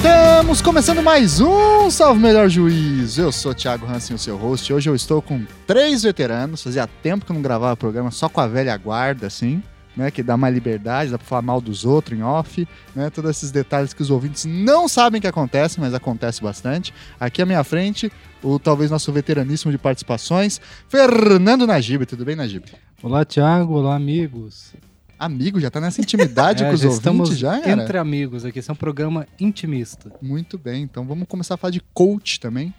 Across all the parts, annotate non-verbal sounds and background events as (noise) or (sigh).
Estamos começando mais um Salve Melhor Juiz. Eu sou Thiago Hansen, o seu host. Hoje eu estou com três veteranos. Fazia tempo que eu não gravava programa só com a velha guarda, assim, né? Que dá mais liberdade, dá pra falar mal dos outros em off, né? Todos esses detalhes que os ouvintes não sabem que acontecem, mas acontece bastante. Aqui à minha frente, o talvez nosso veteraníssimo de participações, Fernando Najib. Tudo bem, Najib? Olá, Thiago. Olá, amigos. Amigo, já tá nessa intimidade (laughs) É, com os já ouvintes, estamos já era? entre amigos aqui. Esse é um programa intimista. Muito bem, então vamos começar a falar de coach também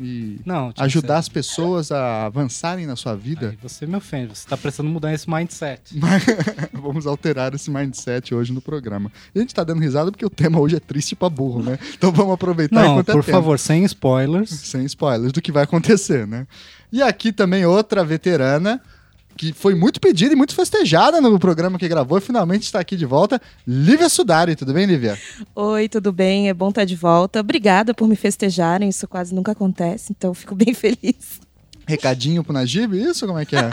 e Não, ajudar as pessoas a avançarem na sua vida. Aí você me ofende. Você tá precisando mudar esse mindset. (laughs) vamos alterar esse mindset hoje no programa. E a gente tá dando risada porque o tema hoje é triste pra burro, né? Então vamos aproveitar Não, enquanto é por tempo. favor, sem spoilers. Sem spoilers do que vai acontecer, né? E aqui também outra veterana que foi muito pedida e muito festejada no programa que gravou e finalmente está aqui de volta, Lívia Sudari. Tudo bem, Lívia? Oi, tudo bem? É bom estar de volta. Obrigada por me festejarem, isso quase nunca acontece, então fico bem (laughs) feliz. Recadinho pro Najib, isso? Como é que é?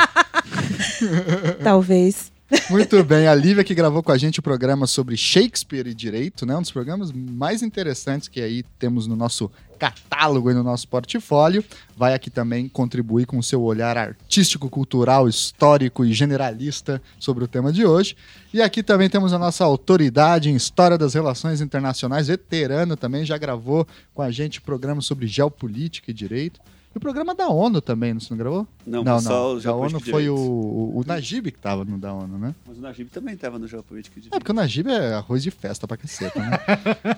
(laughs) Talvez. Muito bem, a Lívia que gravou com a gente o programa sobre Shakespeare e Direito, né? Um dos programas mais interessantes que aí temos no nosso catálogo no nosso portfólio. Vai aqui também contribuir com o seu olhar artístico, cultural, histórico e generalista sobre o tema de hoje. E aqui também temos a nossa autoridade em História das Relações Internacionais, veterano também, já gravou com a gente o programa sobre geopolítica e direito. E o programa da ONU também, não, você não gravou? Não, não, só o Da ONU foi o, Direito. o, o Najib que tava no da ONU, né? Mas o Najib também estava no Geopolítica de É, porque o Najib é arroz de festa pra caceta, né?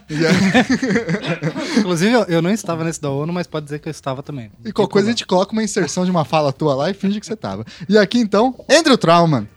(laughs) Inclusive, eu- não estava nesse da ONU, mas pode dizer que eu estava também. e qualquer coisa a gente coloca uma inserção de uma fala tua lá e finge que você tava. E aqui então, Andrew Trauman.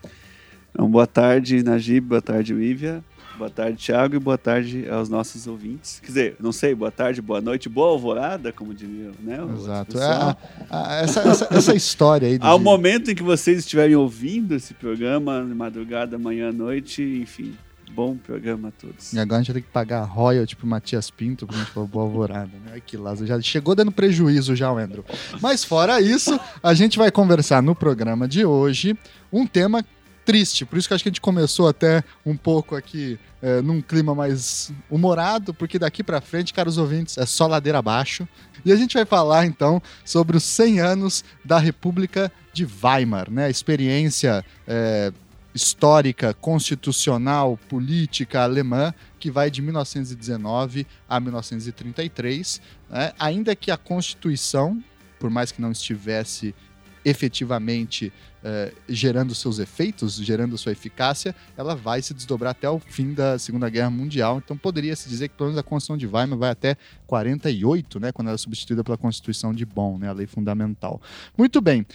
Então, boa tarde, Najib, boa tarde, Wívia, boa tarde, Thiago, e boa tarde aos nossos ouvintes. Quer dizer, não sei, boa tarde, boa noite, boa alvorada, como diria, né? Exato. É, a- a- essa, essa, essa história aí. Ao momento em que vocês estiverem ouvindo esse programa, madrugada, manhã, noite, enfim, bom programa a todos. E agora a gente vai ter que pagar royalty pro Matias Pinto, porque a gente falou boa alvorada, né? Ai, que Lázaro. Já chegou dando prejuízo já, o Andrew. Mas fora isso, a gente vai conversar no programa de hoje um tema triste. Por isso que acho que a gente começou até um pouco aqui é, num clima mais humorado, porque daqui pra frente, caros ouvintes, é só ladeira abaixo. E a gente vai falar então sobre os 100 anos da República de Weimar, né? A experiência é, histórica, constitucional, política alemã que vai de 1919 a 1933, né? ainda que a Constituição, por mais que não estivesse efetivamente eh, gerando seus efeitos, gerando sua eficácia, ela vai se desdobrar até o fim da Segunda Guerra Mundial. Então poderia se dizer que pelo menos a Constituição de Weimar vai até 48, né, quando ela é substituída pela Constituição de Bonn, né, a lei fundamental. Muito bem.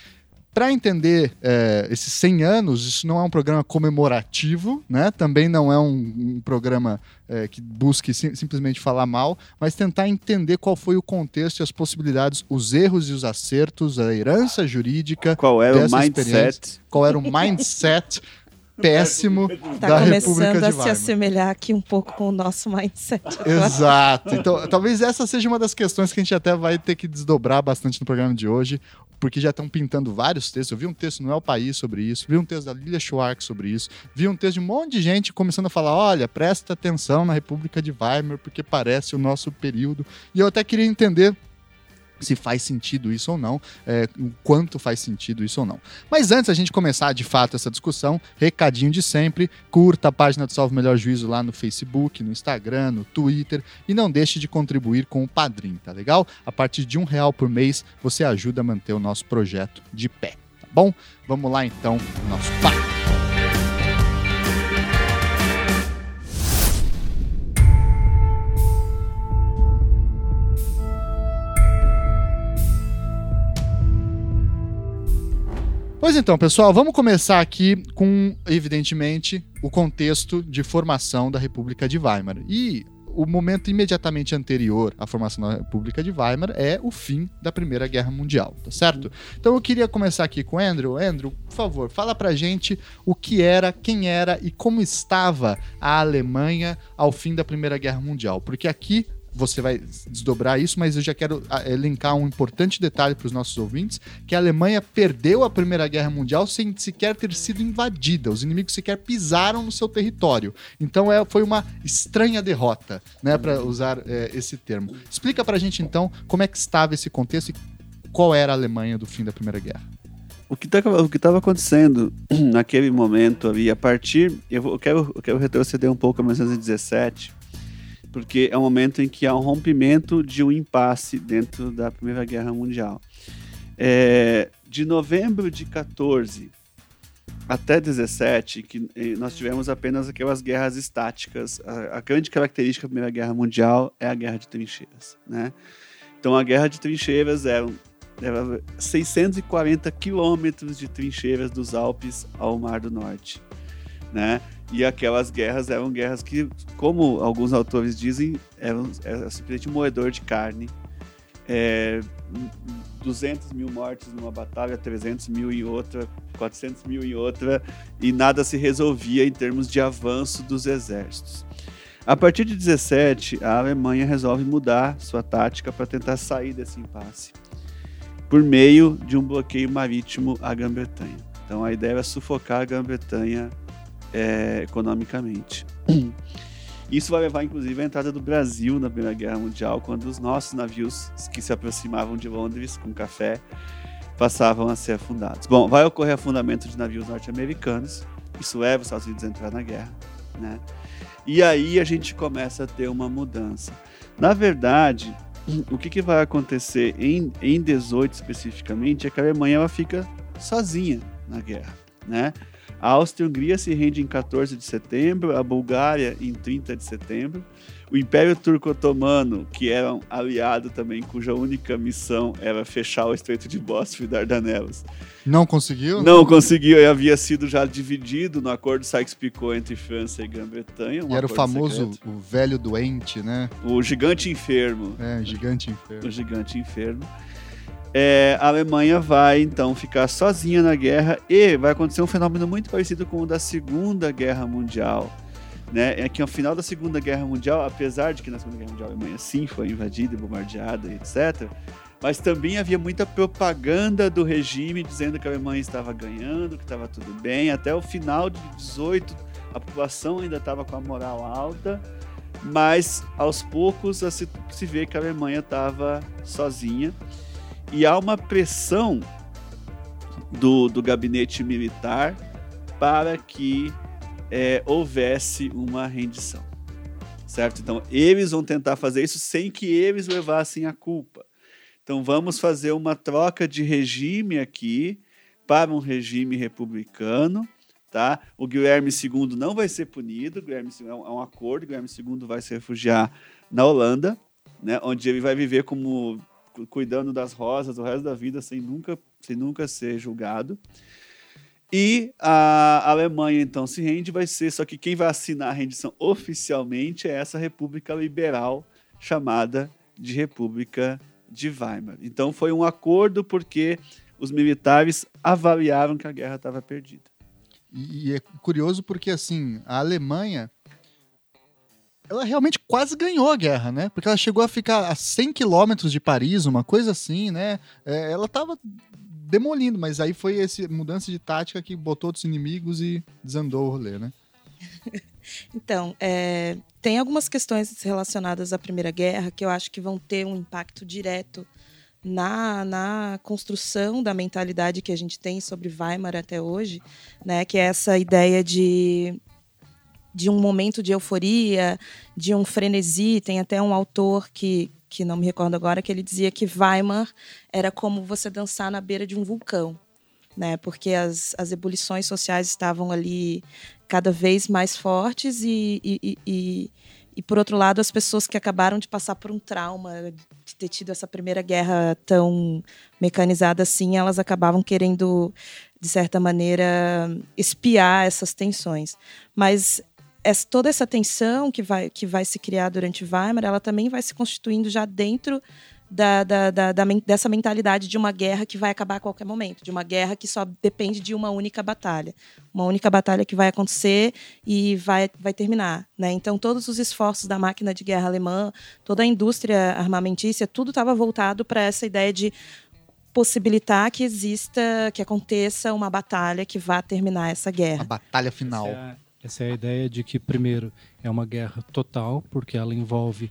Para entender eh, esses 100 anos, isso não é um programa comemorativo, né? Também não é um, um programa eh, que busque sim- simplesmente falar mal, mas tentar entender qual foi o contexto e as possibilidades, os erros e os acertos, a herança jurídica, Qual era o mindset? qual era o mindset (laughs) péssimo Tá da começando República de a se Weimar. assemelhar aqui um pouco com o nosso mindset. Exato. Então, talvez essa seja uma das questões que a gente até vai ter que desdobrar bastante no programa de hoje, porque já estão pintando vários textos. Eu vi um texto no El País sobre isso, vi um texto da Lilia Schwartz sobre isso, vi um texto de um monte de gente começando a falar: olha, presta atenção na República de Weimar, porque parece o nosso período. E eu até queria entender se faz sentido isso ou não, é, o quanto faz sentido isso ou não. Mas antes a gente começar de fato essa discussão, recadinho de sempre, curta a página do Salve Melhor Juízo lá no Facebook, no Instagram, no Twitter e não deixe de contribuir com o Padrim, tá legal? A partir de um real por mês você ajuda a manter o nosso projeto de pé, tá bom? Vamos lá então, no nosso papo. Pois então, pessoal, vamos começar aqui com, evidentemente, o contexto de formação da República de Weimar. E o momento imediatamente anterior à formação da República de Weimar é o fim da Primeira Guerra Mundial, tá certo? Então eu queria começar aqui com o Andrew. Andrew, por favor, fala pra gente o que era, quem era e como estava a Alemanha ao fim da Primeira Guerra Mundial. Porque aqui você vai desdobrar isso, mas eu já quero ah, elencar um importante detalhe para os nossos ouvintes, que a Alemanha perdeu a Primeira Guerra Mundial sem sequer ter sido invadida. Os inimigos sequer pisaram no seu território. Então é, foi uma estranha derrota, né, para usar é, esse termo. Explica para a gente então como é que estava esse contexto e qual era a Alemanha do fim da Primeira Guerra. O que tá, estava acontecendo (clears throat) naquele momento ali, a partir. Eu, vou, eu, quero, eu quero retroceder um pouco a 1917, porque é um momento em que há um rompimento de um impasse dentro da Primeira Guerra Mundial. É, de novembro de 14 até 17, que nós tivemos apenas aquelas guerras estáticas. A, a, grande característica da Primeira Guerra Mundial é a guerra de trincheiras, né? Então a guerra de trincheiras era, era 640 quilômetros de trincheiras dos Alpes ao Mar do Norte, né? E aquelas guerras eram guerras que, como alguns autores dizem, eram, eram simplesmente um moedor de carne. É, 200 mil mortes numa batalha, 300 mil em outra, 400 mil em outra, e nada se resolvia em termos de avanço dos exércitos. A partir de 17, a Alemanha resolve mudar sua tática para tentar sair desse impasse, por meio de um bloqueio marítimo à Grã-Bretanha. Então a ideia era sufocar a Grã-Bretanha é, economicamente. (clears throat) Isso vai levar, inclusive, à entrada do Brasil na Primeira Guerra Mundial, quando os nossos navios que se aproximavam de Londres com café passavam a ser afundados. Bom, vai ocorrer afundamento de navios norte-americanos, isso leva os Estados Unidos a entrar na guerra, né? E aí a gente começa a ter uma mudança. Na verdade, (clears throat) o que, que vai acontecer em, em 18 especificamente é que a Alemanha ela fica sozinha na guerra, né? A Áustria-Hungria se rende em 14 de setembro, a Bulgária em 30 de setembro. O Império Turco Otomano, que era um aliado também, cuja única missão era fechar o Estreito de Bósforo e Dardanelos. Não conseguiu? Não conseguiu, e havia sido já dividido no acordo Sykes-Picot entre França e Grã-Bretanha. Um e era o famoso secreto. o velho doente, né? O gigante enfermo. É, gigante enfermo. O gigante enfermo é, a Alemanha vai então ficar sozinha na guerra e vai acontecer um fenômeno muito parecido com o da Segunda Guerra Mundial. Né? É que ao final da Segunda Guerra Mundial, apesar de que na Segunda Guerra Mundial a Alemanha sim foi invadida e bombardeada, etc., mas também havia muita propaganda do regime dizendo que a Alemanha estava ganhando, que estava tudo bem. Até o final de 18, a população ainda estava com a moral alta, mas aos poucos se, se vê que a Alemanha estava sozinha e há uma pressão do, do gabinete militar para que é, houvesse uma rendição. Certo? Então, eles vão tentar fazer isso sem que eles levassem a culpa. Então, vamos fazer uma troca de regime aqui para um regime republicano. Tá? O Guilherme II não vai ser punido, Guilherme II é um acordo, Guilherme II vai se refugiar na Holanda, né, onde ele vai viver como cuidando das rosas o resto da vida sem nunca, sem nunca ser julgado. E a Alemanha então se rende, vai ser, só que quem vai assinar a rendição oficialmente é essa República Liberal chamada de República de Weimar. Então foi um acordo porque os militares avaliaram que a guerra estava perdida. E é curioso porque assim, a Alemanha ela realmente quase ganhou a guerra, né? Porque ela chegou a ficar a 100 quilômetros de Paris, uma coisa assim, né? É, ela tava demolindo, mas aí foi essa mudança de tática que botou outros inimigos e desandou o rolê, né? (laughs) então, é, tem algumas questões relacionadas à Primeira Guerra que eu acho que vão ter um impacto direto na, na construção da mentalidade que a gente tem sobre Weimar até hoje, né? Que é essa ideia de de um momento de euforia, de um frenesi. Tem até um autor que, que não me recordo agora, que ele dizia que Weimar era como você dançar na beira de um vulcão, né? Porque as, as ebulições sociais estavam ali cada vez mais fortes e, e, e, e, por outro lado, as pessoas que acabaram de passar por um trauma, de ter tido essa primeira guerra tão mecanizada assim, elas acabavam querendo, de certa maneira, espiar essas tensões. Mas essa, toda essa tensão que vai, que vai se criar durante Weimar, ela também vai se constituindo já dentro da, da, da, dessa mentalidade de uma guerra que vai acabar a qualquer momento, de uma guerra que só depende de uma única batalha. Uma única batalha que vai acontecer e vai, vai terminar. Né? Então, todos os esforços da máquina de guerra alemã, toda a indústria armamentícia, tudo estava voltado para essa ideia de possibilitar que exista, que aconteça uma batalha que vá terminar essa A guerra. batalha final. Essa é, a, essa é a ideia de que, primeiro, é uma guerra total, porque ela envolve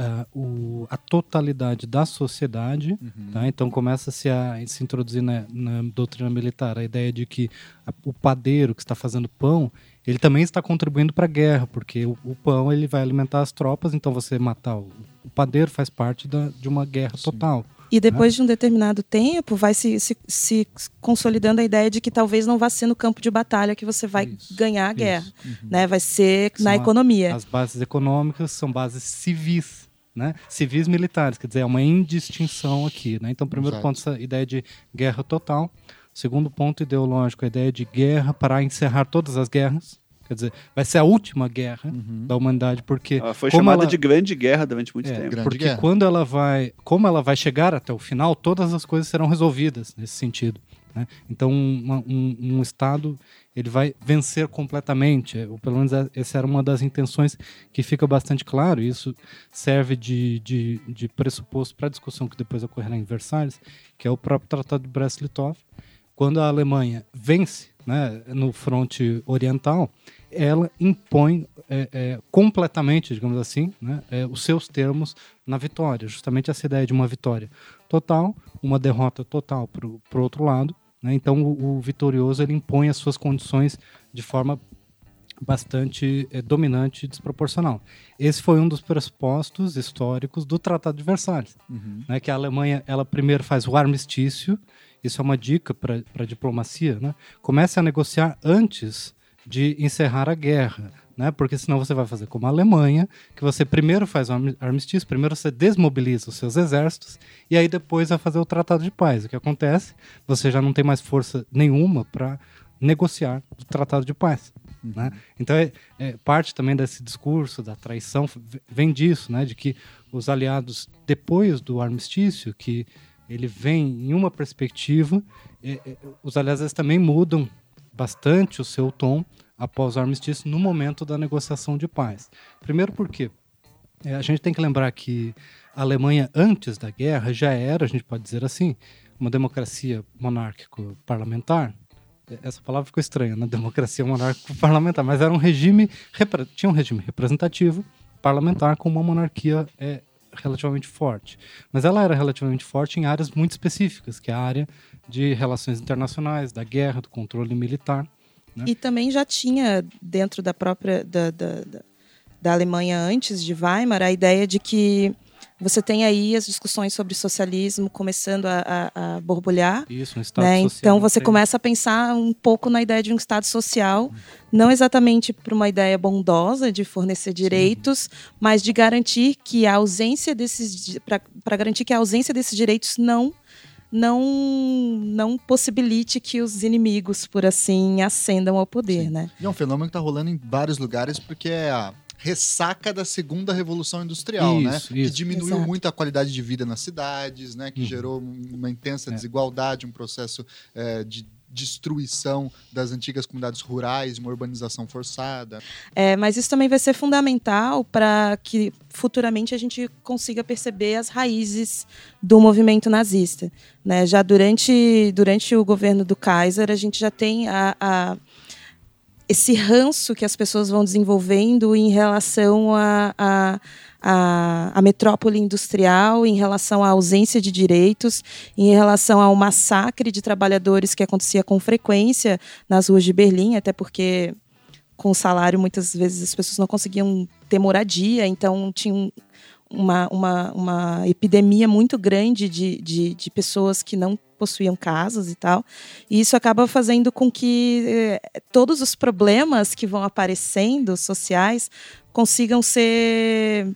ah, o- a totalidade da sociedade. Uhum. Tá? Então começa-se a se introduzir na, na doutrina militar a ideia de que a- o padeiro que está fazendo pão, ele também está contribuindo para a guerra, porque o, o pão ele vai alimentar as tropas, então você matar o, o padeiro faz parte da- de uma guerra Sim. total. E depois de um determinado tempo, vai se, se, se consolidando a ideia de que talvez não vá ser no campo de batalha que você vai Isso, ganhar a guerra. Uhum. Né? Vai ser São na a- economia. As bases econômicas são bases civis, né? Civis militares, quer dizer, é uma indistinção aqui, né? Então, primeiro Exato. ponto, essa ideia de guerra total. Segundo ponto ideológico, a ideia de guerra para encerrar todas as guerras. Quer dizer, vai ser a última guerra Uhum. da humanidade, porque Ela foi como chamada ela- de Grande Guerra durante muito é, tempo. Grande porque guerra. quando ela vai, como ela vai chegar até o final, todas as coisas serão resolvidas nesse sentido. né? Então, uma- um, um Estado ele vai vencer completamente, é, ou pelo menos é- essa era uma das intenções que fica bastante claro. E isso serve de, de, de pressuposto para a discussão que depois ocorrerá em Versalhes, que é o próprio Tratado de Brest-Litovsk. Quando a Alemanha vence né, no fronte oriental, ela impõe é, é, completamente, digamos assim, né, é, os seus termos na vitória. Justamente essa ideia de uma vitória total, uma derrota total para o outro lado. né? Então, o, o vitorioso ele impõe as suas condições de forma bastante é, dominante e desproporcional. Esse foi um dos pressupostos históricos do Tratado de Versalhes Uhum. né, que a Alemanha ela primeiro faz o armistício, isso é uma dica para a diplomacia, né? Comece a negociar antes de encerrar a guerra, né? Porque senão você vai fazer como a Alemanha, que você primeiro faz o armi- armistício, primeiro você desmobiliza os seus exércitos e aí depois vai fazer o tratado de paz. O que acontece? Você já não tem mais força nenhuma para negociar o tratado de paz. Né? Então, é, é, parte também desse discurso da traição vem disso, né? de que os aliados, depois do armistício, que ele vem em uma perspectiva, é, é, os aliados também mudam bastante o seu tom após o armistício no momento da negociação de paz. Primeiro porque é, a gente tem que lembrar que a Alemanha, antes da guerra, já era, a gente pode dizer assim, uma democracia monárquico-parlamentar. Essa palavra ficou estranha, né? (laughs) Democracia monárquico-parlamentar, mas era um regime, tinha um regime representativo parlamentar com uma monarquia é, relativamente forte. Mas ela era relativamente forte em áreas muito específicas, que é a área de relações internacionais, da guerra, do controle militar. né? E também já tinha dentro da própria da, da, da, Alemanha antes de Weimar a ideia de que você tem aí as discussões sobre socialismo começando a, a, a borbulhar. Isso, um estado Né? social. Então você tem- começa a pensar um pouco na ideia de um Estado social, não exatamente para uma ideia bondosa de fornecer direitos, mas de garantir que a ausência desses para garantir que a ausência desses direitos não não não possibilite que os inimigos, por assim, ascendam ao poder, Sim. né? E é um fenômeno que está rolando em vários lugares porque é a ressaca da segunda revolução industrial, né? Isso, Que isso. diminuiu Exato. muito a qualidade de vida nas cidades, né? Que Uhum. gerou uma intensa É. desigualdade, um processo é, de destruição das antigas comunidades rurais, uma urbanização forçada. É, mas isso também vai ser fundamental para que futuramente a gente consiga perceber as raízes do movimento nazista. Né? Já durante, durante o governo do Kaiser, a gente já tem a, a- esse ranço que as pessoas vão desenvolvendo em relação à a, a, a metrópole industrial, em relação à ausência de direitos, em relação ao massacre de trabalhadores que acontecia com frequência nas ruas de Berlim, até porque com o salário muitas vezes as pessoas não conseguiam ter moradia, então tinha um- uma, uma, uma epidemia muito grande de, de, de pessoas que não possuíam casas e tal. E isso acaba fazendo com que eh, todos os problemas que vão aparecendo sociais consigam ser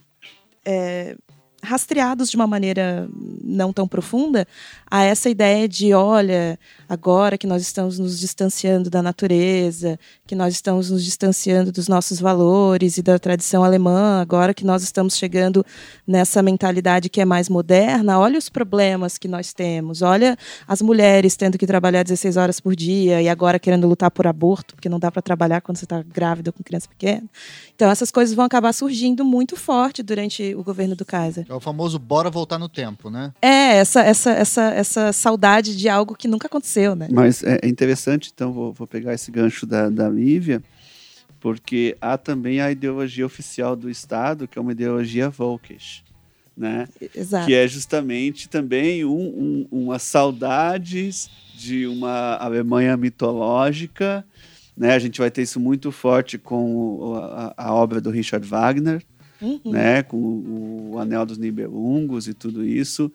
eh, rastreados de uma maneira não tão profunda a essa ideia de, olha, agora que nós estamos nos distanciando da natureza, que nós estamos nos distanciando dos nossos valores e da tradição alemã, agora que nós estamos chegando nessa mentalidade que é mais moderna, olha os problemas que nós temos, olha as mulheres tendo que trabalhar 16 horas por dia e agora querendo lutar por aborto, porque não dá para trabalhar quando você está grávida com criança pequena. Então, essas coisas vão acabar surgindo muito forte durante o governo do Kaiser. É o famoso bora voltar no tempo, né? É, essa, essa, essa, essa saudade de algo que nunca aconteceu, né? Mas é interessante, então, vou, vou pegar esse gancho da, da Lívia, porque há também a ideologia oficial do Estado, que é uma ideologia Volkisch, né? Exato. Que é justamente também um, um, umas saudades de uma Alemanha mitológica, né? A gente vai ter isso muito forte com a, a obra do Richard Wagner, Uhum. né? Com o Anel dos Nibelungos e tudo isso.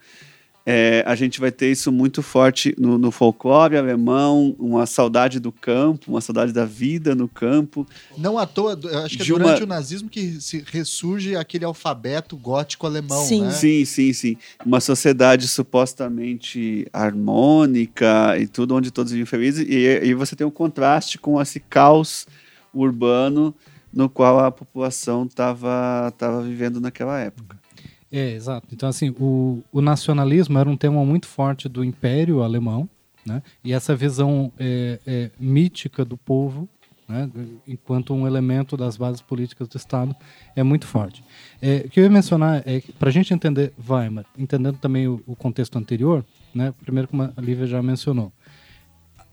É, a gente vai ter isso muito forte no, no, folclore alemão, uma saudade do campo, uma saudade da vida no campo. Não à toa, acho que é durante uma- o nazismo que se ressurge aquele alfabeto gótico alemão, Sim. né? Sim, sim, sim. Uma sociedade supostamente harmônica e tudo, onde todos vivem felizes. E aí você tem um contraste com esse caos urbano no qual a população estava tava vivendo naquela época. É, exato. Então, assim, o, o nacionalismo era um tema muito forte do Império Alemão, né? E essa visão é, é, mítica do povo, né? enquanto um elemento das bases políticas do Estado, é muito forte. É, o que eu ia mencionar é para a gente entender Weimar, entendendo também o, o contexto anterior, né? primeiro, como a Lívia já mencionou,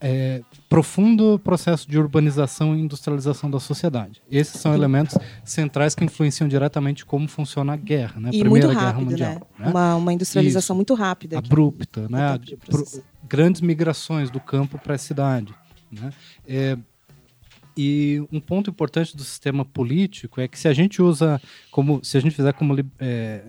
é, profundo processo de urbanização e industrialização da sociedade. Esses são elementos centrais que influenciam diretamente como funciona a guerra, né? E Primeira muito Guerra rápido, Mundial. né? Uma, uma industrialização muito rápida. aqui. Abrupta, né? Rápido de Pro- grandes migrações do campo para a cidade. Né? É, e um ponto importante do sistema político é que se a gente usa como se a gente fizer como é,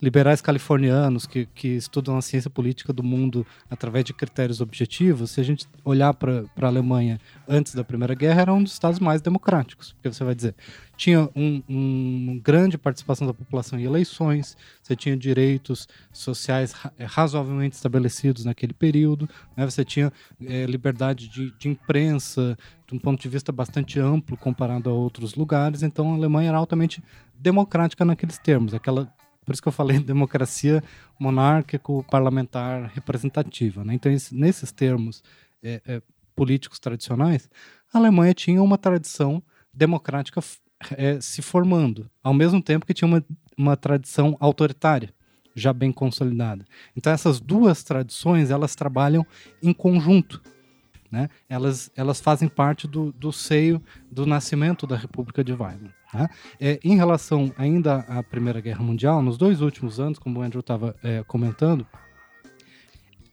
liberais californianos que, que estudam a ciência política do mundo através de critérios objetivos, se a gente olhar para a Alemanha antes da Primeira Guerra, era um dos estados mais democráticos. Porque você vai dizer, tinha um, um grande participação da população em eleições, você tinha direitos sociais eh, razoavelmente estabelecidos naquele período, né? você tinha eh, liberdade de, de imprensa de um ponto de vista bastante amplo comparado a outros lugares, então a Alemanha era altamente democrática naqueles termos, aquela por isso que eu falei (laughs) democracia monárquico-parlamentar representativa. Né? Então, esse- nesses termos eh, eh, políticos tradicionais, a Alemanha tinha uma tradição democrática eh, se formando, ao mesmo tempo que tinha uma, uma tradição autoritária já bem consolidada. Então essas duas tradições elas trabalham em conjunto, né? Elas elas fazem parte do, do seio do nascimento da República de Weimar. né? É, em relação ainda à Primeira Guerra Mundial, nos dois últimos anos, como o Andrew estava comentando,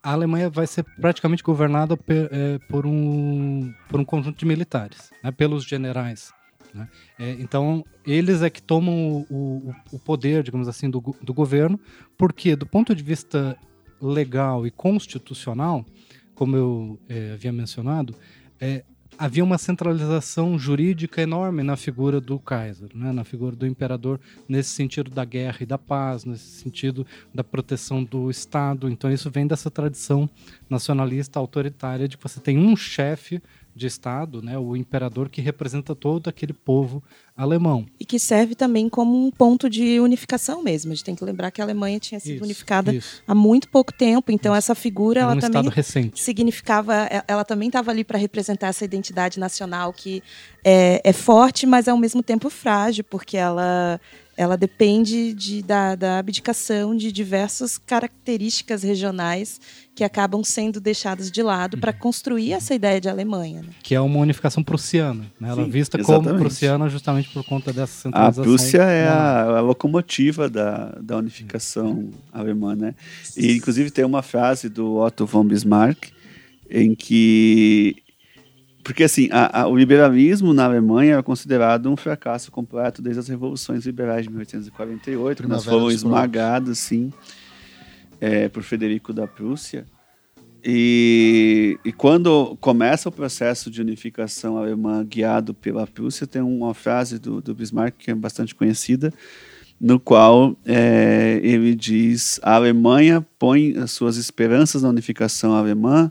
a Alemanha vai ser praticamente governada pe- eh, por, um, por um conjunto de militares, né, pelos generais. né? Eh, então, eles é que tomam o, o, o poder, digamos assim, do, do governo, porque, do ponto de vista legal e constitucional, como eu eh, havia mencionado, eh, havia uma centralização jurídica enorme na figura do Kaiser, né, na figura do imperador, nesse sentido da guerra e da paz, nesse sentido da proteção do Estado. Então, isso vem dessa tradição nacionalista autoritária de que você tem um chefe de Estado, né, o imperador, que representa todo aquele povo alemão. E que serve também como um ponto de unificação mesmo. A gente tem que lembrar que a Alemanha tinha sido Isso, unificada isso. há muito pouco tempo, então essa figura É ela um também significava, ela também estava ali para representar essa identidade nacional que é, é forte, mas ao mesmo tempo frágil, porque ela ela depende de, da, da abdicação de diversas características regionais que acabam sendo deixadas de lado Uhum. para construir essa ideia de Alemanha. né? Que é uma unificação prussiana. Né? Ela Sim, vista como exatamente. prussiana justamente por conta dessa A centralização. Prússia é a, a locomotiva da, da unificação alemã, né? E, inclusive, tem uma frase do Otto von Bismarck em que... Porque, assim, a- a- o liberalismo na Alemanha é considerado um fracasso completo desde as revoluções liberais de 1848, que nós fomos esmagados, sim, é, por Frederico da Prússia. E, e quando começa o processo de unificação alemã guiado pela Prússia, tem uma frase do, do Bismarck que é bastante conhecida, no qual é, ele diz a Alemanha põe as suas esperanças na unificação alemã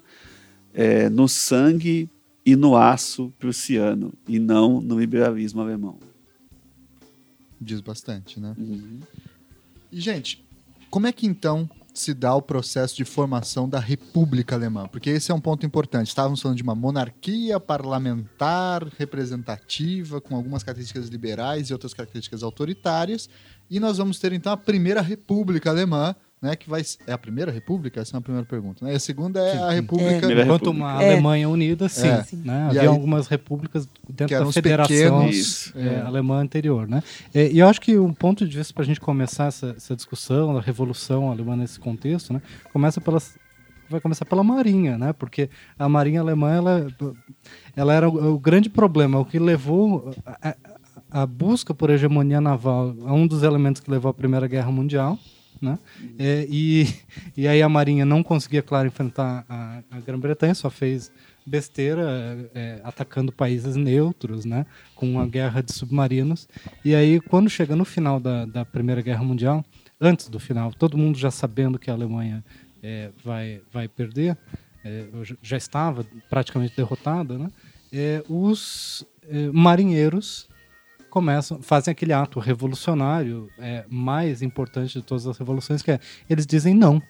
é, no sangue e no aço prussiano, e não no liberalismo alemão. Diz bastante, né? Uhum. E, gente, como é que então se dá o processo de formação da República Alemã? Porque esse é um ponto importante. Estávamos falando de uma monarquia parlamentar, representativa, com algumas características liberais e outras características autoritárias. E nós vamos ter então a primeira República Alemã, né? Que vai é a primeira República. Essa é a primeira pergunta. Né? E a segunda é a Sim. República Primeira Enquanto uma É. Alemanha unida, sim. É. né? E Havia aí- algumas repúblicas dentro da federação é, é, alemã anterior. Né? É, e eu acho que um ponto de vista para a gente começar essa, essa discussão da revolução alemã nesse contexto, né? começa pelas vai começar pela marinha, né? Porque a marinha alemã ela, ela era o, o grande problema, o que levou a, a- a busca por hegemonia naval, é um dos elementos que levou à Primeira Guerra Mundial, né? É, e, (laughs) e aí a marinha não conseguia, claro, enfrentar a, a Grã-Bretanha, só fez besteira é, atacando países neutros, né? Com uma guerra de submarinos. E aí, quando chega no final da, da Primeira Guerra Mundial, antes do final, todo mundo já sabendo que a Alemanha é, vai, vai perder, é, já- já estava praticamente derrotada, né? É, os é, marinheiros começam, fazem aquele ato revolucionário é, mais importante de todas as revoluções, que é eles dizem não.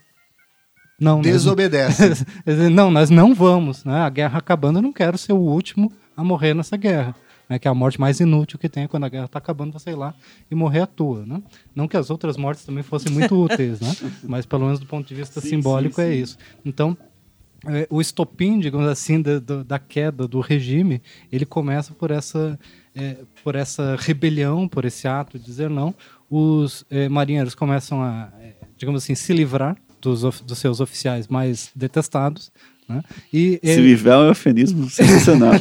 Não, nós- desobedece. (laughs) dizem, não, nós não vamos, né? A guerra acabando, eu não quero ser o último a morrer nessa guerra. Né, que é a morte mais inútil que tem é quando a guerra está acabando, você ir lá e morrer à toa. Né? Não que as outras mortes também fossem muito (laughs) úteis, né? mas pelo menos do ponto de vista Sim, simbólico sim, é sim. isso. Então, é, o estopim, digamos assim, da- da queda do regime, ele começa por essa, é, por essa rebelião, por esse ato de dizer não. Os é, marinheiros começam a, é, digamos assim, se livrar dos, of- dos seus oficiais mais detestados. Né? E, Se livrar é um eufemismo sensacional.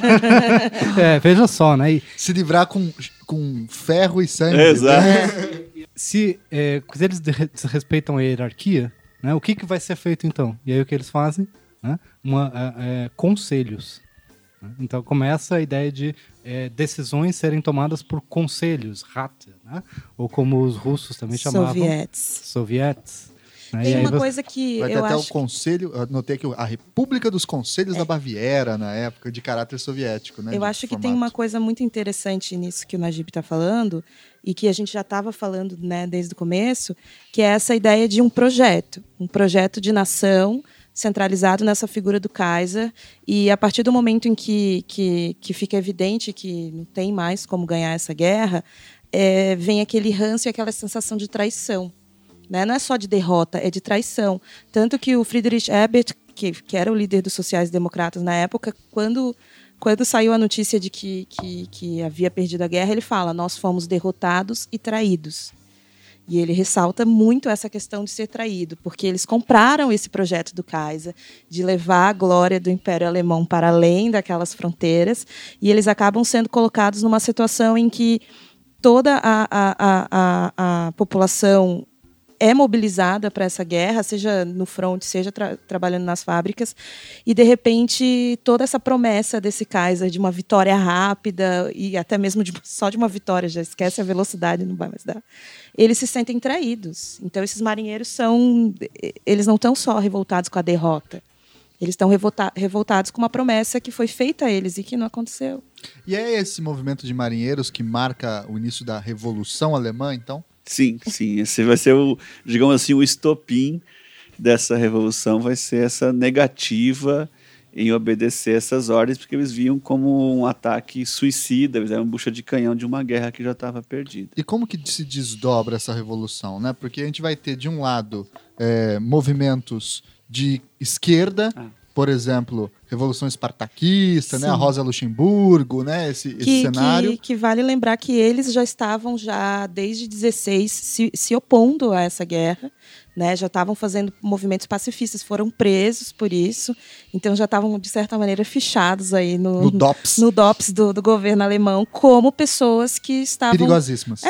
(laughs) é, veja só, né? E Se livrar com, com ferro e sangue. Exato. né? (laughs) se, é, se eles de- desrespeitam a hierarquia, né, o que, que vai ser feito então? E aí o que eles fazem? Né? Uma, é, é, conselhos. Né? Então começa a ideia de é, decisões serem tomadas por conselhos, rat, né? ou como os russos também chamavam, Sovietes. sovietes. né? E Tem aí uma você- coisa que Vai ter eu até o acho É. conselho, eu notei aqui a República dos Conselhos da Baviera, na época, de caráter soviético, né? Eu acho que tem formato. uma coisa muito interessante nisso que o Najib está falando e que a gente já estava falando né, desde o começo, que é essa ideia de um projeto, um projeto de nação centralizado nessa figura do Kaiser e a partir do momento em que, que, que fica evidente que não tem mais como ganhar essa guerra, é, vem aquele ranço e aquela sensação de traição. Né? Não é só de derrota, é de traição. Tanto que o Friedrich Ebert, que, que era o líder dos sociais-democratas na época, quando quando saiu a notícia de que, que, que havia perdido a guerra, ele fala: Nós fomos derrotados e traídos. E ele ressalta muito essa questão de ser traído, porque eles compraram esse projeto do Kaiser de levar a glória do Império Alemão para além daquelas fronteiras, e eles acabam sendo colocados numa situação em que toda a, a, a, a, população é mobilizada para essa guerra, seja no front, seja tra trabalhando nas fábricas, e de repente toda essa promessa desse Kaiser de uma vitória rápida e até mesmo de, só de uma vitória, já esquece a velocidade, não vai mais dar. Eles se sentem traídos. Então esses marinheiros são, eles não estão só revoltados com a derrota. Eles estão revolta revoltados com uma promessa que foi feita a eles e que não aconteceu. E é esse movimento de marinheiros que marca o início da Revolução Alemã, então? Sim, sim. Esse vai ser o, digamos assim, o estopim dessa revolução, vai ser essa negativa em obedecer essas ordens, porque eles viam como um ataque suicida, eles eram bucha de canhão de uma guerra que já estava perdida. E como que se desdobra essa revolução, né? Porque a gente vai ter, de um lado, é, movimentos de esquerda, Ah. por exemplo, Revolução Espartaquista, né? A Sim. Rosa Luxemburgo, né? Esse, esse que, cenário. que, que vale lembrar que eles já estavam já desde 16 se, se opondo a essa guerra, né? Já estavam fazendo movimentos pacifistas, foram presos por isso, então já estavam de certa maneira fichados aí no, No DOPS. no DOPS do, do governo alemão como pessoas que estavam Perigosíssimas.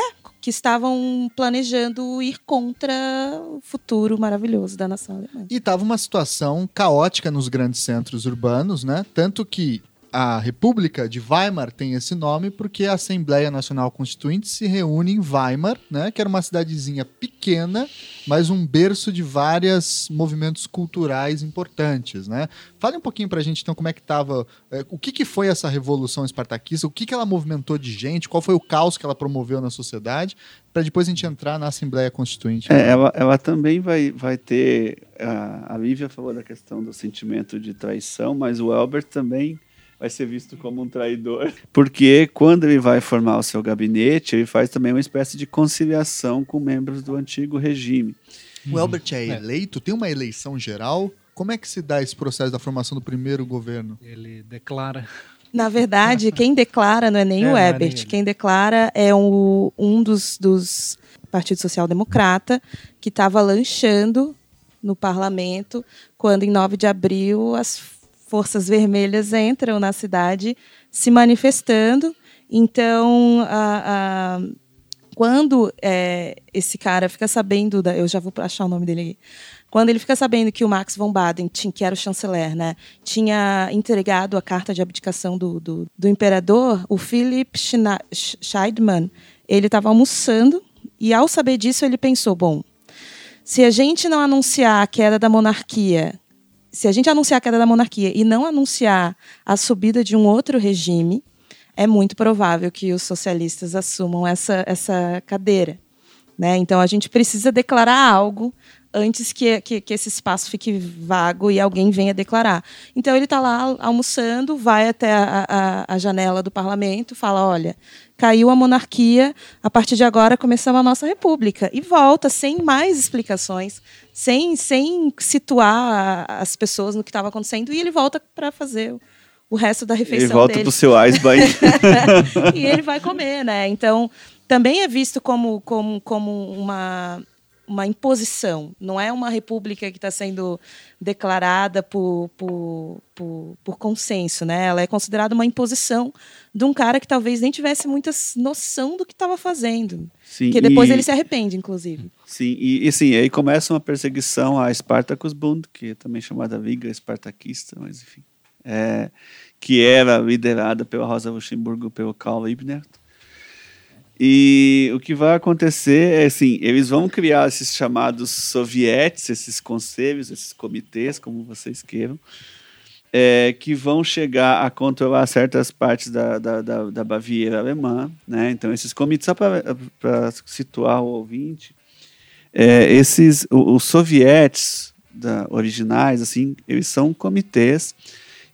Que estavam planejando ir contra o futuro maravilhoso da nação alemã. E estava uma situação caótica nos grandes centros urbanos, né? Tanto que a República de Weimar tem esse nome porque a Assembleia Nacional Constituinte se reúne em Weimar, né, que era uma cidadezinha pequena, mas um berço de vários movimentos culturais importantes, né? Fale um pouquinho pra gente então como é que tava, é, o que, que foi essa revolução espartaquista, o que, que ela movimentou de gente, qual foi o caos que ela promoveu na sociedade, para depois a gente entrar na Assembleia Constituinte. É, ela, ela também vai, vai ter, a, a Lívia falou da questão do sentimento de traição, mas o Albert também vai ser visto como um traidor. Porque quando ele vai formar o seu gabinete, ele faz também uma espécie de conciliação com membros do antigo regime. O Albert é eleito? Tem uma eleição geral? Como é que se dá esse processo da formação do primeiro governo? Ele declara. Na verdade, quem declara não é nem (laughs) É, o é Ebert. nem ele. quem declara é um, um dos, dos Partido Social Democrata que estava lanchando no parlamento quando, em 9 de abril, as forças vermelhas entram na cidade se manifestando. Então, a- a- quando é, esse cara fica sabendo, da, eu já vou achar o nome dele aqui, quando ele fica sabendo que o Max von Baden, que era o chanceler, né, tinha entregado a carta de abdicação do, do, do imperador, o Philip Schna- Sch- Scheidmann, ele estava almoçando e, ao saber disso, ele pensou, bom, se a gente não anunciar a queda da monarquia, se a gente anunciar a queda da monarquia e não anunciar a subida de um outro regime, é muito provável que os socialistas assumam essa, essa cadeira. Né? Então, a gente precisa declarar algo antes que, que, que esse espaço fique vago e alguém venha declarar. Então, ele está lá almoçando, vai até a, a, a janela do parlamento, fala: olha, caiu a monarquia, a partir de agora começamos a nossa república. E volta sem mais explicações, sem, sem situar as pessoas no que estava acontecendo, e ele volta para fazer o- resto da refeição Ele volta dele. pro seu Eisbein. (laughs) e ele vai comer, né? Então, também é visto como, como, como uma, uma imposição. Não é uma república que está sendo declarada por, por, por, por consenso, né? Ela é considerada uma imposição de um cara que talvez nem tivesse muita noção do que estava fazendo. Sim, Porque depois e- ele se arrepende, inclusive. Sim, e, e sim, aí começa uma perseguição a Spartacus Bund, que é também chamada Liga Espartaquista, mas enfim, é, que era liderada pela Rosa Luxemburgo e pelo Karl Liebknecht. E o que vai acontecer é assim, eles vão criar esses chamados sovietes, esses conselhos, esses comitês, como vocês queiram, é, que vão chegar a controlar certas partes da, da, da, da Baviera alemã. Né? Então, esses comitês, só para situar o ouvinte, é, esses, os sovietes da, originais, assim, eles são comitês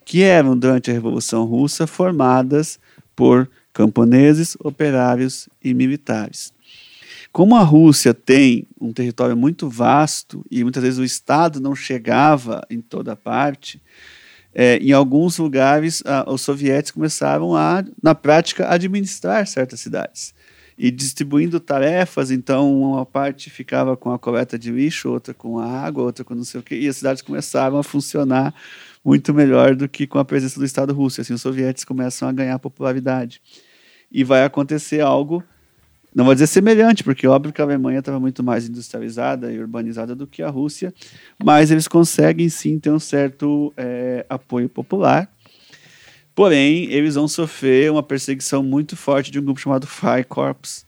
que eram, durante a Revolução Russa, formadas por camponeses, operários e militares. Como a Rússia tem um território muito vasto e muitas vezes o Estado não chegava em toda parte, é, em alguns lugares ah, os sovietes começaram a, na prática, administrar certas cidades e distribuindo tarefas, então uma parte ficava com a coleta de lixo, outra com a água, outra com não sei o quê, e as cidades começaram a funcionar muito melhor do que com a presença do Estado russo. Assim, os sovietes começam a ganhar popularidade. E vai acontecer algo, não vou dizer semelhante, porque óbvio que a Alemanha estava muito mais industrializada e urbanizada do que a Rússia, mas eles conseguem sim ter um certo eh, apoio popular. Porém, eles vão sofrer uma perseguição muito forte de um grupo chamado Freikorps,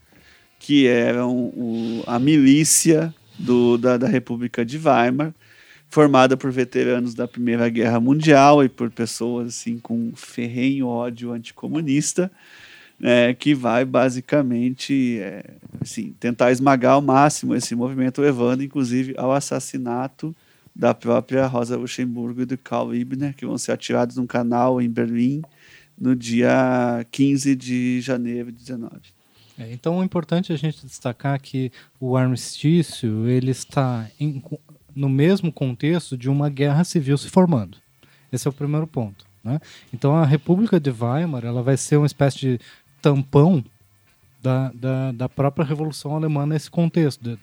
que eram o- a milícia do- da, da República de Weimar, formada por veteranos da Primeira Guerra Mundial e por pessoas assim com ferrenho ódio anticomunista, né, que vai basicamente é, assim, tentar esmagar ao máximo esse movimento, levando inclusive ao assassinato da própria Rosa Luxemburgo e do Karl Liebknecht, que vão ser atirados num canal em Berlim no dia 15 de janeiro de 19. É, então é importante a gente destacar que o armistício ele está em- no mesmo contexto de uma guerra civil se formando. Esse é o primeiro ponto. né? Então a República de Weimar ela vai ser uma espécie de tampão da, da, da própria Revolução Alemã nesse contexto, de-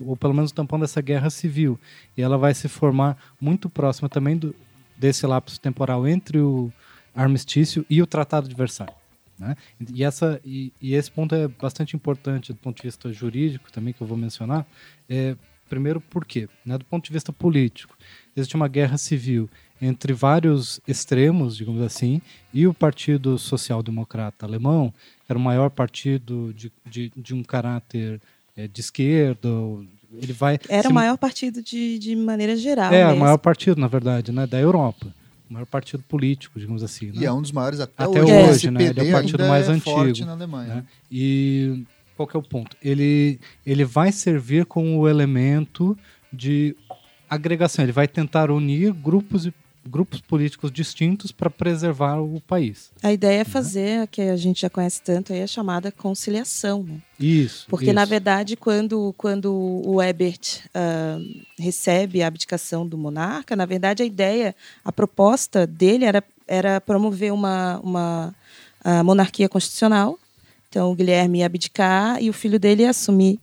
ou pelo menos tampão dessa guerra civil. E ela vai se formar muito próxima também do, desse lapso temporal entre o armistício e o Tratado de Versalhes. Né? E, essa, e, e esse ponto é bastante importante do ponto de vista jurídico também, que eu vou mencionar, é, Primeiro, por quê? Né, do ponto de vista político, existe uma guerra civil entre vários extremos, digamos assim, e o Partido Social Democrata Alemão era o maior partido de, de, de um caráter é, de esquerda. Ele vai era se... o maior partido de, de maneira geral. É, mesmo. o maior partido, na verdade, né, da Europa. O maior partido político, digamos assim. Né? E é um dos maiores até, até hoje. hoje o né? Ele é o partido mais é antigo. na Alemanha. Né? E qual que é o ponto? Ele, ele vai servir como o elemento de agregação. Ele vai tentar unir grupos e grupos políticos distintos para preservar o país. A ideia é fazer, uhum. que a gente já conhece tanto, aí a chamada conciliação. Né? Isso. Porque, isso. na verdade, quando, quando o Ebert uh, recebe a abdicação do monarca, na verdade, a ideia, a proposta dele era, era promover uma, uma monarquia constitucional. Então, o Guilherme ia abdicar e o filho dele ia assumir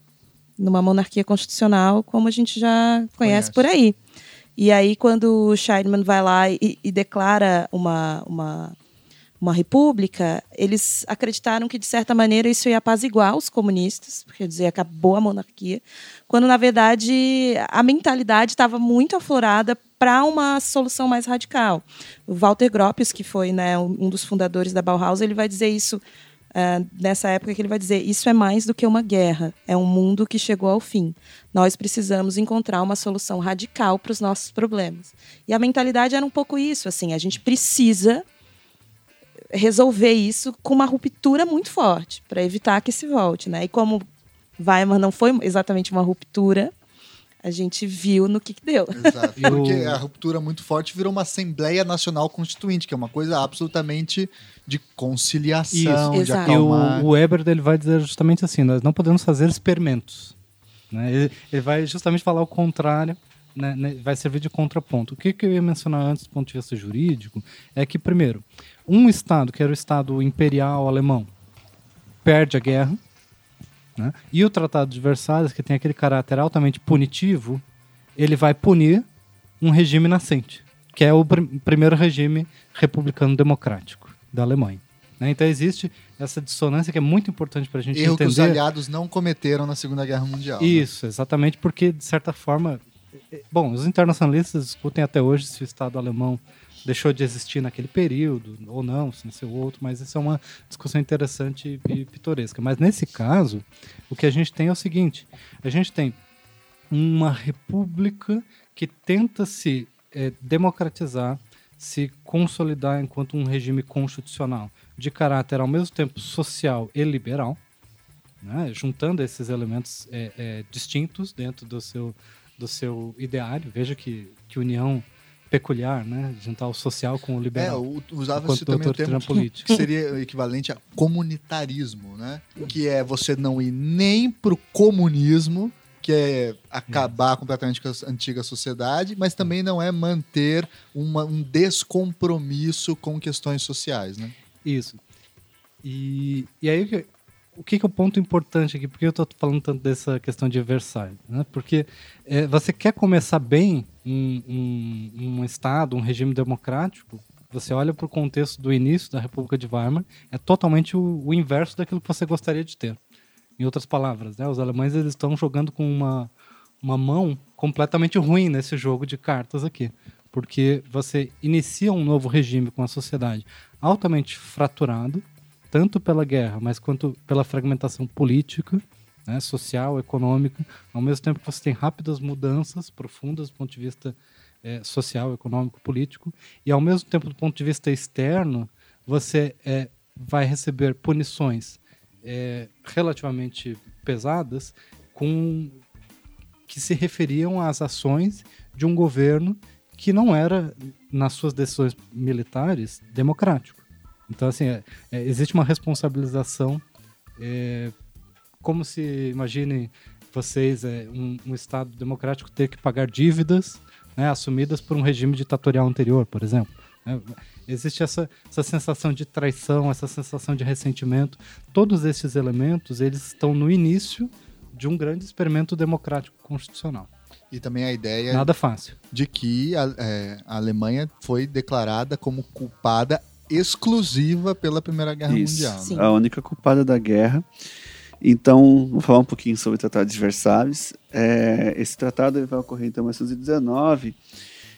numa monarquia constitucional, como a gente já conhece, conhece. por aí. E aí, quando o Scheidman vai lá e, e declara uma, uma, uma república, eles acreditaram que, de certa maneira, isso ia apaziguar os comunistas, quer dizer, acabou a monarquia, quando, na verdade, a mentalidade estava muito aflorada para uma solução mais radical. O Walter Gropius, que foi né, um dos fundadores da Bauhaus, ele vai dizer isso uh, nessa época que ele vai dizer: isso é mais do que uma guerra, é um mundo que chegou ao fim. Nós precisamos encontrar uma solução radical para os nossos problemas. E a mentalidade era um pouco isso, assim, a gente precisa resolver isso com uma ruptura muito forte para evitar que se volte, né? E como Weimar não foi exatamente uma ruptura, a gente viu no que, que deu. Exato. Porque a ruptura muito forte virou uma Assembleia Nacional Constituinte, que é uma coisa absolutamente de conciliação, Isso. de Exato. acalmar. E o, o Eber ele vai dizer justamente assim, nós não podemos fazer experimentos. Né? Ele, ele vai justamente falar o contrário, né? né vai servir de contraponto. O que, que eu ia mencionar antes do ponto de vista jurídico é que, primeiro, um Estado, que era o Estado imperial alemão, perde a guerra, né? E o Tratado de Versalhes, que tem aquele caráter altamente punitivo, ele vai punir um regime nascente, que é o pr primeiro regime republicano democrático da Alemanha. Né? Então existe essa dissonância que é muito importante para a gente Erro entender. que os aliados não cometeram na Segunda Guerra Mundial. Né? Isso, né? exatamente, porque de certa forma, bom, os internacionalistas discutem até hoje se o Estado alemão deixou de existir naquele período, ou não, se nasceu outro, mas isso é uma discussão interessante e pitoresca. Mas nesse caso, o que a gente tem é o seguinte: a gente tem uma república que tenta se é, democratizar, se consolidar enquanto um regime constitucional de caráter ao mesmo tempo social e liberal, né, juntando esses elementos é, é, distintos dentro do seu, do seu ideário. Veja que, que união peculiar, né? Juntar o social com o liberal. É, usava-se também o termo político. que seria equivalente a comunitarismo, né? Que é você não ir nem pro comunismo, que é acabar completamente com a antiga sociedade, mas também não é manter uma, um descompromisso com questões sociais, né? Isso. E, e aí o que, que, é o ponto importante aqui? Por que eu estou falando tanto dessa questão de Versailles? Né? Porque é, você quer começar bem um, um, um, Estado, um regime democrático, você olha para o contexto do início da República de Weimar, é totalmente o, o, inverso daquilo que você gostaria de ter. Em outras palavras, né? os alemães eles estão jogando com uma, uma mão completamente ruim nesse jogo de cartas aqui. Porque você inicia um novo regime com a sociedade altamente fraturado, tanto pela guerra, mas quanto pela fragmentação política, né, social, econômica, ao mesmo tempo que você tem rápidas mudanças profundas do ponto de vista é, social, econômico, político, e ao mesmo tempo do ponto de vista externo, você é, vai receber punições é, relativamente pesadas com que se referiam às ações de um governo que não era, nas suas decisões militares, democrático. Então, assim, é, é, existe uma responsabilização, é, como se, imaginem vocês, é, um, um, Estado democrático ter que pagar dívidas né, assumidas por um regime ditatorial anterior, por exemplo. Né? Existe essa, essa sensação de traição, essa sensação de ressentimento. Todos esses elementos, eles estão no início de um grande experimento democrático constitucional. E também a ideia Nada fácil. de que a, é, a Alemanha foi declarada como culpada exclusiva pela Primeira Guerra Isso. Mundial. Né? A única culpada da guerra. Então, vou falar um pouquinho sobre o Tratado de Versalhes. É, esse tratado ele vai ocorrer então, em 1919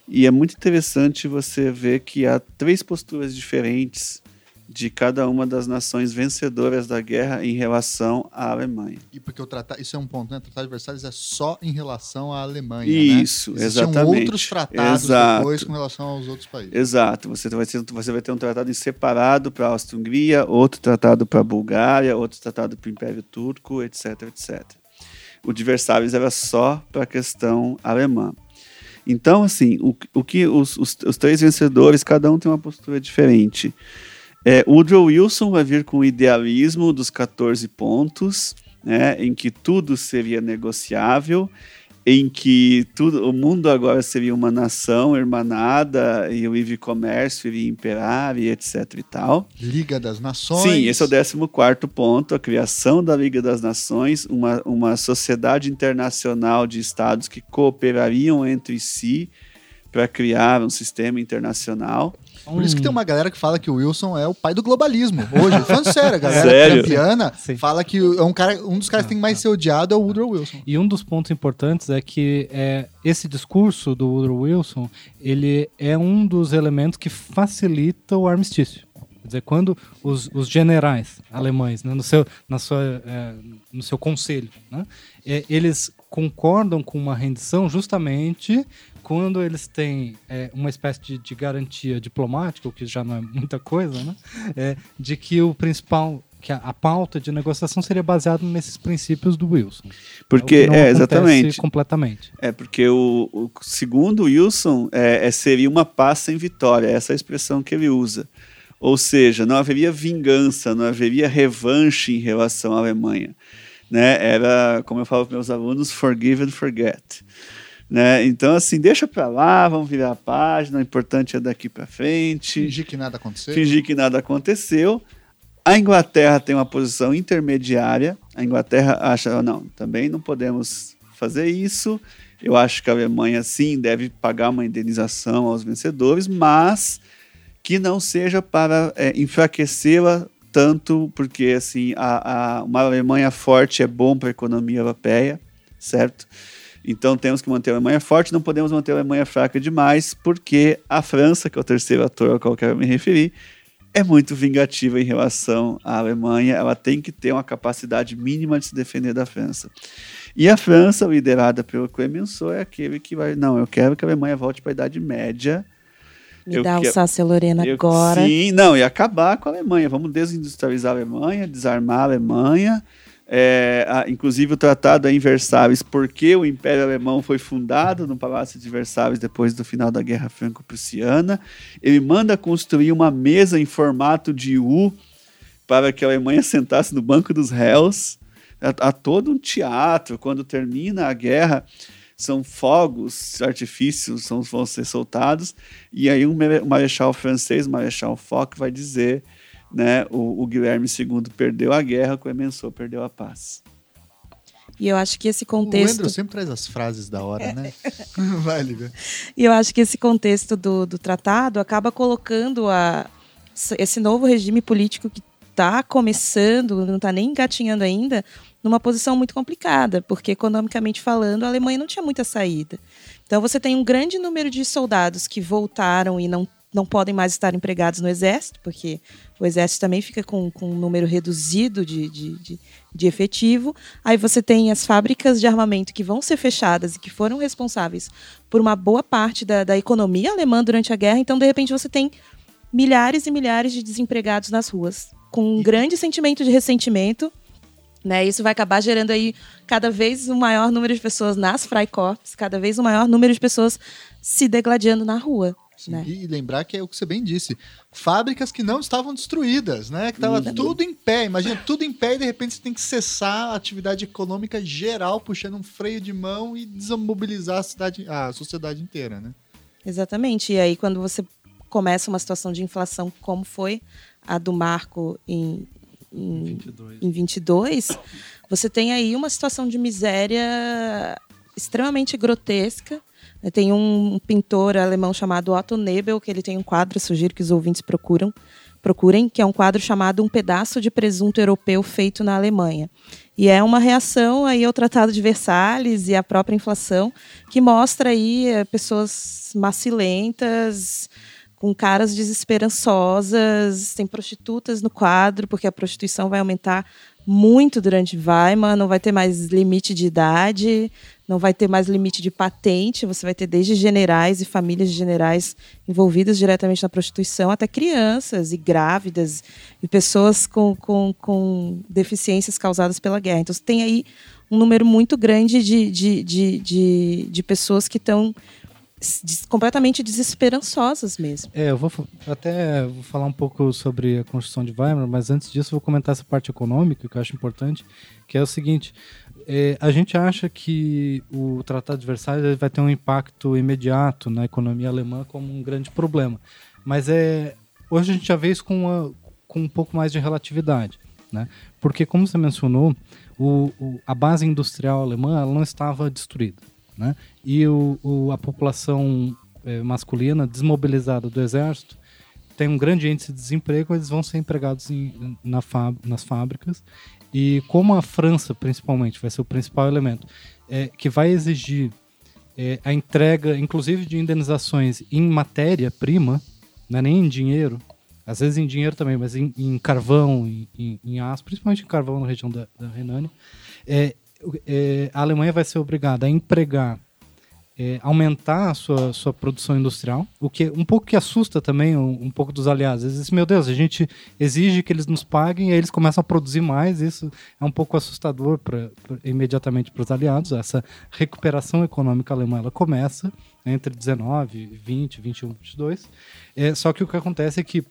e é muito interessante você ver que há três posturas diferentes de cada uma das nações vencedoras da guerra em relação à Alemanha. E porque o tratado, isso é um ponto, né? O Tratado de Versalhes é só em relação à Alemanha, Isso, né? Existiam exatamente. outros tratados Exato. depois com relação aos outros países. Exato, você vai, ter, você vai ter um tratado em separado para a Áustria-Hungria, outro tratado para a Bulgária, outro tratado para o Império Turco, etc, etc. O de Versalhes era só para a questão alemã. Então, assim, o, o que os, os, os três vencedores, cada um tem uma postura diferente. É, Woodrow Wilson vai vir com o idealismo dos 14 pontos, né, em que tudo seria negociável, em que tudo, o mundo agora seria uma nação hermanada e o livre comércio iria imperar e etc e tal. Liga das Nações. Sim, esse é o 14 ponto, a criação da Liga das Nações, uma, uma sociedade internacional de estados que cooperariam entre si para criar um sistema internacional. Por isso que tem uma galera que fala que o Wilson é o pai do globalismo. Hoje, falando sério, a galera (laughs) Sério? campeana Sim. fala que é um, cara, um dos caras que tem que mais ser odiado é o Woodrow Wilson. E um dos pontos importantes é que é, esse discurso do Woodrow Wilson, ele é um dos elementos que facilita o armistício. Quer dizer, quando os, os generais alemães, né, no, seu, na sua, é, no seu conselho, né, é, eles concordam com uma rendição justamente quando eles têm é, uma espécie de, de garantia diplomática, o que já não é muita coisa, né, é, de que o principal, que a, a pauta de negociação seria baseada nesses princípios do Wilson. Porque, É é, exatamente. completamente. É, porque o, o segundo Wilson é, é- seria uma paz sem vitória, essa é a expressão que ele usa. Ou seja, não haveria vingança, não haveria revanche em relação à Alemanha. Né? Era, como eu falo para meus alunos, forgive and forget. Né? Então, assim, deixa para lá, vamos virar a página, o importante é daqui para frente Fingir que nada aconteceu. fingir que nada aconteceu. A Inglaterra tem uma posição intermediária. A Inglaterra acha, não, também não podemos fazer isso. Eu acho que a Alemanha, sim, deve pagar uma indenização aos vencedores, mas que não seja para é, enfraquecê-la tanto, porque assim, a, a- uma Alemanha forte é bom para a economia europeia, certo? Então temos que manter a Alemanha forte, não podemos manter a Alemanha fraca demais, porque a França, que é o terceiro ator ao qual eu quero me referir, é muito vingativa em relação à Alemanha. Ela tem que ter uma capacidade mínima de se defender da França. E a França, liderada pelo Clemenceau, é aquele que vai. Não, eu quero que a Alemanha volte para a Idade Média. Me Eu dá quero- o Sácia Lorena Eu- agora. Sim, não, e acabar com a Alemanha. Vamos desindustrializar a Alemanha, desarmar a Alemanha. É, a- inclusive o tratado é em Versalhes, porque o Império Alemão foi fundado no Palácio de Versalhes depois do final da Guerra Franco-Prussiana. Ele manda construir uma mesa em formato de U para que a Alemanha sentasse no banco dos réus. Há, todo um teatro. Quando termina a guerra, são fogos, artifícios são, vão ser soltados. E aí um marechal francês, o marechal Foch, vai dizer, né, o, o Guilherme II perdeu a guerra, Clemenceau perdeu a paz. E eu acho que esse O contexto. Andrew sempre traz as frases da hora, né? (laughs) (laughs) Vai, Lívia. E eu acho que esse contexto do, do tratado acaba colocando a, esse novo regime político que está começando, não está nem engatinhando ainda, numa posição muito complicada, porque economicamente falando, a Alemanha não tinha muita saída. Então você tem um grande número de soldados que voltaram e não, não podem mais estar empregados no exército, porque o exército também fica com, com um número reduzido de, de, de, de efetivo. Aí você tem as fábricas de armamento que vão ser fechadas e que foram responsáveis por uma boa parte da, da economia alemã durante a guerra. Então, de repente, você tem milhares e milhares de desempregados nas ruas, com um grande sentimento de ressentimento. Né? Isso vai acabar gerando aí cada vez um maior número de pessoas nas Freikorps, cada vez um maior número de pessoas se degladiando na rua. Sim, né? E lembrar que é o que você bem disse. Fábricas que não estavam destruídas, né? Que estava tudo em pé. Imagina, tudo em pé e de repente você tem que cessar a atividade econômica geral, puxando um freio de mão e desmobilizar a, cidade, a sociedade inteira, né? Exatamente. E aí, quando você começa uma situação de inflação como foi a do Marco em, em, 22. em 22, você tem aí uma situação de miséria extremamente grotesca. Tem um pintor alemão chamado Otto Nebel, que ele tem um quadro, sugiro que os ouvintes procuram, procurem, que é um quadro chamado Um Pedaço de Presunto Europeu Feito na Alemanha. E é uma reação aí ao Tratado de Versalhes e à própria inflação, que mostra aí é, pessoas macilentas, com caras desesperançosas, tem prostitutas no quadro, porque a prostituição vai aumentar muito durante Weimar, não vai ter mais limite de idade, não vai ter mais limite de patente, você vai ter desde generais e famílias de generais envolvidas diretamente na prostituição, até crianças e grávidas e pessoas com, com, com deficiências causadas pela guerra. Então, você tem aí um número muito grande de, de, de, de, de pessoas que estão completamente desesperançosas mesmo. É, eu vou até vou falar um pouco sobre a construção de Weimar, mas antes disso vou comentar essa parte econômica que eu acho importante, que é o seguinte: é, a gente acha que o Tratado de Versalhes vai ter um impacto imediato na economia alemã como um grande problema, mas é hoje a gente já vê isso com, uma, com um pouco mais de relatividade, né? Porque como você mencionou, o, o, a base industrial alemã não estava destruída né? E o, o a população é, masculina desmobilizada do exército tem um grande índice de desemprego, eles vão ser empregados em, na nas fábricas. E como a França, principalmente, vai ser o principal elemento, é, que vai exigir é, a entrega, inclusive de indenizações em matéria-prima, não é nem em dinheiro, às vezes em dinheiro também, mas em, em carvão, em, em, em, aço, principalmente em carvão na região da, da Renânia, é, é, a Alemanha vai ser obrigada a empregar, é, aumentar a sua, sua produção industrial, o que um pouco que assusta também um, um pouco dos aliados. Eles dizem, meu Deus, a gente exige que eles nos paguem e aí eles começam a produzir mais. Isso é um pouco assustador pra, pra imediatamente para os aliados. Essa recuperação econômica alemã ela começa entre 19, 20, 21, 22. É, só que o que acontece é que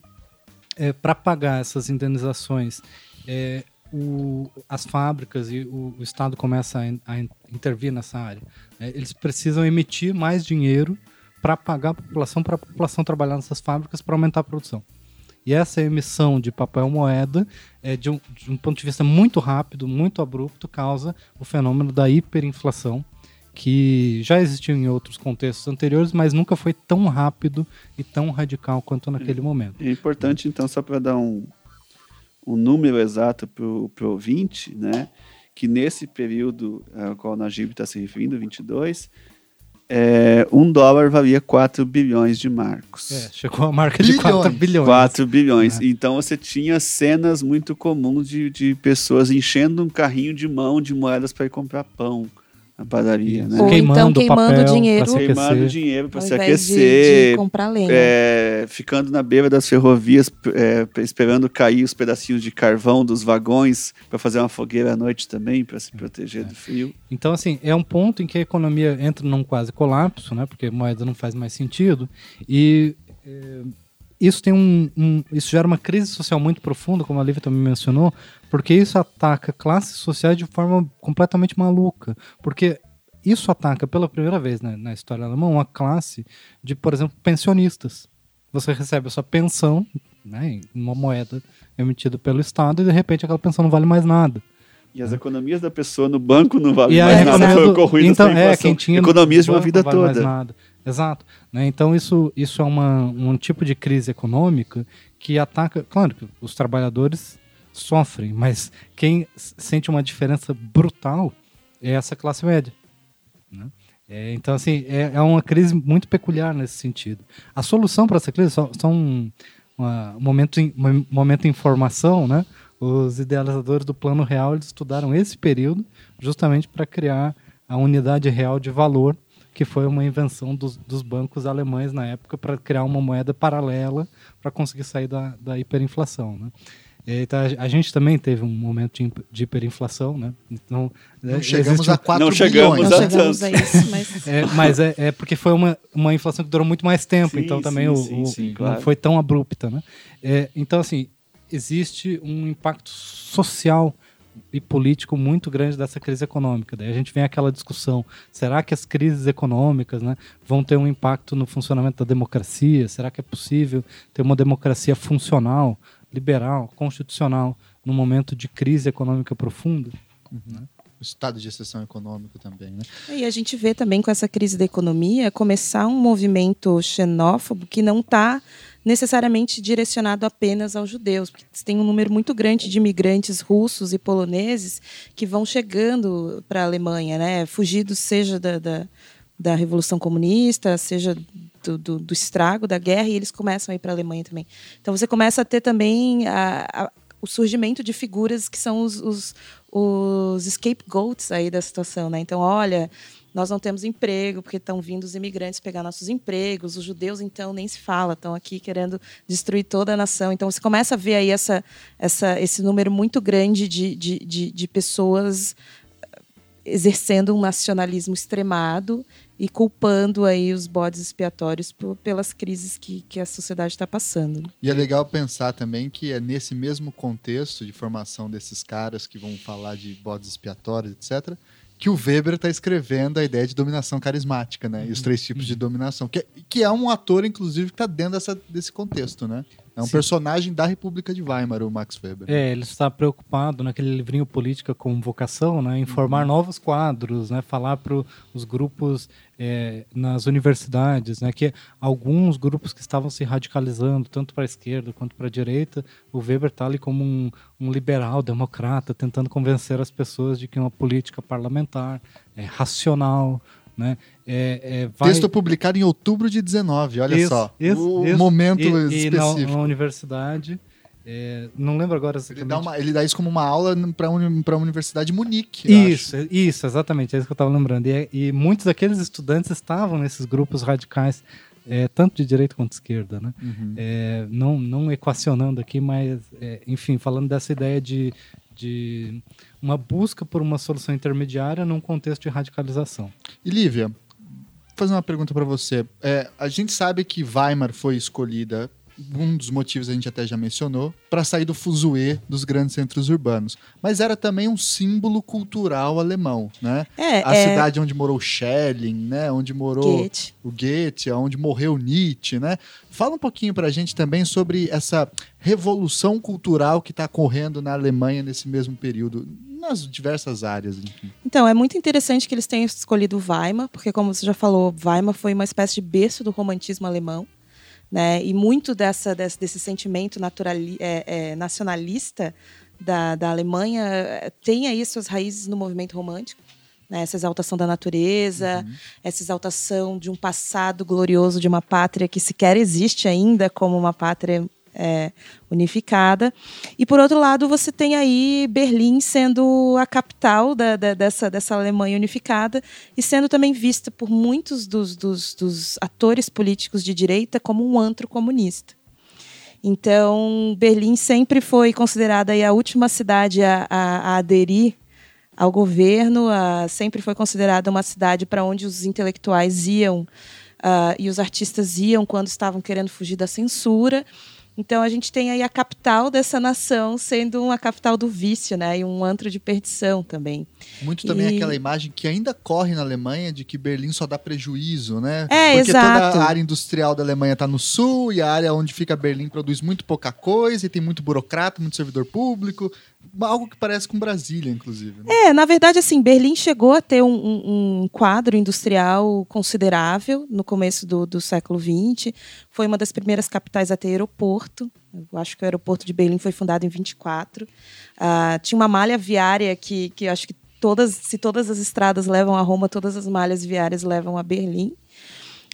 é, para pagar essas indenizações é, o, as fábricas e o, o Estado começa a, a, intervir nessa área. É, eles precisam emitir mais dinheiro para pagar a população, para a população trabalhar nessas fábricas para aumentar a produção. E essa emissão de papel moeda, é, de, um, de um ponto de vista muito rápido, muito abrupto, causa o fenômeno da hiperinflação, que já existiu em outros contextos anteriores, mas nunca foi tão rápido e tão radical quanto naquele é, momento. É importante, então, só para dar um, um número exato para o ouvinte, né? que nesse período ao qual o Najib está se referindo, 22, é, um dólar valia 4 bilhões de marcos. É, chegou a marca bilhões. de 4 bilhões. 4 bilhões. É. Então você tinha cenas muito comuns de, de pessoas enchendo um carrinho de mão de moedas para ir comprar pão na padaria, né? Ou queimando então queimando papel dinheiro, queimando dinheiro para se aquecer, de, de comprar lenha. É, ficando na beira das ferrovias, é, esperando cair os pedacinhos de carvão dos vagões para fazer uma fogueira à noite também para se proteger é. do frio. Então assim é um ponto em que a economia entra num quase colapso, né? Porque moeda não faz mais sentido e é, isso tem um, um, isso gera uma crise social muito profunda, como a Lívia também mencionou, porque isso ataca classes sociais de forma completamente maluca, porque isso ataca pela primeira vez né, na história alemã uma classe de, por exemplo, pensionistas. Você recebe a sua pensão, né, uma moeda emitida pelo Estado, e de repente aquela pensão não vale mais nada. E as economias da pessoa no banco não valem mais nada. Foi o ruim então, é, quem tinha economias de uma vida vale toda. Exato. Né? Então, isso, isso é uma, um tipo de crise econômica que ataca. Claro que os trabalhadores sofrem, mas quem sente uma diferença brutal é essa classe média. Né? É, então, assim, é, é, uma crise muito peculiar nesse sentido. A solução para essa crise só um, uma, um momento, em, um momento em formação, né? Os idealizadores do Plano Real estudaram esse período justamente para criar a unidade real de valor que foi uma invenção dos, dos bancos alemães na época para criar uma moeda paralela para conseguir sair da, da hiperinflação. Né? Então, a gente também teve um momento de, hiperinflação, né? Então, não é, chegamos a 4 não chegamos bilhões. A não chegamos a isso, mas... (laughs) É, mas é, é, porque foi uma, uma inflação que durou muito mais tempo, sim, então também sim, o, sim, o claro. não foi tão abrupta, né? É, então, assim, existe um impacto social e político muito grande dessa crise econômica. Daí a gente vem aquela discussão: será que as crises econômicas né, vão ter um impacto no funcionamento da democracia? Será que é possível ter uma democracia funcional, liberal, constitucional, num momento de crise econômica profunda? Uhum. O estado de exceção econômico também, né? E a gente vê também com essa crise da economia começar um movimento xenófobo que não está necessariamente direcionado apenas aos judeus, porque tem um número muito grande de imigrantes russos e poloneses que vão chegando para a Alemanha, né? fugidos seja da, da, da Revolução Comunista, seja do, do, do, estrago da guerra, e eles começam a ir para a Alemanha também. Então você começa a ter também a, a, o surgimento de figuras que são os, os, os scapegoats aí da situação. Né? Então, olha, nós não temos emprego porque estão vindo os imigrantes pegar nossos empregos, os judeus então nem se fala, estão aqui querendo destruir toda a nação. Então você começa a ver aí essa, essa, esse número muito grande de, de, de, de pessoas eh, exercendo um nacionalismo extremado e culpando aí os bodes expiatórios por, pelas crises que, que a sociedade está passando. E é legal pensar também que é nesse mesmo contexto de formação desses caras que vão falar de bodes expiatórios, etc., que o Weber está escrevendo a ideia de dominação carismática, né? E os três tipos de dominação. Que, é, que é um ator, inclusive, que está dentro dessa, desse contexto, né? É um Sim. personagem da República de Weimar, o Max Weber. É, ele está preocupado naquele livrinho Política com Vocação, né, em formar uhum. novos quadros, né, falar para os grupos é, nas universidades, né, que alguns grupos que estavam se radicalizando, tanto para a esquerda quanto para a direita, o Weber está ali como um, um, liberal democrata, tentando convencer as pessoas de que uma política parlamentar é racional, né? É, é, vai... Texto publicado em outubro de 19, olha isso, só. Isso, o isso. momento e, específico. E na, na universidade. É, não lembro agora exatamente. Ele dá, uma, ele dá isso como uma aula para un, a Universidade de Munique. Isso, isso, exatamente, é isso que eu estava lembrando. E, e, muitos daqueles estudantes estavam nesses grupos radicais, é, tanto de direita quanto de esquerda. Né? Uhum. É, não, não equacionando aqui, mas, é, enfim, falando dessa ideia de, de uma busca por uma solução intermediária num contexto de radicalização. E Lívia, fazer uma pergunta para você. É, a gente sabe que Weimar foi escolhida um dos motivos a gente até já mencionou, para sair do fuzuê dos grandes centros urbanos. Mas era também um símbolo cultural alemão, né? É, a é... cidade onde morou Schelling, né? Onde morou Goethe. o Goethe, onde morreu Nietzsche, né? Fala um pouquinho para a gente também sobre essa revolução cultural que está ocorrendo na Alemanha nesse mesmo período, nas diversas áreas. Enfim. Então, é muito interessante que eles tenham escolhido Weimar, porque, como você já falou, Weimar foi uma espécie de berço do romantismo alemão. Né? E muito dessa, desse, desse sentimento naturali, é, é, nacionalista da, da Alemanha é, tem aí suas raízes no movimento romântico. Né? Essa exaltação da natureza, uhum. essa exaltação de um passado glorioso de uma pátria que sequer existe ainda como uma pátria é, unificada. E, por outro lado, você tem aí Berlim sendo a capital da, da, dessa, dessa Alemanha unificada e sendo também vista por muitos dos, dos, dos atores políticos de direita como um antro comunista. Então, Berlim sempre foi considerada a última cidade a, a, a aderir ao governo, a, sempre foi considerada uma cidade para onde os intelectuais iam uh, e os artistas iam quando estavam querendo fugir da censura. Então a gente tem aí a capital dessa nação sendo uma capital do vício, né? E um antro de perdição também. Muito também e... aquela imagem que ainda corre na Alemanha de que Berlim só dá prejuízo, né? É, Porque exato. toda a área industrial da Alemanha está no sul e a área onde fica Berlim produz muito pouca coisa e tem muito burocrata, muito servidor público algo que parece com Brasília, inclusive. Né? É, na verdade, assim, Berlim chegou a ter um, um, um quadro industrial considerável no começo do, do, século XX. Foi uma das primeiras capitais a ter aeroporto. Eu acho que o aeroporto de Berlim foi fundado em 24. Uh, ah, tinha uma malha viária que, que acho que todas, se todas as estradas levam a Roma, todas as malhas viárias levam a Berlim.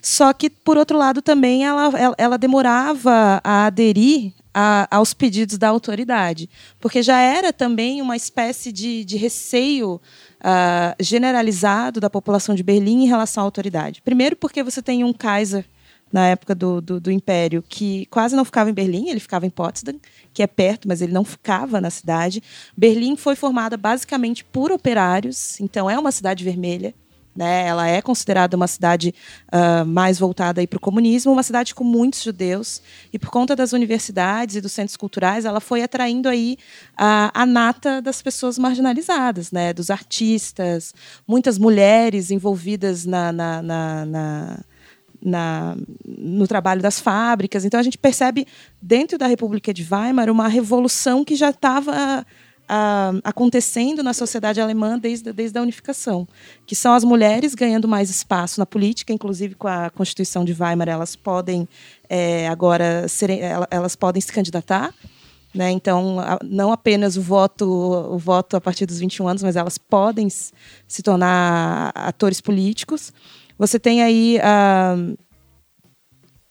Só que, por outro lado, também ela, ela, ela demorava a aderir a, aos pedidos da autoridade, porque já era também uma espécie de, de receio uh, generalizado da população de Berlim em relação à autoridade. Primeiro, porque você tem um Kaiser na época do, do, do, Império, que quase não ficava em Berlim, ele ficava em Potsdam, que é perto, mas ele não ficava na cidade. Berlim foi formada basicamente por operários, então é uma cidade vermelha. Né? Ela é considerada uma cidade uh, mais voltada para o comunismo, uma cidade com muitos judeus. E por conta das universidades e dos centros culturais, ela foi atraindo aí a, a nata das pessoas marginalizadas, né? dos artistas, muitas mulheres envolvidas na, na, na, na na, no trabalho das fábricas. Então a gente percebe dentro da República de Weimar uma revolução que já estava acontecendo na sociedade alemã desde, desde a unificação, que são as mulheres ganhando mais espaço na política, inclusive com a Constituição de Weimar, elas podem é, agora serem, elas podem se candidatar. Né? Então, não apenas o voto, o voto a partir dos 21 anos, mas elas podem se tornar atores políticos. Você tem aí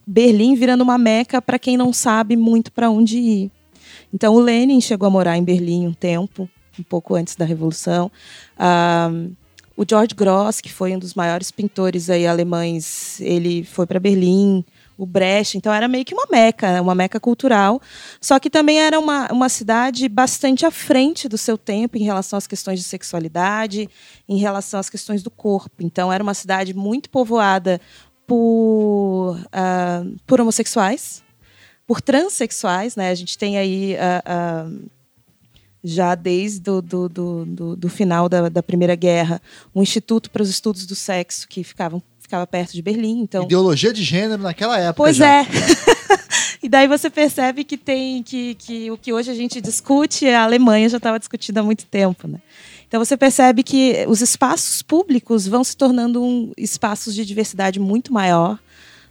Berlim virando uma meca para quem não sabe muito para onde ir. Então, o Lenin chegou a morar em Berlim um tempo, um pouco antes da Revolução. Uh, o George Gross, que foi um dos maiores pintores aí alemães, ele foi para Berlim o Brecht. Então era meio que uma meca, uma meca cultural. Só que também era uma, uma cidade bastante à frente do seu tempo em relação às questões de sexualidade, em relação às questões do corpo. Então era uma cidade muito povoada por, uh, por homossexuais, por transexuais. Né? A gente tem aí. Uh, uh, já desde o do, do, do, do, final da, da Primeira Guerra, um instituto para os estudos do sexo que ficavam ficava perto de Berlim. Então... Ideologia de gênero naquela época. Pois já. é. (laughs) e daí você percebe que tem que, que o que hoje a gente discute, a Alemanha já estava discutindo há muito tempo. Né? Então você percebe que os espaços públicos vão se tornando um, espaços de diversidade muito maior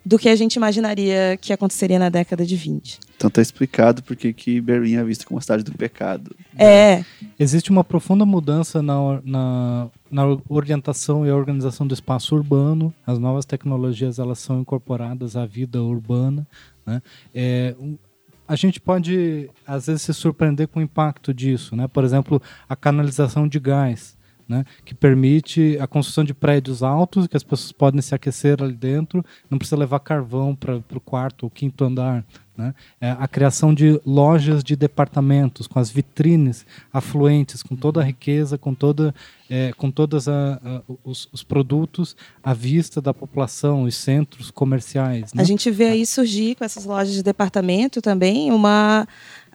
do que a gente imaginaria que aconteceria na década de 20. Então tá explicado porque que Berlim é visto como a cidade do pecado. É. Existe uma profunda mudança na, na, na orientação e organização do espaço urbano. As novas tecnologias elas são incorporadas à vida urbana. Né? É, a gente pode às vezes se surpreender com o impacto disso, né? Por exemplo, a canalização de gás né, que permite a construção de prédios altos, que as pessoas podem se aquecer ali dentro, não precisa levar carvão para o quarto ou quinto andar. Né? É a criação de lojas de departamentos, com as vitrines afluentes, com toda a riqueza, com, toda, é, com todos os, os, produtos à vista da população, os centros comerciais. Né? A gente vê aí surgir com essas lojas de departamento também uma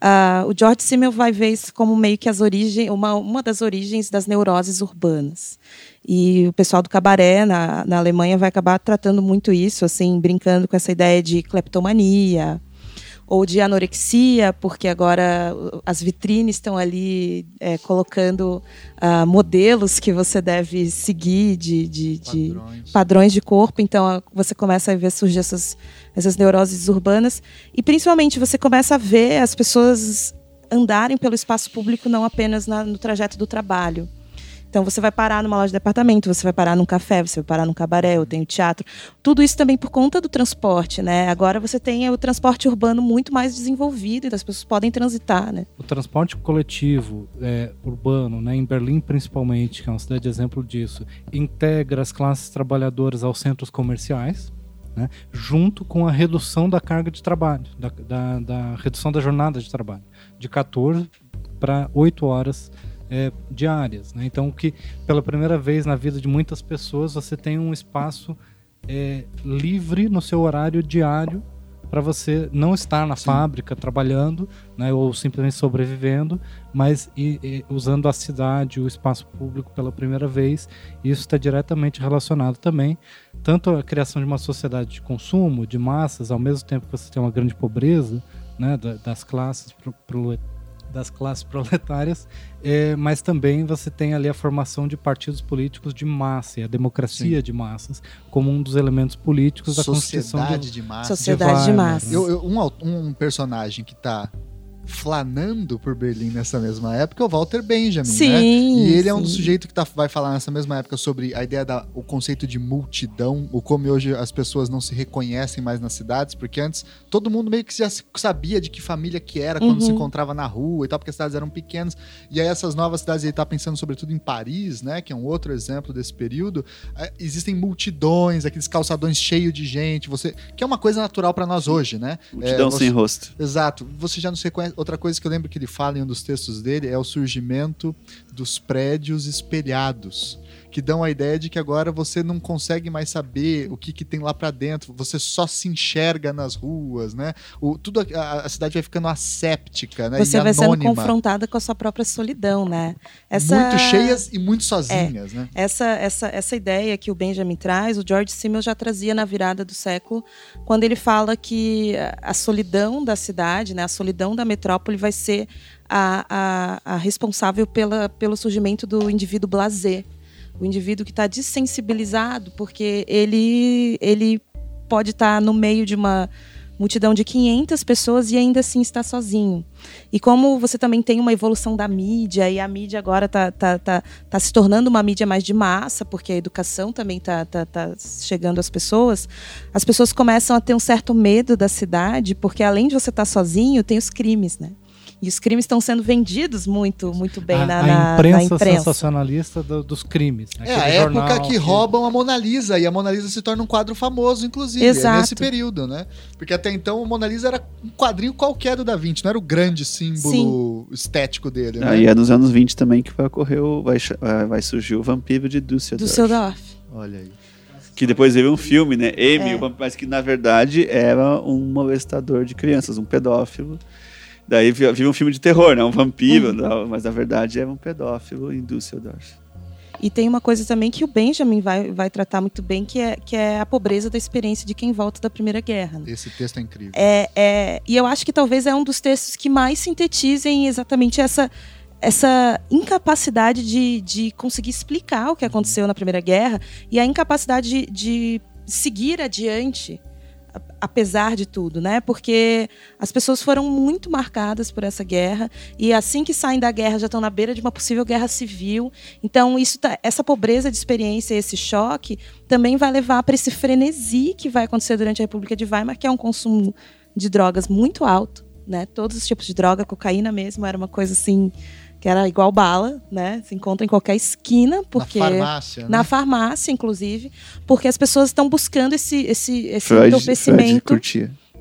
Uh, o George Simmel vai ver isso como meio que as origens, uma, uma das origens das neuroses urbanas. E o pessoal do cabaré na, na Alemanha vai acabar tratando muito isso, assim, brincando com essa ideia de cleptomania, ou de anorexia, porque agora as vitrines estão ali é, colocando uh, modelos que você deve seguir de, de, de padrões. padrões. de corpo. Então você começa a ver surgir essas, essas neuroses urbanas. E principalmente você começa a ver as pessoas andarem pelo espaço público não apenas na, no trajeto do trabalho então você vai parar numa loja de departamento, você vai parar num café, você vai parar num cabaré, eu tenho teatro. Tudo isso também por conta do transporte, né? Agora você tem o transporte urbano muito mais desenvolvido e as pessoas podem transitar, né? O transporte coletivo é, urbano, né, em Berlim principalmente, que é uma cidade de exemplo disso, integra as classes trabalhadoras aos centros comerciais, né, junto com a redução da carga de trabalho, da, da, da redução da jornada de trabalho, de 14 para 8 horas é, diárias. Né? Então, que pela primeira vez na vida de muitas pessoas você tem um espaço é, livre no seu horário diário para você não estar na Sim. fábrica trabalhando, né, ou simplesmente sobrevivendo, mas e, e, usando a cidade, o espaço público pela primeira vez. Isso está diretamente relacionado também tanto à criação de uma sociedade de consumo, de massas, ao mesmo tempo que você tem uma grande pobreza, né, das classes das classes (laughs) proletárias, é, mas também você tem ali a formação de partidos políticos de massa e a democracia Sim. de massas como um dos elementos políticos da Sociedade de, de massas. Sociedade de, de massas. Eu, eu, um, um personagem que está flanando por Berlim nessa mesma época é o Walter Benjamin, sim, né? E ele sim. é um dos sujeitos que tá, vai falar nessa mesma época sobre a ideia da o conceito de multidão, o como hoje as pessoas não se reconhecem mais nas cidades, porque antes todo mundo meio que já sabia de que família que era quando uhum. se encontrava na rua e tal, porque as cidades eram pequenas. E aí essas novas cidades, ele tá pensando sobretudo em Paris, né, que é um outro exemplo desse período, é, existem multidões, aqueles calçadões cheios de gente, você que é uma coisa natural para nós hoje, né? Multidão é, você, sem rosto. Exato. Você já não se reconhece outra coisa que eu lembro que ele fala em um dos textos dele é o surgimento dos prédios espelhados que dão a ideia de que agora você não consegue mais saber o que, que tem lá para dentro, você só se enxerga nas ruas, né? O, tudo a, a cidade vai ficando asséptica, né? Você e vai anônima. sendo confrontada com a sua própria solidão, né? Essa... Muito cheias e muito sozinhas, é, né? Essa, essa, essa ideia que o Benjamin traz, o George Simmel já trazia na virada do século, quando ele fala que a solidão da cidade, né, a solidão da metrópole vai ser a, a, a responsável pela, pelo surgimento do indivíduo blazer. O indivíduo que está desensibilizado, porque ele, ele pode estar tá no meio de uma multidão de 500 pessoas e ainda assim está sozinho. E como você também tem uma evolução da mídia, e a mídia agora está tá, tá, tá se tornando uma mídia mais de massa, porque a educação também está tá, tá chegando às pessoas, as pessoas começam a ter um certo medo da cidade, porque além de você estar tá sozinho, tem os crimes, né? E os crimes estão sendo vendidos muito, muito bem a, na, a na, imprensa na imprensa. sensacionalista do, dos crimes. É a época que, que, roubam a Mona Lisa e a Mona Lisa se torna um quadro famoso, inclusive. Exato. É nesse período, né? Porque até então a Mona Lisa era um quadrinho qualquer do Da Vinci, não era o grande símbolo Sim. estético dele. Né? Ah, e é nos anos 20 também que vai ocorrer, o, vai, vai surgir o vampiro de Düsseldorf. Düsseldorf. Olha aí. Que depois veio um filme, né? Amy, é. mas que na verdade era um molestador de crianças, um pedófilo. Daí vive um filme de terror, né? Um vampiro, uhum. não, mas na verdade é um pedófilo em Düsseldorf. E tem uma coisa também que o Benjamin vai, vai tratar muito bem, que é, que é a pobreza da experiência de quem volta da Primeira Guerra. Né? Esse texto é incrível. É, é, e eu acho que talvez é um dos textos que mais sintetizem exatamente essa, essa incapacidade de, de conseguir explicar o que aconteceu na Primeira Guerra e a incapacidade de, de seguir adiante apesar de tudo, né? Porque as pessoas foram muito marcadas por essa guerra e assim que saem da guerra já estão na beira de uma possível guerra civil. Então isso tá, essa pobreza de experiência, esse choque também vai levar para esse frenesi que vai acontecer durante a República de Weimar, que é um consumo de drogas muito alto, né? Todos os tipos de droga, cocaína mesmo, era uma coisa assim que era igual bala, né? Se encontra em qualquer esquina, porque na farmácia, né? na farmácia, inclusive, porque as pessoas estão buscando esse esse esse Freud, entorpecimento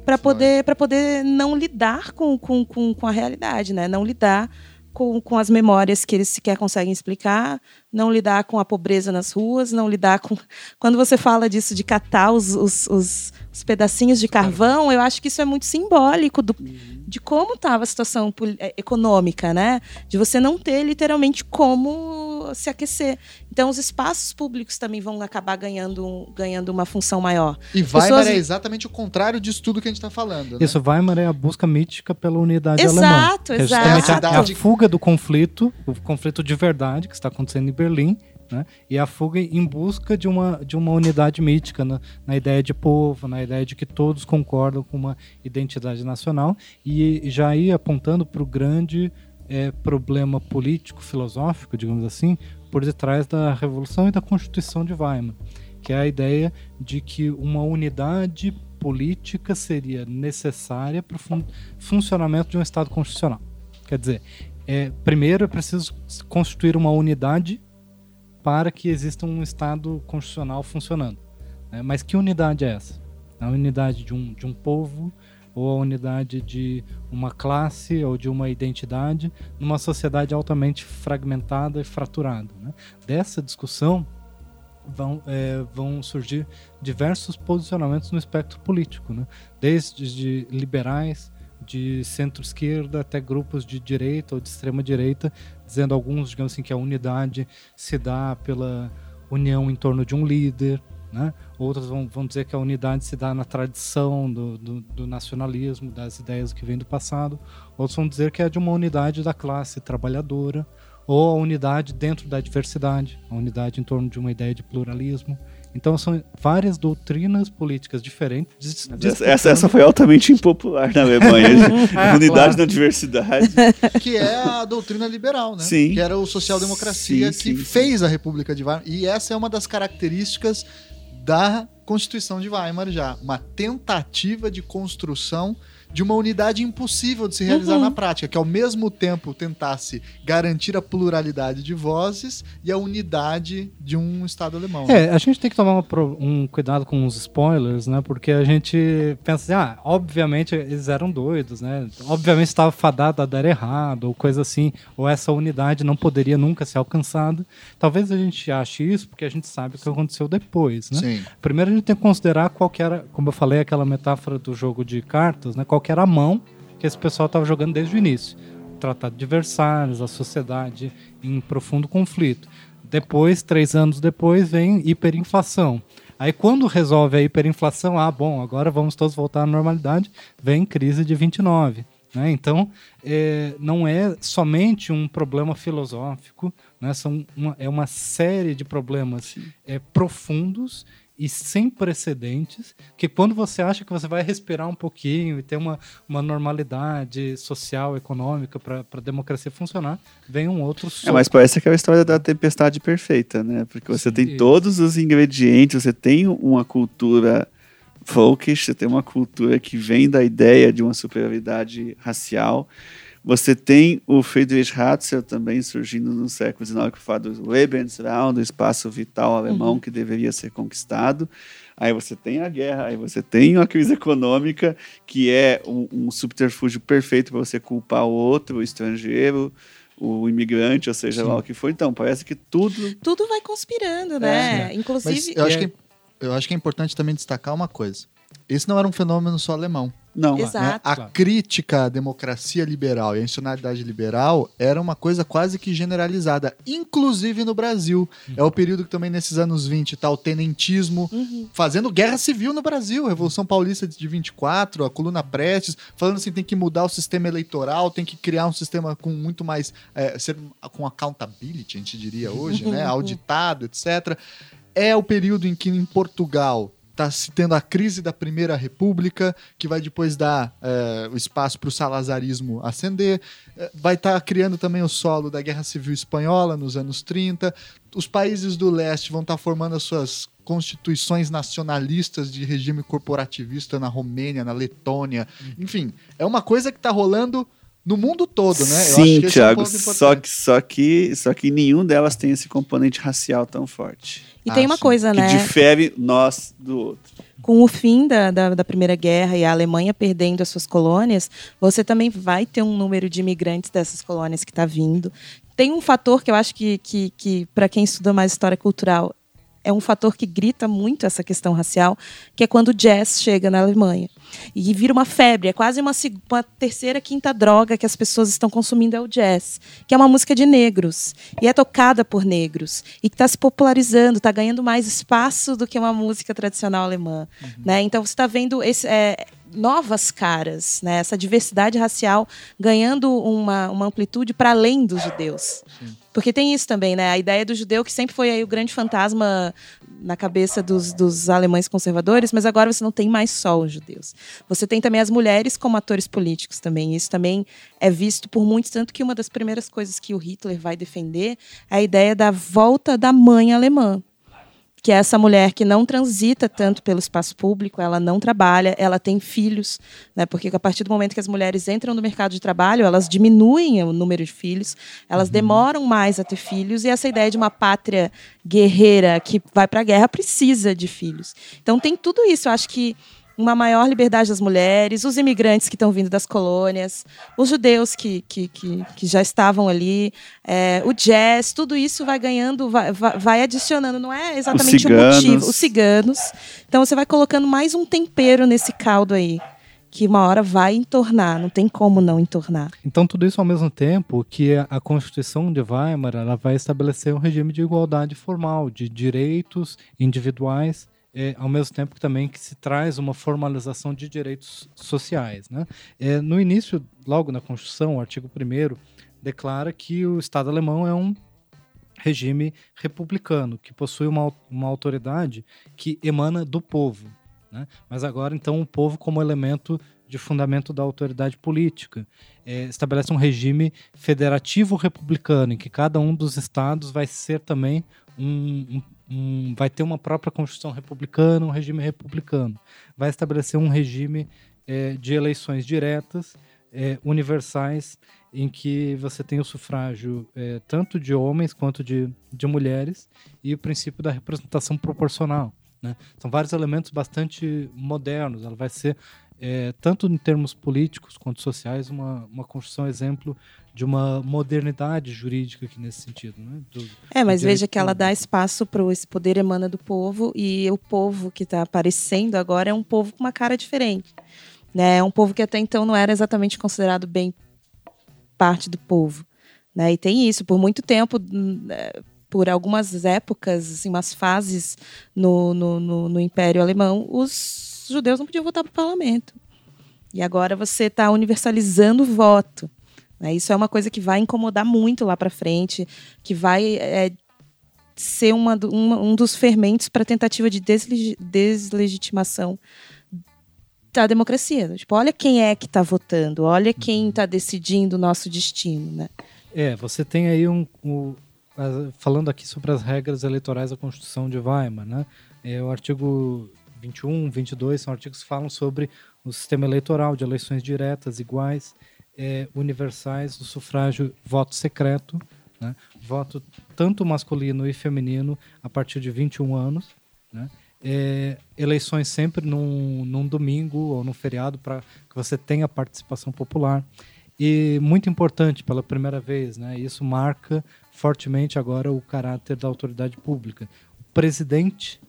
para poder para poder não lidar com, com, com, com a realidade, né? Não lidar com, com as memórias que eles sequer conseguem explicar, não lidar com a pobreza nas ruas, não lidar com. Quando você fala disso de catar os, os, os, os pedacinhos de carvão, eu acho que isso é muito simbólico do, de como estava a situação é, econômica, né? De você não ter literalmente como se aquecer. Então, os espaços públicos também vão acabar ganhando, ganhando uma função maior. E Weimar Pessoas... é exatamente o contrário disso tudo que a gente está falando. Né? Isso, Weimar é a busca mítica pela unidade exato, alemã. Exato, exato. É a, a fuga do conflito, o conflito de verdade que está acontecendo em Berlim, né? E a fuga em busca de uma, de uma unidade mítica, na, na, ideia de povo, na ideia de que todos concordam com uma identidade nacional, e já ia apontando para o grande é, problema político, filosófico, digamos assim, por detrás da Revolução e da Constituição de Weimar, que é a ideia de que uma unidade política seria necessária para o fun funcionamento de um Estado constitucional. Quer dizer, é, primeiro é preciso constituir uma unidade para que exista um Estado constitucional funcionando. Né? Mas que unidade é essa? A unidade de um, de um povo ou a unidade de uma classe ou de uma identidade numa sociedade altamente fragmentada e fraturada. Né? Dessa discussão vão, é, vão surgir diversos posicionamentos no espectro político, né? desde de liberais de centro-esquerda até grupos de direita ou de extrema-direita, dizendo alguns, digamos assim, que a unidade se dá pela união em torno de um líder, né? Outros vão, vão dizer que a unidade se dá na tradição do, do, do, nacionalismo, das ideias que vêm do passado. Outros vão dizer que é de uma unidade da classe trabalhadora, ou a unidade dentro da diversidade, a unidade em torno de uma ideia de pluralismo. Então são várias doutrinas políticas diferentes. Essa, essa foi altamente impopular na Alemanha. (laughs) é, Unidade claro. na diversidade. Que é a doutrina liberal, né? Sim. Que era o social-democracia que sim, fez sim. a República de Weimar. E essa é uma das características da Constituição de Weimar já. Uma tentativa de construção de uma unidade impossível de se realizar uhum. na prática, que ao mesmo tempo tentasse garantir a pluralidade de vozes e a unidade de um Estado alemão. É, a gente tem que tomar um cuidado com os spoilers, né? Porque a gente pensa assim, ah, obviamente eles eram doidos, né? Obviamente estava fadado a dar errado, ou coisa assim, ou essa unidade não poderia nunca ser alcançada. Talvez a gente ache isso porque a gente sabe o que aconteceu depois, né? Sim. Primeiro a gente tem que considerar qual que era, como eu falei, aquela metáfora do jogo de cartas, né? Qual que era a mão que esse pessoal estava jogando desde o início. O Tratado de Versalhes, a sociedade em profundo conflito. Depois, três anos depois, vem hiperinflação. Aí quando resolve a hiperinflação, ah, bom, agora vamos todos voltar à normalidade, vem crise de 29. Né? Então, é, não é somente um problema filosófico, né? São uma, é uma série de problemas é, profundos e sem precedentes, que quando você acha que você vai respirar um pouquinho e ter uma, uma normalidade social, econômica para a democracia funcionar, vem um outro É, mas parece aquela história da tempestade perfeita, né? Porque você Sim, tem isso. todos os ingredientes, você tem uma cultura folkish, você tem uma cultura que vem da ideia de uma superioridade racial, você tem o Friedrich Ratzel também surgindo no século XIX, que fala do Lebensraum, do espaço vital alemão uhum. que deveria ser conquistado. Aí você tem a guerra, aí você tem a crise econômica, que é um, um subterfúgio perfeito para você culpar o outro, o estrangeiro, o imigrante, ou seja Sim. lá o que for. Então, parece que tudo. Tudo vai conspirando, né? É. Inclusive. Mas eu, acho é que, eu acho que é importante também destacar uma coisa. Esse não era um fenômeno só alemão. Não, né? Exato. a crítica à democracia liberal e à institucionalidade liberal era uma coisa quase que generalizada, inclusive no Brasil. Uhum. É o período que também nesses anos 20 tá o tenentismo uhum. fazendo guerra civil no Brasil, Revolução Paulista de 24, a coluna Prestes, falando assim, tem que mudar o sistema eleitoral, tem que criar um sistema com muito mais é, ser, com accountability, a gente diria hoje, né, (laughs) auditado, etc. É o período em que em Portugal está se tendo a crise da Primeira República, que vai depois dar é, o espaço para o salazarismo ascender, é, vai estar tá criando também o solo da Guerra Civil Espanhola nos anos 30. Os países do leste vão estar tá formando as suas constituições nacionalistas de regime corporativista na Romênia, na Letônia. Enfim, é uma coisa que está rolando no mundo todo, né? Sim, Thiago. É um só, que, só, que, só que nenhum delas tem esse componente racial tão forte. E ah, tem uma sim. coisa, né? Que difere nós do outro. Com o fim da, da, da, Primeira Guerra e a Alemanha perdendo as suas colônias, você também vai ter um número de imigrantes dessas colônias que está vindo. Tem um fator que eu acho que, que, que para quem estuda mais história cultural, é um fator que grita muito essa questão racial, que é quando o jazz chega na Alemanha. E vira uma febre, é quase uma, uma, terceira, quinta droga que as pessoas estão consumindo é o jazz, que é uma música de negros, e é tocada por negros, e que está se popularizando, está ganhando mais espaço do que uma música tradicional alemã. Uhum. Né? Então você está vendo esse, é, novas caras, né? essa diversidade racial ganhando uma, uma amplitude para além dos judeus. Sim. Porque tem isso também, né? A ideia do judeu que sempre foi aí o grande fantasma na cabeça dos, dos alemães conservadores, mas agora você não tem mais só os judeus. Você tem também as mulheres como atores políticos também. Isso também é visto por muitos, tanto que uma das primeiras coisas que o Hitler vai defender é a ideia da volta da mãe alemã que é essa mulher que não transita tanto pelo espaço público, ela não trabalha, ela tem filhos, né? Porque a partir do momento que as mulheres entram no mercado de trabalho, elas diminuem o número de filhos, elas uhum. demoram mais a ter filhos e essa ideia de uma pátria guerreira que vai para a guerra precisa de filhos. Então tem tudo isso, eu acho que uma maior liberdade das mulheres, os imigrantes que estão vindo das colônias, os judeus que, que, que, que já estavam ali, é, o jazz, tudo isso vai ganhando, vai, vai adicionando, não é exatamente o motivo. Os ciganos. Então você vai colocando mais um tempero nesse caldo aí que uma hora vai entornar, não tem como não entornar. Então tudo isso ao mesmo tempo que a Constituição de Weimar ela vai estabelecer um regime de igualdade formal, de direitos individuais é, ao mesmo tempo que também que se traz uma formalização de direitos sociais. Né? É, no início, logo na Constituição, o artigo 1 declara que o Estado alemão é um regime republicano, que possui uma, uma autoridade que emana do povo. Né? Mas agora, então, o povo como elemento de fundamento da autoridade política. É, estabelece um regime federativo republicano, em que cada um dos estados vai ser também um, um, um, vai ter uma própria constituição republicana, um regime republicano. Vai estabelecer um regime é, de eleições diretas, é, universais, em que você tem o sufrágio é, tanto de homens quanto de, de mulheres e o princípio da representação proporcional. Né? São vários elementos bastante modernos. Ela vai ser, é, tanto em termos políticos quanto sociais, uma, uma construção exemplo de uma modernidade jurídica aqui nesse sentido. Né? Do, é, mas veja que ela dá espaço para esse poder emana do povo e o povo que está aparecendo agora é um povo com uma cara diferente. Né? É um povo que até então não era exatamente considerado bem parte do povo. Né? E tem isso, por muito tempo, é, por algumas épocas, assim, umas fases no, no, no, no Império Alemão, os judeus não podiam votar para o parlamento. E agora você está universalizando o voto. Né? Isso é uma coisa que vai incomodar muito lá para frente, que vai é, ser uma, uma, um dos fermentos para a tentativa de desleg deslegitimação da democracia. Tipo, olha quem é que está votando, olha quem está decidindo o nosso destino. Né? É, você tem aí um, um, falando aqui sobre as regras eleitorais da Constituição de Weimar, né? É, o artigo 21, 22 são artigos que falam sobre o sistema eleitoral de eleições diretas, iguais, é, universais, do sufrágio voto secreto, né? voto tanto masculino e feminino a partir de 21 anos, né? É, eleições sempre num, num domingo ou num feriado para que você tenha participação popular. E muito importante, pela primeira vez, né, isso marca fortemente agora o caráter da autoridade pública. O presidente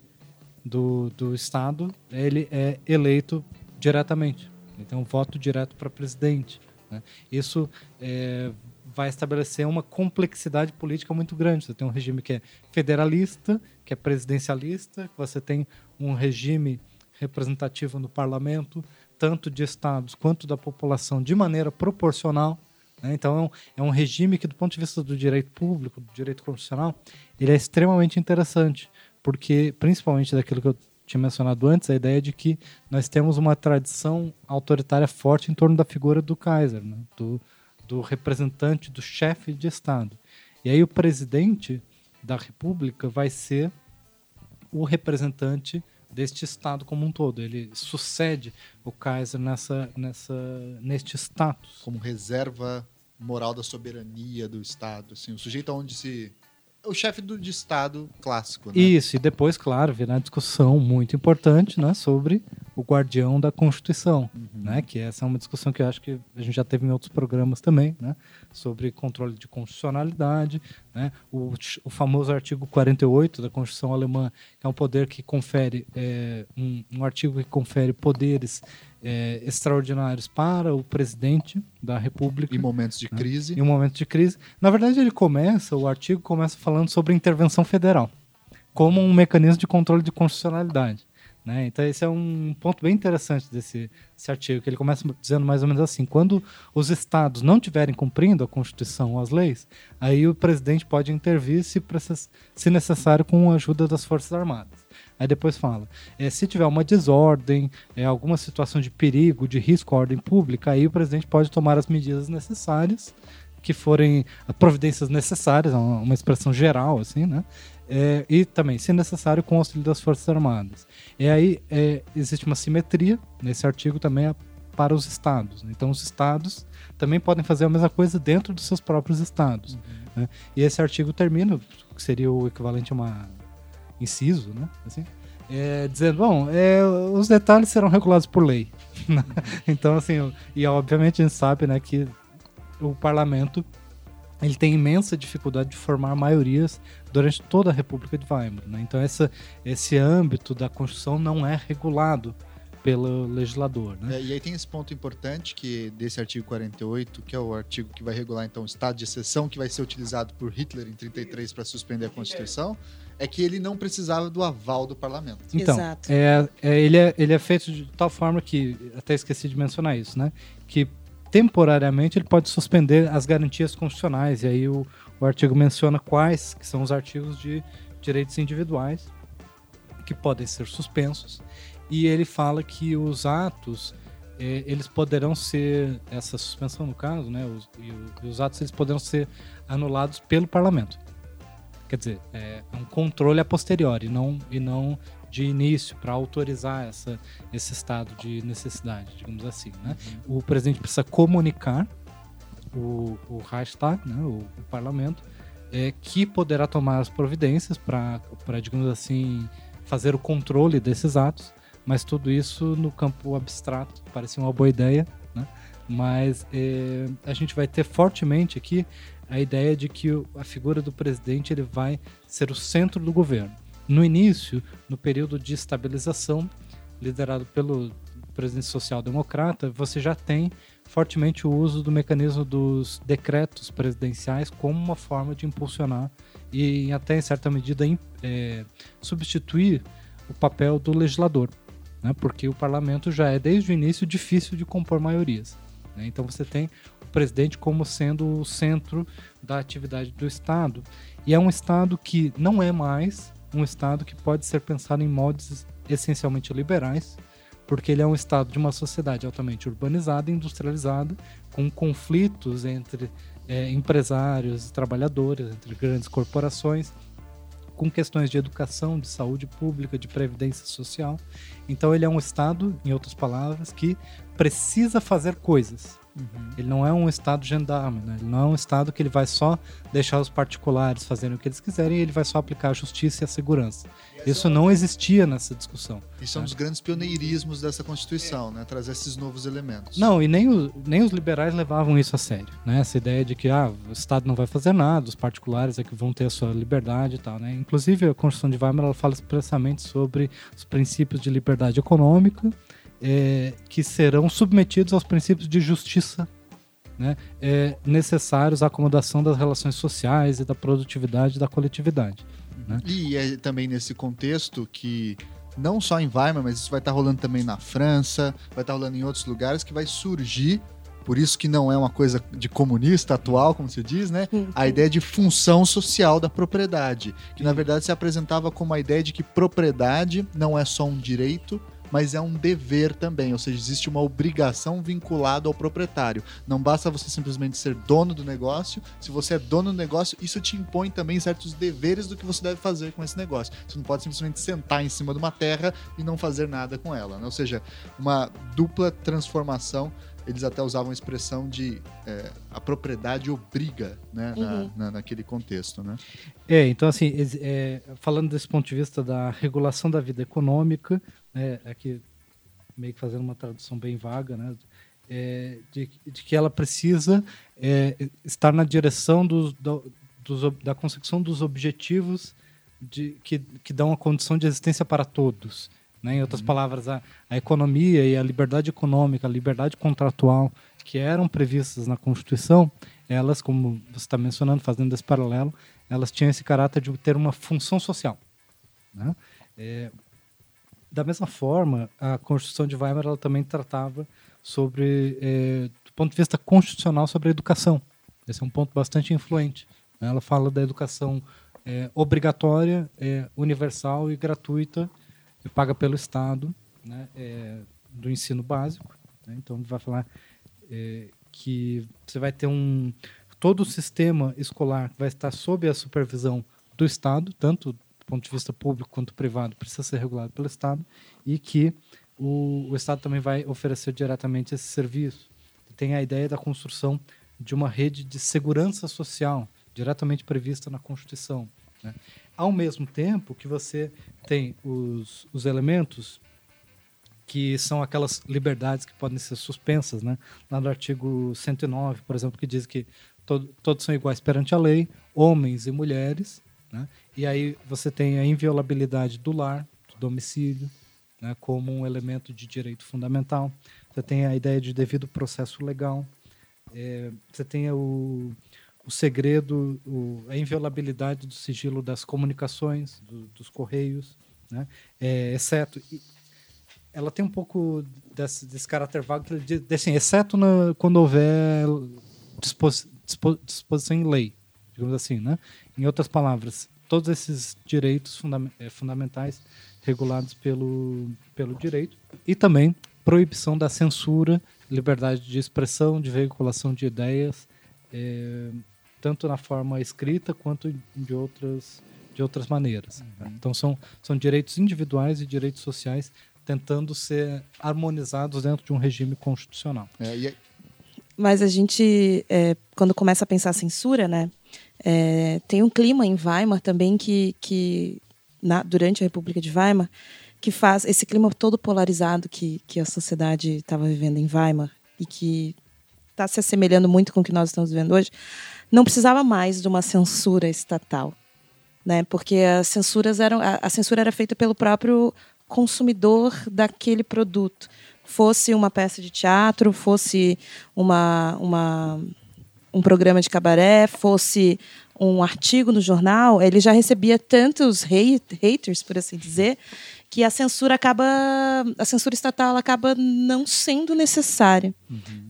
do, do Estado ele é eleito diretamente. Ele tem um voto direto para presidente. Né? Isso é, vai estabelecer uma complexidade política muito grande. Você tem um regime que é federalista, que é presidencialista, você tem um regime representativo no parlamento, tanto de estados quanto da população, de maneira proporcional. Né? Então, é um, é um, regime que, do ponto de vista do direito público, do direito constitucional, ele é extremamente interessante, porque, principalmente daquilo que eu tinha mencionado antes, a ideia de que nós temos uma tradição autoritária forte em torno da figura do Kaiser, né? do, do representante, do chefe de Estado. E aí o presidente da República vai ser o representante deste Estado como um todo. Ele sucede o Kaiser nessa, nessa, neste status. Como reserva moral da soberania do Estado. Assim, o sujeito onde se o chefe do, de Estado clássico. Né? Isso, e depois, claro, virá discussão muito importante né, sobre o guardião da Constituição, uhum. né, que essa é uma discussão que eu acho que a gente já teve em outros programas também, né, sobre controle de constitucionalidade, né, o, o famoso artigo 48 da Constituição Alemã, que é um poder que confere, é, um, um artigo que confere poderes é, extraordinários para o presidente da República. Em momentos de né? crise. Em um momento de crise. Na verdade, ele começa, o artigo começa falando sobre intervenção federal, como um mecanismo de controle de constitucionalidade. Né? Então, esse é um ponto bem interessante desse, desse, artigo, que ele começa dizendo mais ou menos assim: quando os estados não estiverem cumprindo a Constituição ou as leis, aí o presidente pode intervir, se, se necessário, com a ajuda das Forças Armadas. Aí depois fala, é, se tiver uma desordem, é, alguma situação de perigo, de risco à ordem pública, aí o presidente pode tomar as medidas necessárias, que forem providências necessárias, uma, uma expressão geral, assim, né? É, e também, se necessário, com o auxílio das Forças Armadas. E aí é, existe uma simetria nesse artigo também para os estados. Né? Então, os estados também podem fazer a mesma coisa dentro dos seus próprios estados. Uhum. Né? E esse artigo termina, que seria o equivalente a uma inciso, né? Assim, é, dizendo, bom, é, os detalhes serão regulados por lei. (laughs) então, assim, e obviamente a gente sabe, né, que o parlamento ele tem imensa dificuldade de formar maiorias durante toda a República de Weimar. Né? Então, essa, esse âmbito da Constituição não é regulado pelo legislador. Né? É, e aí tem esse ponto importante que desse artigo 48, que é o artigo que vai regular então o estado de exceção que vai ser utilizado por Hitler em 33 para suspender a Constituição, é que ele não precisava do aval do parlamento. Então, é, é, ele, é, ele é feito de tal forma que, até esqueci de mencionar isso, né? Que temporariamente ele pode suspender as garantias constitucionais. E aí o, o artigo menciona quais que são os artigos de direitos individuais que podem ser suspensos. E ele fala que os atos é, eles poderão ser essa suspensão no caso, né? Os, e, os atos eles poderão ser anulados pelo parlamento. Quer dizer, é um controle a posteriori, não, e não de início para autorizar essa, esse estado de necessidade, digamos assim. Né? Uhum. O presidente precisa comunicar o, o Reichstag, né, o, o parlamento, é, que poderá tomar as providências para, digamos assim, fazer o controle desses atos, mas tudo isso no campo abstrato, parece uma boa ideia, né? mas é, a gente vai ter fortemente aqui a ideia de que a figura do presidente ele vai ser o centro do governo. No início, no período de estabilização, liderado pelo presidente social-democrata, você já tem fortemente o uso do mecanismo dos decretos presidenciais como uma forma de impulsionar e até em certa medida é, substituir o papel do legislador. né? porque o parlamento já é, desde o início, difícil de compor maiorias. Né? Então você tem o presidente como sendo o centro da atividade do Estado. E é um Estado que não é mais um Estado que pode ser pensado em modos essencialmente liberais, porque ele é um Estado de uma sociedade altamente urbanizada e industrializada, com conflitos entre é, empresários e trabalhadores, entre grandes corporações, com questões de educação, de saúde pública, de previdência social. Então ele é um Estado, em outras palavras, que precisa fazer coisas. Uhum. Ele não é um Estado gendarme, né? ele não é um Estado que ele vai só deixar os particulares fazerem o que eles quiserem e ele vai só aplicar a justiça e a segurança. Isso não existia nessa discussão. Isso é um dos grandes pioneirismos dessa Constituição, né? trazer esses novos elementos. Não, e nem, o, nem os liberais levavam isso a sério. Né? Essa ideia de que ah, o Estado não vai fazer nada, os particulares é que vão ter a sua liberdade e tal. Né? Inclusive, a Constituição de Weimar ela fala expressamente sobre os princípios de liberdade econômica é, que serão submetidos aos princípios de justiça né, é, necessários à acomodação das relações sociais e da produtividade da coletividade. Né? E é também nesse contexto que não só em Weimar, mas isso vai estar rolando também na França, vai estar rolando em outros lugares que vai surgir por isso que não é uma coisa de comunista atual, como se diz, né? Uhum. A ideia de função social da propriedade, que na verdade se apresentava como a ideia de que propriedade não é só um direito, mas é um dever também, ou seja, existe uma obrigação vinculada ao proprietário. Não basta você simplesmente ser dono do negócio, se você é dono do negócio, isso te impõe também certos deveres do que você deve fazer com esse negócio. Você não pode simplesmente sentar em cima de uma terra e não fazer nada com ela, né? ou seja, uma dupla transformação eles até usavam a expressão de é, a propriedade obriga, né, uhum. na, na, naquele contexto, né? É, então assim, é, falando desse ponto de vista da regulação da vida econômica, né, aqui meio que fazendo uma tradução bem vaga, né, é, de, de, que ela precisa é, estar na direção dos, do, dos, da consecução dos objetivos de, que, que dão a condição de existência para todos. Né? Em outras uhum. palavras, a, a economia e a liberdade econômica, a liberdade contratual, que eram previstas na Constituição, elas, como você está mencionando, fazendo esse paralelo, elas tinham esse caráter de ter uma função social. Né? É, da mesma forma, a Constituição de Weimar ela também tratava sobre, é, do ponto de vista constitucional, sobre a educação. Esse é um ponto bastante influente. Né? Ela fala da educação é, obrigatória, é, universal e gratuita, e paga pelo Estado, né? Do ensino básico. Né? Então, vai falar que você vai ter um todo o sistema escolar vai estar sob a supervisão do Estado, tanto ponto de vista público quanto privado, precisa ser regulado pelo Estado e que o, o Estado também vai oferecer diretamente esse serviço. Tem a ideia da construção de uma rede de segurança social diretamente prevista na Constituição. Né? Ao mesmo tempo que você tem os, os elementos que são aquelas liberdades que podem ser suspensas, né? Lá no artigo 109, por exemplo, que diz que todo, todos são iguais perante a lei, homens e mulheres, né? E aí você tem a inviolabilidade do lar, do domicílio, né, como um elemento de direito fundamental. Você tem a ideia de devido processo legal. É, você tem o, o segredo, o, a inviolabilidade do sigilo das comunicações, do, dos correios, né? É, exceto. Ela tem um pouco desse, desse caráter vago assim, exceto na, quando houver dispos, dispo, disposição em lei, digamos assim, né? Em outras palavras, todos esses direitos eh, fundamentais regulados pelo, pelo direito e também proibição da censura, liberdade de expressão, de veiculação de ideias, é, tanto na forma escrita quanto de outras, de outras maneiras. Uhum. Então são, são direitos individuais e direitos sociais tentando ser harmonizados dentro de um regime constitucional. É, e... Mas a gente, é, quando começa a pensar censura, né, é, tem um clima em Weimar também que, que na, durante a República de Weimar, que faz esse clima todo polarizado que, que a sociedade estava vivendo em Weimar e que está se assemelhando muito com o que nós estamos vivendo hoje, não precisava mais de uma censura estatal, né? Porque as censuras eram a, a censura era feita pelo próprio consumidor daquele produto, fosse uma peça de teatro, fosse uma uma um programa de cabaré, fosse um artigo no jornal, ele já recebia tantos haters, por assim dizer, que a censura acaba, a censura estatal acaba não sendo necessária,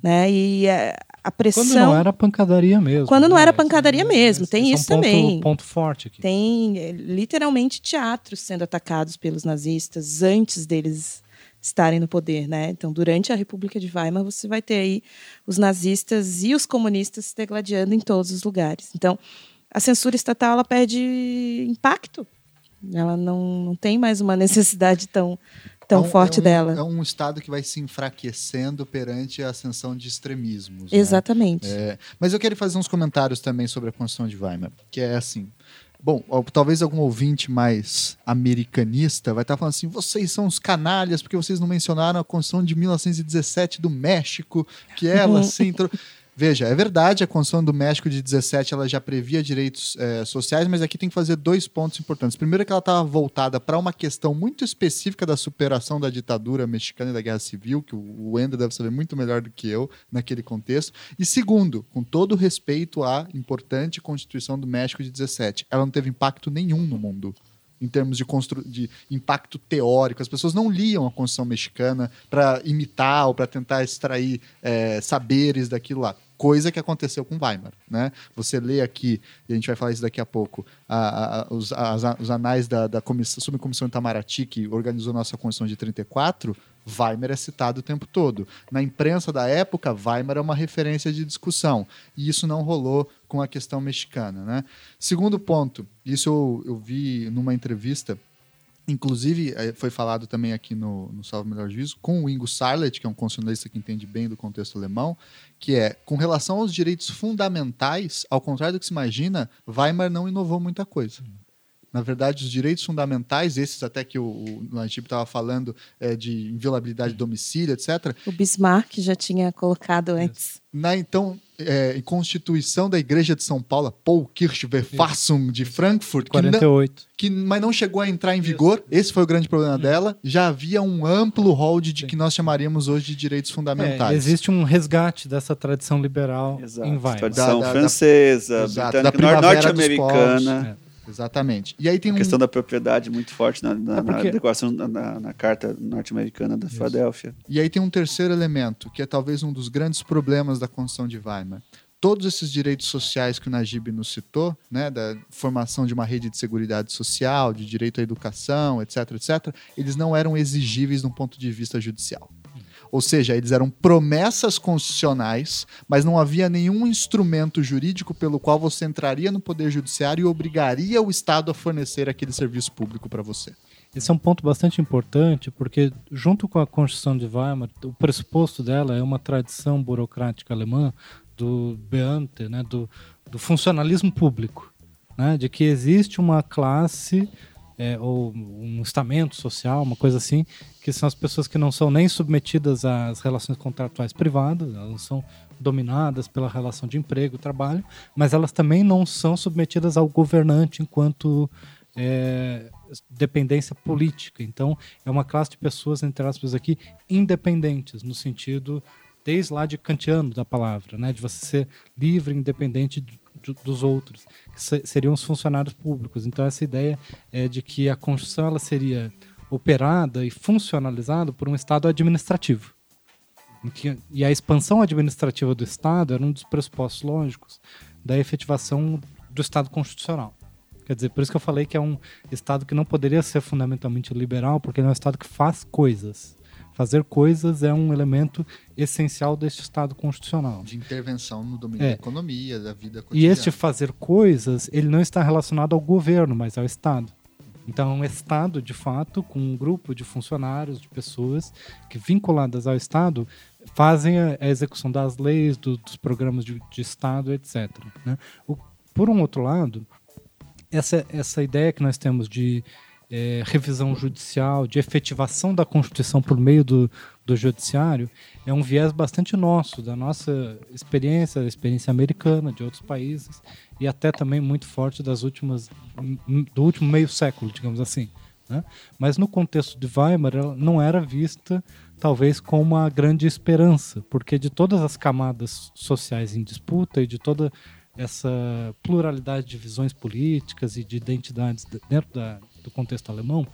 né? E é, a pressão Quando não era pancadaria mesmo. Quando não né? era pancadaria Esse- mesmo, tem esse isso é um ponto- também. ponto forte aqui. tem eh, literalmente teatros sendo atacados pelos nazistas antes deles estarem no poder, né? Então, durante a República de Weimar, você vai ter aí os nazistas e os comunistas se degladiando em todos os lugares. Então, a censura estatal ela perde impacto. Ela não, não tem mais uma necessidade tão, tão É um- forte é um- dela. É um Estado que vai se enfraquecendo perante a ascensão de extremismos. né? Exatamente. É, mas eu quero fazer uns comentários também sobre a Constituição de Weimar, que é assim. Bom, talvez algum ouvinte mais americanista vai estar falando assim: vocês são os canalhas porque vocês não mencionaram a Constituição de 1917 do México, que ela se intro... (laughs) Veja, é verdade, a Constituição do México de 17 ela já previa direitos eh, sociais, mas aqui tem que fazer dois pontos importantes. Primeiro, que ela estava voltada para uma questão muito específica da superação da ditadura mexicana e da Guerra Civil, que o Wender deve saber muito melhor do que eu naquele contexto. E segundo, com todo respeito à importante Constituição do México de 17, ela não teve impacto nenhum no mundo em termos de, constru... de impacto teórico. As pessoas não liam a Constituição mexicana para imitar ou para tentar extrair eh, saberes daquilo lá. Coisa que aconteceu com Weimar. Né? Você lê aqui, e a gente vai falar isso daqui a pouco, a- a- os, as- os anais da, da comissão, subcomissão Itamaraty, que organizou nossa Constituição de 34, Weimar é citado o tempo todo. Na imprensa da época, Weimar é uma referência de discussão. E isso não rolou com a questão mexicana. Né? Segundo ponto, isso eu, eu vi numa entrevista, inclusive eh, foi falado também aqui no, no Salve Melhor Juízo, com o Ingo Sarlet, que é um constitucionalista que entende bem do contexto alemão, que é, com relação aos direitos fundamentais, ao contrário do que se imagina, Weimar não inovou muita coisa. Na verdade, os direitos fundamentais, esses até que o, o estava falando, é, de inviolabilidade de domicílio, etc., O Bismarck já tinha colocado antes. na então é, Constituição da Igreja de São Paulo, Paul Kirchverfassung de Frankfurt, que não, 48. que, mas não chegou a entrar em vigor, esse foi o grande problema dela, já havia um amplo rol de, que nós chamaríamos hoje de direitos É, fundamentais. existe um resgate dessa tradição liberal Exato. em Weimar. Tradição Da- da- francesa, da britânica, norte-americana. Exatamente. E aí tem A um, questão da propriedade muito forte na, na, É porque- na declaração, na, na- carta norte-americana da Filadélfia. E aí tem um terceiro elemento, que é talvez um dos grandes problemas da Constituição de Weimar. Todos esses direitos sociais que o Najib nos citou, né, da formação de uma rede de segurança social, de direito à educação, etc, etc, eles não eram exigíveis de um ponto de vista judicial. Ou seja, eles eram promessas constitucionais, mas não havia nenhum instrumento jurídico pelo qual você entraria no Poder Judiciário e obrigaria o Estado a fornecer aquele serviço público para você. Esse é um ponto bastante importante, porque junto com a Constituição de Weimar, o pressuposto dela é uma tradição burocrática alemã do Beamte, né, do, do funcionalismo público, né, de que existe uma classe é, ou um estamento social, uma coisa assim, que são as pessoas que não são nem submetidas às relações contratuais privadas, elas não são dominadas pela relação de emprego, trabalho, mas elas também não são submetidas ao governante enquanto é, dependência política. Então, é uma classe de pessoas, entre aspas, aqui, independentes, no sentido, desde lá de kantiano da palavra, né? de você ser livre, independente de- de- dos outros, que se- seriam os funcionários públicos. Então, essa ideia é de que a Constituição ela seria operada e funcionalizada por um Estado administrativo. E a expansão administrativa do Estado era um dos pressupostos lógicos da efetivação do Estado constitucional. Quer dizer, por isso que eu falei que é um Estado que não poderia ser fundamentalmente liberal, porque ele é um Estado que faz coisas. Fazer coisas é um elemento essencial deste Estado constitucional. De intervenção no domínio É. da economia, da vida E cotidiana. este fazer coisas, ele não está relacionado ao governo, mas ao Estado. Então, é um Estado, de fato, com um grupo de funcionários, de pessoas que, vinculadas ao Estado, fazem a, a execução das leis, do- dos programas de, de Estado, etc. né? O- por um outro lado, essa, essa ideia que nós temos de eh, revisão judicial, de efetivação da Constituição por meio do, do judiciário, é um viés bastante nosso, da nossa experiência, da experiência americana, de outros países, e até também muito forte das últimas, m- do último meio século, digamos assim. né? Mas no contexto de Weimar, ela não era vista talvez com uma grande esperança, porque de todas as camadas sociais em disputa e de toda essa pluralidade de visões políticas e de identidades de- dentro da- do contexto alemão,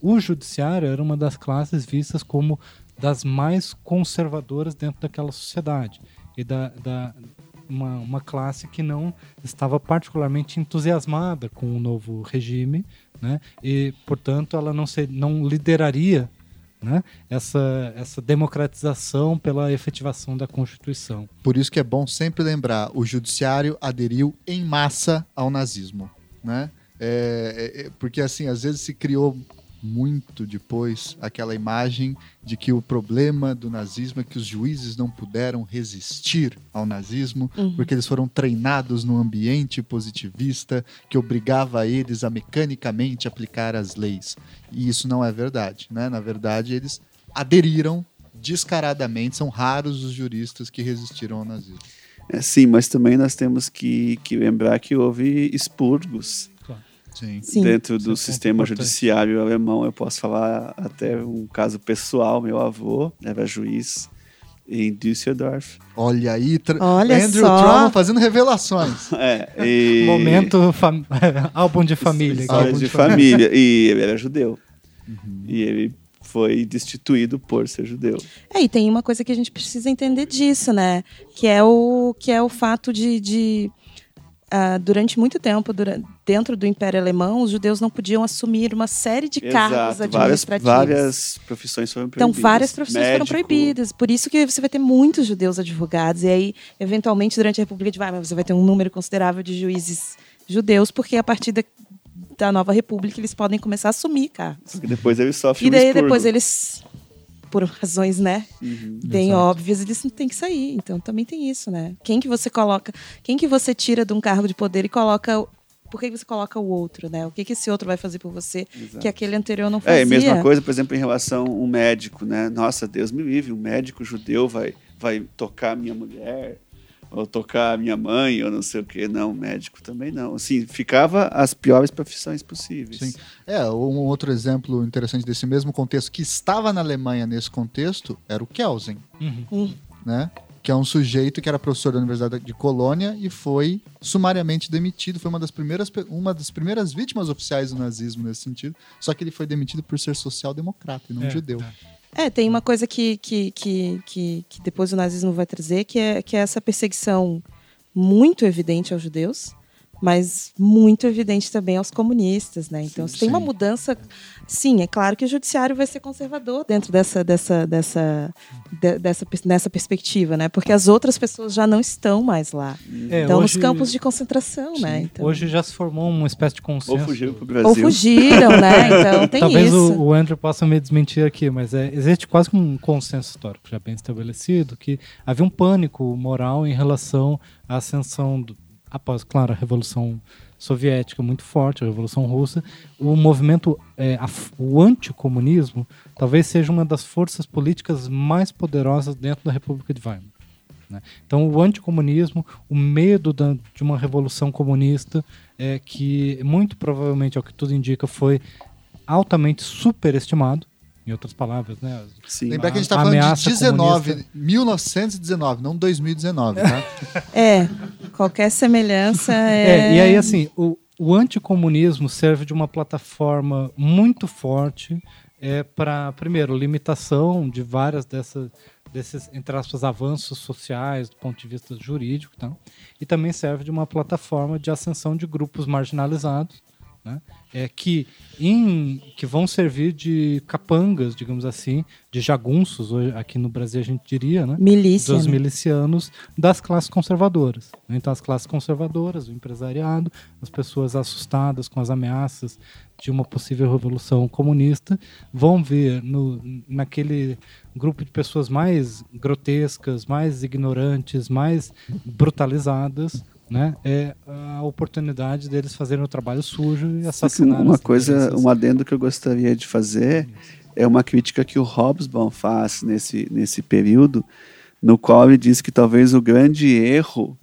o judiciário era uma das classes vistas como das mais conservadoras dentro daquela sociedade e da, da uma, uma classe que não estava particularmente entusiasmada com o novo regime, né? E portanto ela não se, não lideraria né? essa, essa democratização pela efetivação da Constituição. Por isso que é bom sempre lembrar, o judiciário aderiu em massa ao nazismo, né? É, é, é porque assim, às vezes se criou muito depois aquela imagem de que o problema do nazismo é que os juízes não puderam resistir ao nazismo uhum. porque eles foram treinados num ambiente positivista que obrigava eles a mecanicamente aplicar as leis. E isso não é verdade, né? Na verdade, eles aderiram descaradamente, são raros os juristas que resistiram ao nazismo. É, sim, mas também nós temos que, que lembrar que houve expurgos Sim. Sim. dentro do Isso é sistema judiciário alemão. Eu posso falar até um caso pessoal. Meu avô era juiz em Düsseldorf. Olha aí, tra- Olha Andrew só. Trauman fazendo revelações. (laughs) É, e... Momento fam- (laughs) álbum de família. História Álbum de família. E ele era judeu. E ele foi destituído por ser judeu. É, e tem uma coisa que a gente precisa entender disso, né? Que é o, que é o fato de. de ah, durante muito tempo, dura- dentro do Império Alemão, os judeus não podiam assumir uma série de cargos Exato. Várias, administrativos. várias profissões foram Então, proibidas. várias profissões foram Médico, proibidas. Por isso que você vai ter muitos judeus advogados. E aí, eventualmente, durante a República de Weimar, você vai ter um número considerável de juízes judeus, porque a partir da, da nova República eles podem começar a assumir cargos. Porque depois ele sofre E um daí, expurgo. depois, eles, por razões, né, Uhum. bem Exato. óbvias, eles não têm que sair. Então, também tem isso, né? Quem que você coloca, quem que você tira de um cargo de poder e coloca... Por que você coloca o outro, né? O que, que esse outro vai fazer por você Exato. que aquele anterior não fazia? É, e mesma coisa, por exemplo, em relação a um médico, né? Nossa, Deus me livre, um médico judeu vai, vai tocar minha mulher, ou tocar minha mãe, ou não sei o quê. Não, médico também não. Assim, ficava as piores profissões possíveis. Sim. É, um outro exemplo interessante desse mesmo contexto que estava na Alemanha nesse contexto era o Kelsen, Uhum. Hum. né? Que é um sujeito que era professor da Universidade de Colônia e foi sumariamente demitido. Foi uma das primeiras, uma das primeiras vítimas oficiais do nazismo nesse sentido. Só que ele foi demitido por ser social-democrata e não É, judeu. é. É, tem uma coisa que, que, que, que, que depois o nazismo vai trazer, que é, que é essa perseguição muito evidente aos judeus, mas muito evidente também aos comunistas, né? Então, Sim, se tem uma sim. mudança, sim, é claro que o judiciário vai ser conservador dentro dessa, dessa, dessa, de- dessa, nessa perspectiva, né? Porque as outras pessoas já não estão mais lá. É, estão hoje- nos campos de concentração, né? Então, Hoje já se formou uma espécie de consenso. Ou fugiram para o Brasil. ou fugiram, né? (laughs) Então tem Talvez isso. o, o Andrew possa me desmentir aqui, mas é, existe quase um consenso histórico já bem estabelecido que havia um pânico moral em relação à ascensão, do- após, claro, a Revolução Soviética muito forte, a Revolução Russa, o movimento, é, a o anticomunismo, talvez seja uma das forças políticas mais poderosas dentro da República de Weimar. né? Então, o anticomunismo, o medo da- de uma revolução comunista, é, que muito provavelmente, ao que tudo indica, foi altamente superestimado, em outras palavras, né? Sim. Lembrar que a gente está falando de ameaça 19, comunista. 1919, não 2019, tá? (laughs) É, qualquer semelhança (laughs) é... É, e aí, assim, o, o anticomunismo serve de uma plataforma muito forte é, para, primeiro, limitação de várias dessas, desses, entre aspas, avanços sociais do ponto de vista jurídico, tá? e também serve de uma plataforma de ascensão de grupos marginalizados, né? é, que, em, que vão servir de capangas, digamos assim, de jagunços, aqui no Brasil a gente diria, né? Milícia, dos né? milicianos das classes conservadoras. né? Então, as classes conservadoras, o empresariado, as pessoas assustadas com as ameaças de uma possível revolução comunista, vão ver no, naquele grupo de pessoas mais grotescas, mais ignorantes, mais brutalizadas, né, é a oportunidade deles fazerem o trabalho sujo e assassinar Uma coisa, lideranças. um adendo que eu gostaria de fazer é uma crítica que o Hobsbawm faz nesse, nesse período, no qual ele diz que talvez o grande erro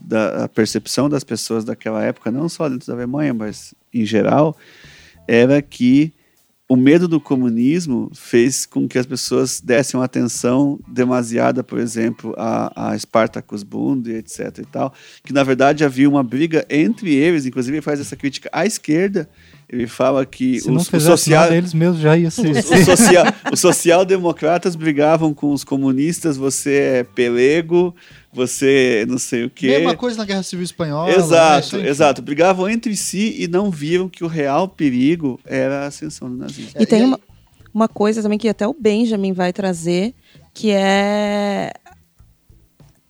da percepção das pessoas daquela época, não só dentro da Alemanha, mas em geral, era que o medo do comunismo fez com que as pessoas dessem uma atenção demasiada, por exemplo, a, a Spartacus Bund, etc. e tal, que na verdade havia uma briga entre eles, inclusive ele faz essa crítica à esquerda, Ele fala que Se não os, fizesse social, eles mesmos já iam se... (laughs) os, os social, os social-democratas brigavam com os comunistas, você é pelego, você não sei o quê. Mesma coisa na Guerra Civil Espanhola. né? Exato, aí. exato. Brigavam entre si e não viram que o real perigo era a ascensão do nazismo. É, E tem e aí- uma, uma coisa também que até o Benjamin vai trazer, que é.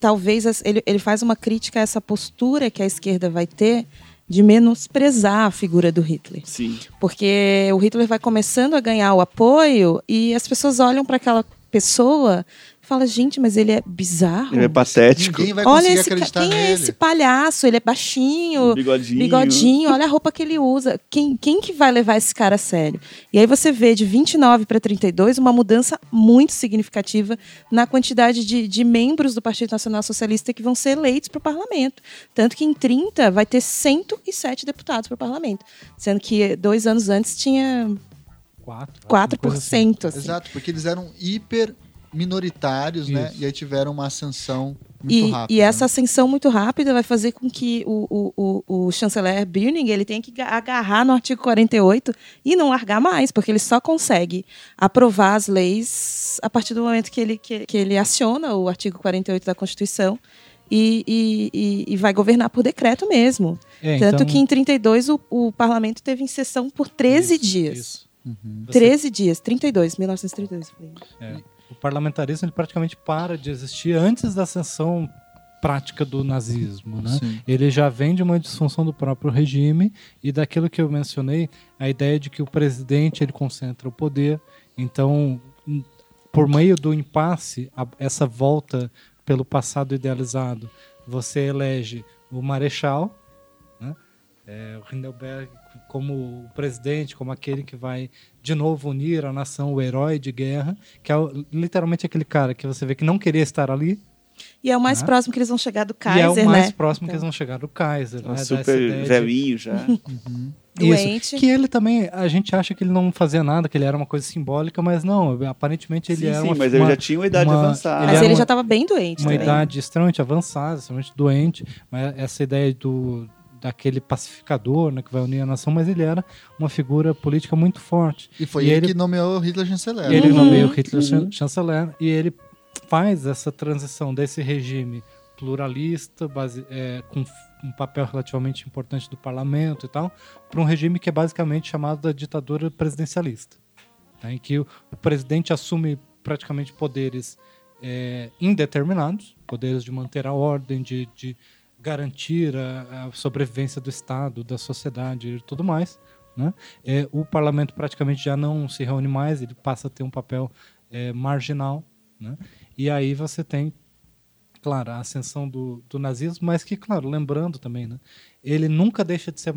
Talvez ele, ele faz uma crítica a essa postura que a esquerda vai ter de menosprezar a figura do Hitler. Sim. Porque o Hitler vai começando a ganhar o apoio e as pessoas olham para aquela pessoa falam: gente, mas ele é bizarro. Ele é patético. Ninguém vai Olha conseguir esse ca- acreditar quem nele. é esse palhaço? Ele é baixinho, Bigodinho. bigodinho, olha a roupa que ele usa. Quem, quem que vai levar esse cara a sério? E aí você vê de 29 para 32 uma mudança muito significativa na quantidade de, de membros do Partido Nacional Socialista que vão ser eleitos para o parlamento. Tanto que em 30 vai ter 107 deputados para o parlamento. Sendo que dois anos antes tinha Quatro, alguma coisa assim. 4%. Assim. Exato, porque eles eram hiper minoritários, né? Isso. E aí tiveram uma ascensão muito E, rápida. e essa né? ascensão muito rápida vai fazer com que o, o, o, o chanceler Birning ele tenha que ga- agarrar no artigo 48 e não largar mais, porque ele só consegue aprovar as leis a partir do momento que ele, que, que ele aciona o artigo 48 da Constituição e, e, e- vai governar por decreto mesmo. É, Tanto então- que em 32 o, o parlamento teve em sessão por 13 Isso, dias. isso. Uhum. Você- 13 dias, 32, 1932. falei. É, o parlamentarismo ele praticamente para de existir antes da ascensão prática do nazismo, né? Sim. Ele já vem de uma disfunção do próprio regime e daquilo que eu mencionei, a ideia de que o presidente ele concentra o poder. Então, por meio do impasse, a- essa volta pelo passado idealizado, você elege o marechal? É, o Hindenburg como o presidente, como aquele que vai de novo unir a nação, o herói de guerra, que é literalmente aquele cara que você vê que não queria estar ali, E é o mais Né? próximo que eles vão chegar do e Kaiser, é o mais né? próximo que Então. eles vão chegar do Kaiser. Tá né? Super ideia de- velhinho já. (laughs) Doente. Isso. Que ele também, a gente acha que ele não fazia nada, que ele era uma coisa simbólica, mas não, aparentemente ele sim, era sim, uma mas ele já tinha uma idade uma- avançada. Mas era ele uma- já estava bem doente uma também. idade extremamente avançada, extremamente doente, mas essa ideia do daquele pacificador, né, que vai unir a nação, mas ele era uma figura política muito forte. E foi E ele, ele- que nomeou Hitler chanceler. E ele Uhum, nomeia o Hitler uhum. chan- chanceler e ele faz essa transição desse regime pluralista, base- é, com um papel relativamente importante do parlamento e tal, para um regime que é basicamente chamado da ditadura presidencialista, tá? em que o, o presidente assume praticamente poderes é, indeterminados, poderes de manter a ordem, de, de garantir a, a sobrevivência do Estado, da sociedade e tudo mais. Né? É, o parlamento praticamente já não se reúne mais, ele passa a ter um papel é, marginal. Né? E aí você tem, claro, a ascensão do, do nazismo, mas que, claro, lembrando também, né? ele nunca deixa de ser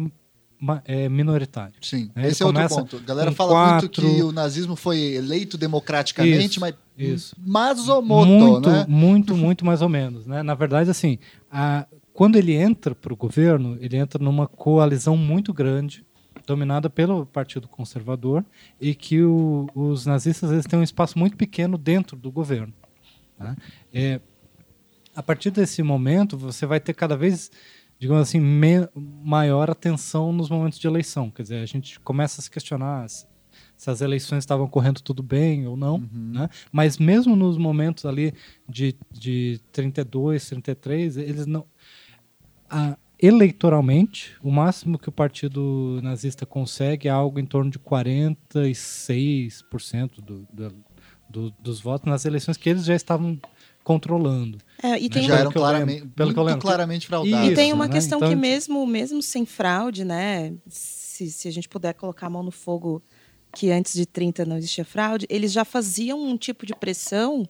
é, minoritário. Sim, Ele esse é outro ponto. A galera fala muito quatro- que o nazismo foi eleito democraticamente, Isso, mas isso. Mazomoto, muito, né? muito, muito mais ou menos. Né? Na verdade, assim, a- quando ele entra para o governo, ele entra numa coalizão muito grande, dominada pelo Partido Conservador, e que o- os nazistas eles têm um espaço muito pequeno dentro do governo. tá? É, a partir desse momento, você vai ter cada vez, digamos assim, maior atenção nos momentos de eleição. Quer dizer, a gente começa a se questionar se, se as eleições estavam correndo tudo bem ou não, né? Mas mesmo nos momentos ali de, de 32, 33, eles não... a- eleitoralmente, o máximo que o partido nazista consegue é algo em torno de 46% do, do, do, dos votos nas eleições que eles já estavam controlando. É, e tem Já uma, eram claramente, pelo que eu lembro. claramente fraudados. e tem uma né? questão Então, que tipo- mesmo, mesmo sem fraude, né? Se, se a gente puder colocar a mão no fogo que antes de 30 não existia fraude, eles já faziam um tipo de pressão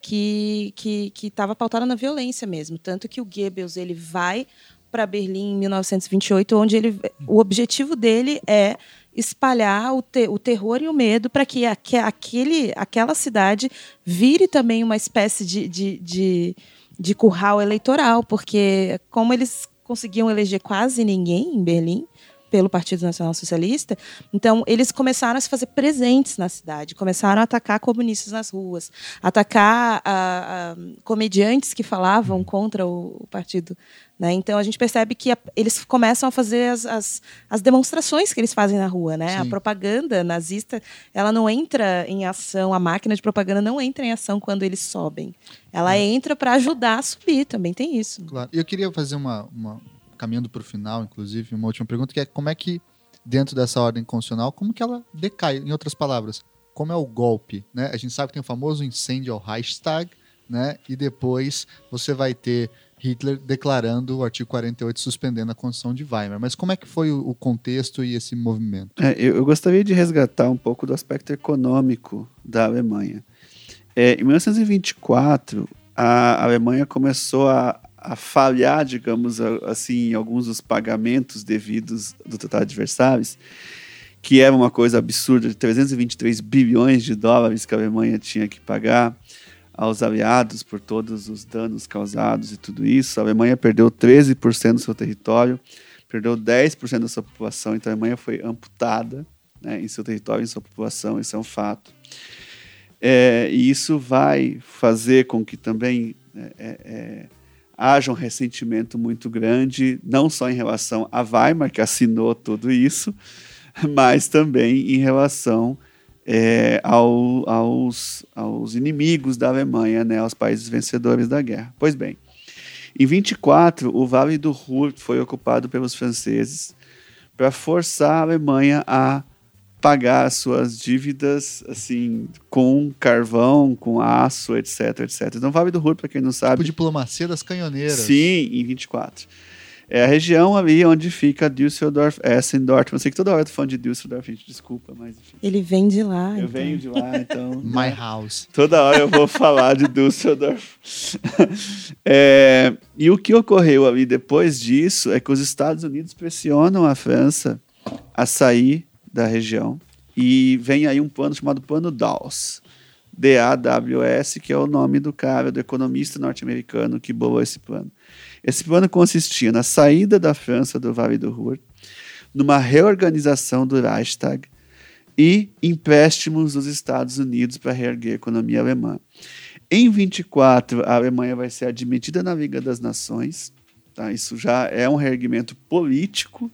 que que estava pautada na violência mesmo, tanto que o Goebbels ele vai para Berlim em 1928, onde ele o objetivo dele é espalhar o, te- o terror e o medo para que aque- aquele, aquela cidade vire também uma espécie de, de, de, de curral eleitoral, porque como eles conseguiam eleger quase ninguém em Berlim, pelo Partido Nacional Socialista. Então, eles começaram a se fazer presentes na cidade, começaram a atacar comunistas nas ruas, atacar a, a, comediantes que falavam contra o, o partido. Né? Então, a gente percebe que a, eles começam a fazer as, as, as, demonstrações que eles fazem na rua. Né? A propaganda nazista ela não entra em ação, a máquina de propaganda não entra em ação quando eles sobem. Ela é. entra para ajudar a subir, também tem isso. Claro. Eu queria fazer uma, uma caminhando para o final, inclusive, uma última pergunta, que é como é que, dentro dessa ordem constitucional, como que ela decai? Em outras palavras, como é o golpe? Né? A gente sabe que tem o famoso incêndio ao Reichstag, né? e depois você vai ter Hitler declarando o artigo 48 suspendendo a Constituição de Weimar. Mas como é que foi o contexto e esse movimento? É, eu gostaria de resgatar um pouco do aspecto econômico da Alemanha. É, em 1924, a Alemanha começou a a falhar, digamos assim, em alguns dos pagamentos devidos do Tratado de Versalhes, que era uma coisa absurda de 323 bilhões de dólares que a Alemanha tinha que pagar aos aliados por todos os danos causados e tudo isso. A Alemanha perdeu 13% do seu território, perdeu 10% da sua população, então a Alemanha foi amputada né, em seu território, em sua população, isso é um fato. É, e isso vai fazer com que também é, é, é haja um ressentimento muito grande, não só em relação a Weimar, que assinou tudo isso, (laughs) mas também em relação é, ao, aos, aos inimigos da Alemanha, né, aos países vencedores da guerra. Pois bem, em 24, o Vale do Ruhr foi ocupado pelos franceses para forçar a Alemanha a pagar suas dívidas assim com carvão, com aço, etc, etc. Então, Vale do Ruhr, para quem não sabe, tipo diplomacia das canhoneiras. Sim, em 24. É a região ali onde fica Düsseldorf, Essendorf. Eu sei que toda hora eu tô falando de Düsseldorf, gente, desculpa, mas enfim. Ele vem de lá. Eu então. venho de lá, então. (laughs) My house. Toda hora eu vou falar de Düsseldorf. (laughs) é, e o que ocorreu ali depois disso é que os Estados Unidos pressionam a França a sair da região. E vem aí um plano chamado Plano Dawes. D-A-W-S, que é o nome do cara, do economista norte-americano que bolou esse plano. Esse plano consistia na saída da França do Vale do Ruhr, numa reorganização do Reichstag e empréstimos dos Estados Unidos para reerguer a economia alemã. Em 24, a Alemanha vai ser admitida na Liga das Nações. Tá? Isso já é um reerguimento político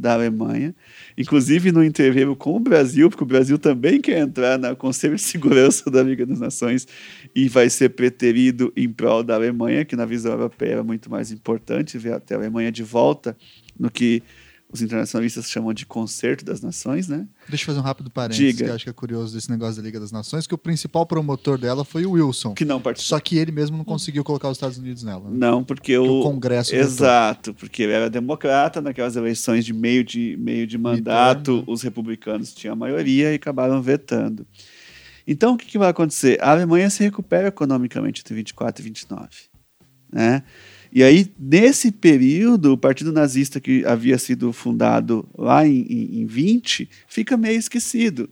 da Alemanha, inclusive no interveio com o Brasil, porque o Brasil também quer entrar na Conselho de Segurança da Liga das Nações e vai ser preterido em prol da Alemanha, que na visão europeia é muito mais importante ver até a Alemanha de volta no que os internacionalistas chamam de concerto das nações, né? Deixa eu fazer um rápido parênteses, Diga. que eu acho que é curioso desse negócio da Liga das Nações, que o principal promotor dela foi o Wilson. Que não participou. Só que ele mesmo não conseguiu colocar os Estados Unidos nela. Né? Não, porque, porque o... o... Congresso Exato, votou. porque ele era democrata, naquelas eleições de meio de, meio de mandato, os republicanos tinham a maioria e acabaram vetando. Então, o que, que vai acontecer? A Alemanha se recupera economicamente entre 24 e 29, né? E aí, nesse período, o Partido Nazista, que havia sido fundado lá em, em, em 20, fica meio esquecido.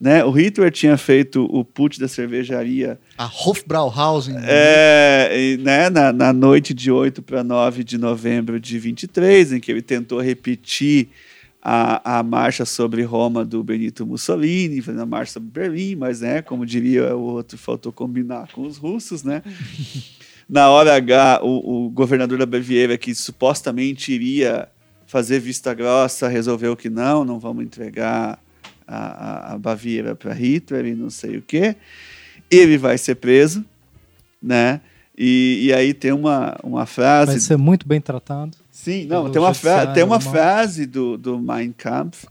Né? O Hitler tinha feito o put da cervejaria. A Hofbrauhausen. Né? É, né? na, na noite de 8 para 9 de novembro de 23, em que ele tentou repetir a, a marcha sobre Roma do Benito Mussolini, fazendo a marcha sobre Berlim, mas, né, como diria o outro, faltou combinar com os russos, né? (laughs) na hora H, o, o governador da Baviera, que supostamente iria fazer vista grossa, resolveu que não, não vamos entregar a, a, a Baviera para Hitler e não sei o quê. Ele vai ser preso, né? E, e aí tem uma, uma frase. Vai ser muito bem tratado. Sim, não, tem uma, fra tem uma frase do, do Mein Kampf,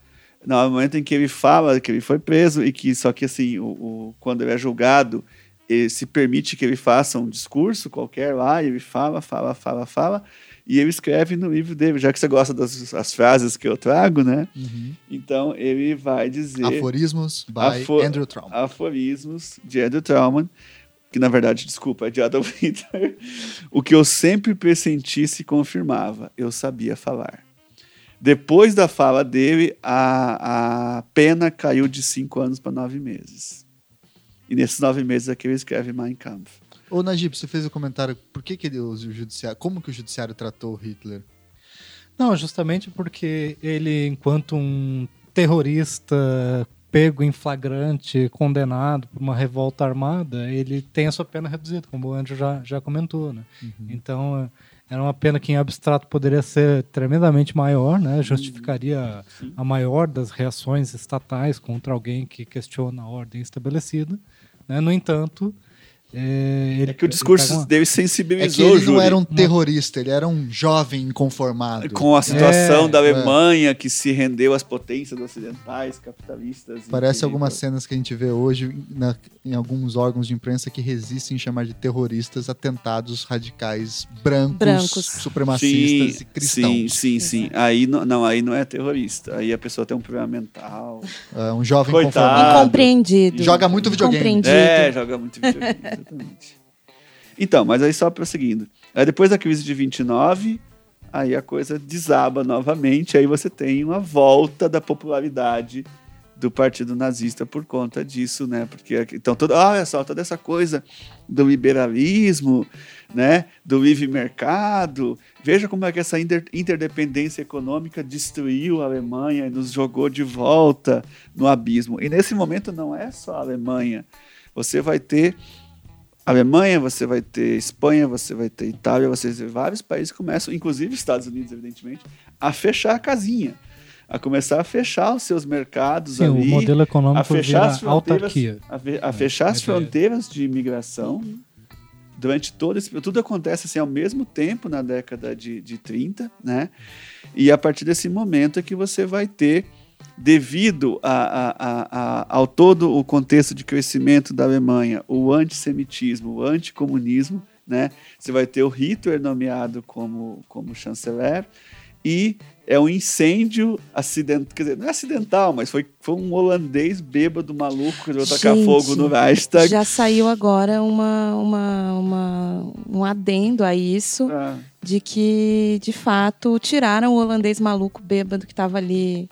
no momento em que ele fala que ele foi preso e que, só que assim, o, o quando ele é julgado, se permite que ele faça um discurso qualquer lá, e ele fala, fala, fala, fala, e ele escreve no livro dele, já que você gosta das as frases que eu trago, né? Uhum. Então ele vai dizer. Aforismos by Afo Andrew Trauman. Aforismos de Andrew Trauman, que na verdade, desculpa, é de Adolf (laughs) Hitler. o que eu sempre pressenti se confirmava, eu sabia falar. Depois da fala dele, a, a pena caiu de cinco anos para nove meses. E nesses nove meses aqui ele escreve Mein Kampf. Ô Najib, você fez o um comentário, por que, que ele, o judiciário, como que o judiciário tratou Hitler? Não, justamente porque ele, enquanto um terrorista pego em flagrante, condenado por uma revolta armada, ele tem a sua pena reduzida, como o Andrew já, já comentou, né? Então, é, era uma pena que em abstrato poderia ser tremendamente maior, né? Justificaria a maior das reações estatais contra alguém que questiona a ordem estabelecida. Né? No entanto, é, ele, É que o discurso uma- dele É que sensibilizou ele o não era um terrorista, ele era um jovem inconformado. com a situação É, da é. Alemanha que se rendeu às potências ocidentais, capitalistas. Parece algumas cenas que a gente vê hoje na- em alguns órgãos de imprensa que resistem em chamar de terroristas atentados radicais brancos, Brancos. supremacistas Sim, e cristãos. sim, sim, sim. Aí não, não, aí não é terrorista. Aí a pessoa tem um problema mental. É, um jovem Coitado. inconformado. Incompreendido. Joga muito videogame. É, joga muito videogame, exatamente. Então, mas aí só prosseguindo. Aí depois da crise de 29, aí a coisa desaba novamente, aí você tem uma volta da popularidade do partido nazista por conta disso, né? Porque então toda, ah, olha só, toda essa coisa do liberalismo, né, do livre mercado. Veja como é que essa inter- interdependência econômica destruiu a Alemanha e nos jogou de volta no abismo. E nesse momento não é só a Alemanha. Você vai ter Alemanha, você vai ter Espanha, você vai ter Itália, você vai ter vários países que começam, inclusive Estados Unidos, evidentemente, a fechar a casinha, a começar a fechar os seus mercados Sim, o ali, modelo a econômico fechar vira as fronteiras, a, a fechar É, as a fronteiras de imigração durante todo esse tudo acontece assim ao mesmo tempo na década de, de 30, né? E a partir desse momento é que você vai ter devido a, a- a- ao todo o contexto de crescimento da Alemanha, o antissemitismo, o anticomunismo, né? Você vai ter o Hitler nomeado como, como chanceler e é um incêndio acidental, quer dizer, não é acidental, mas foi, foi um holandês bêbado maluco que resolveu tacar fogo no Reichstag. Já saiu agora uma, uma, uma- um adendo a isso, Ah, de que, de fato, tiraram o holandês maluco bêbado que estava ali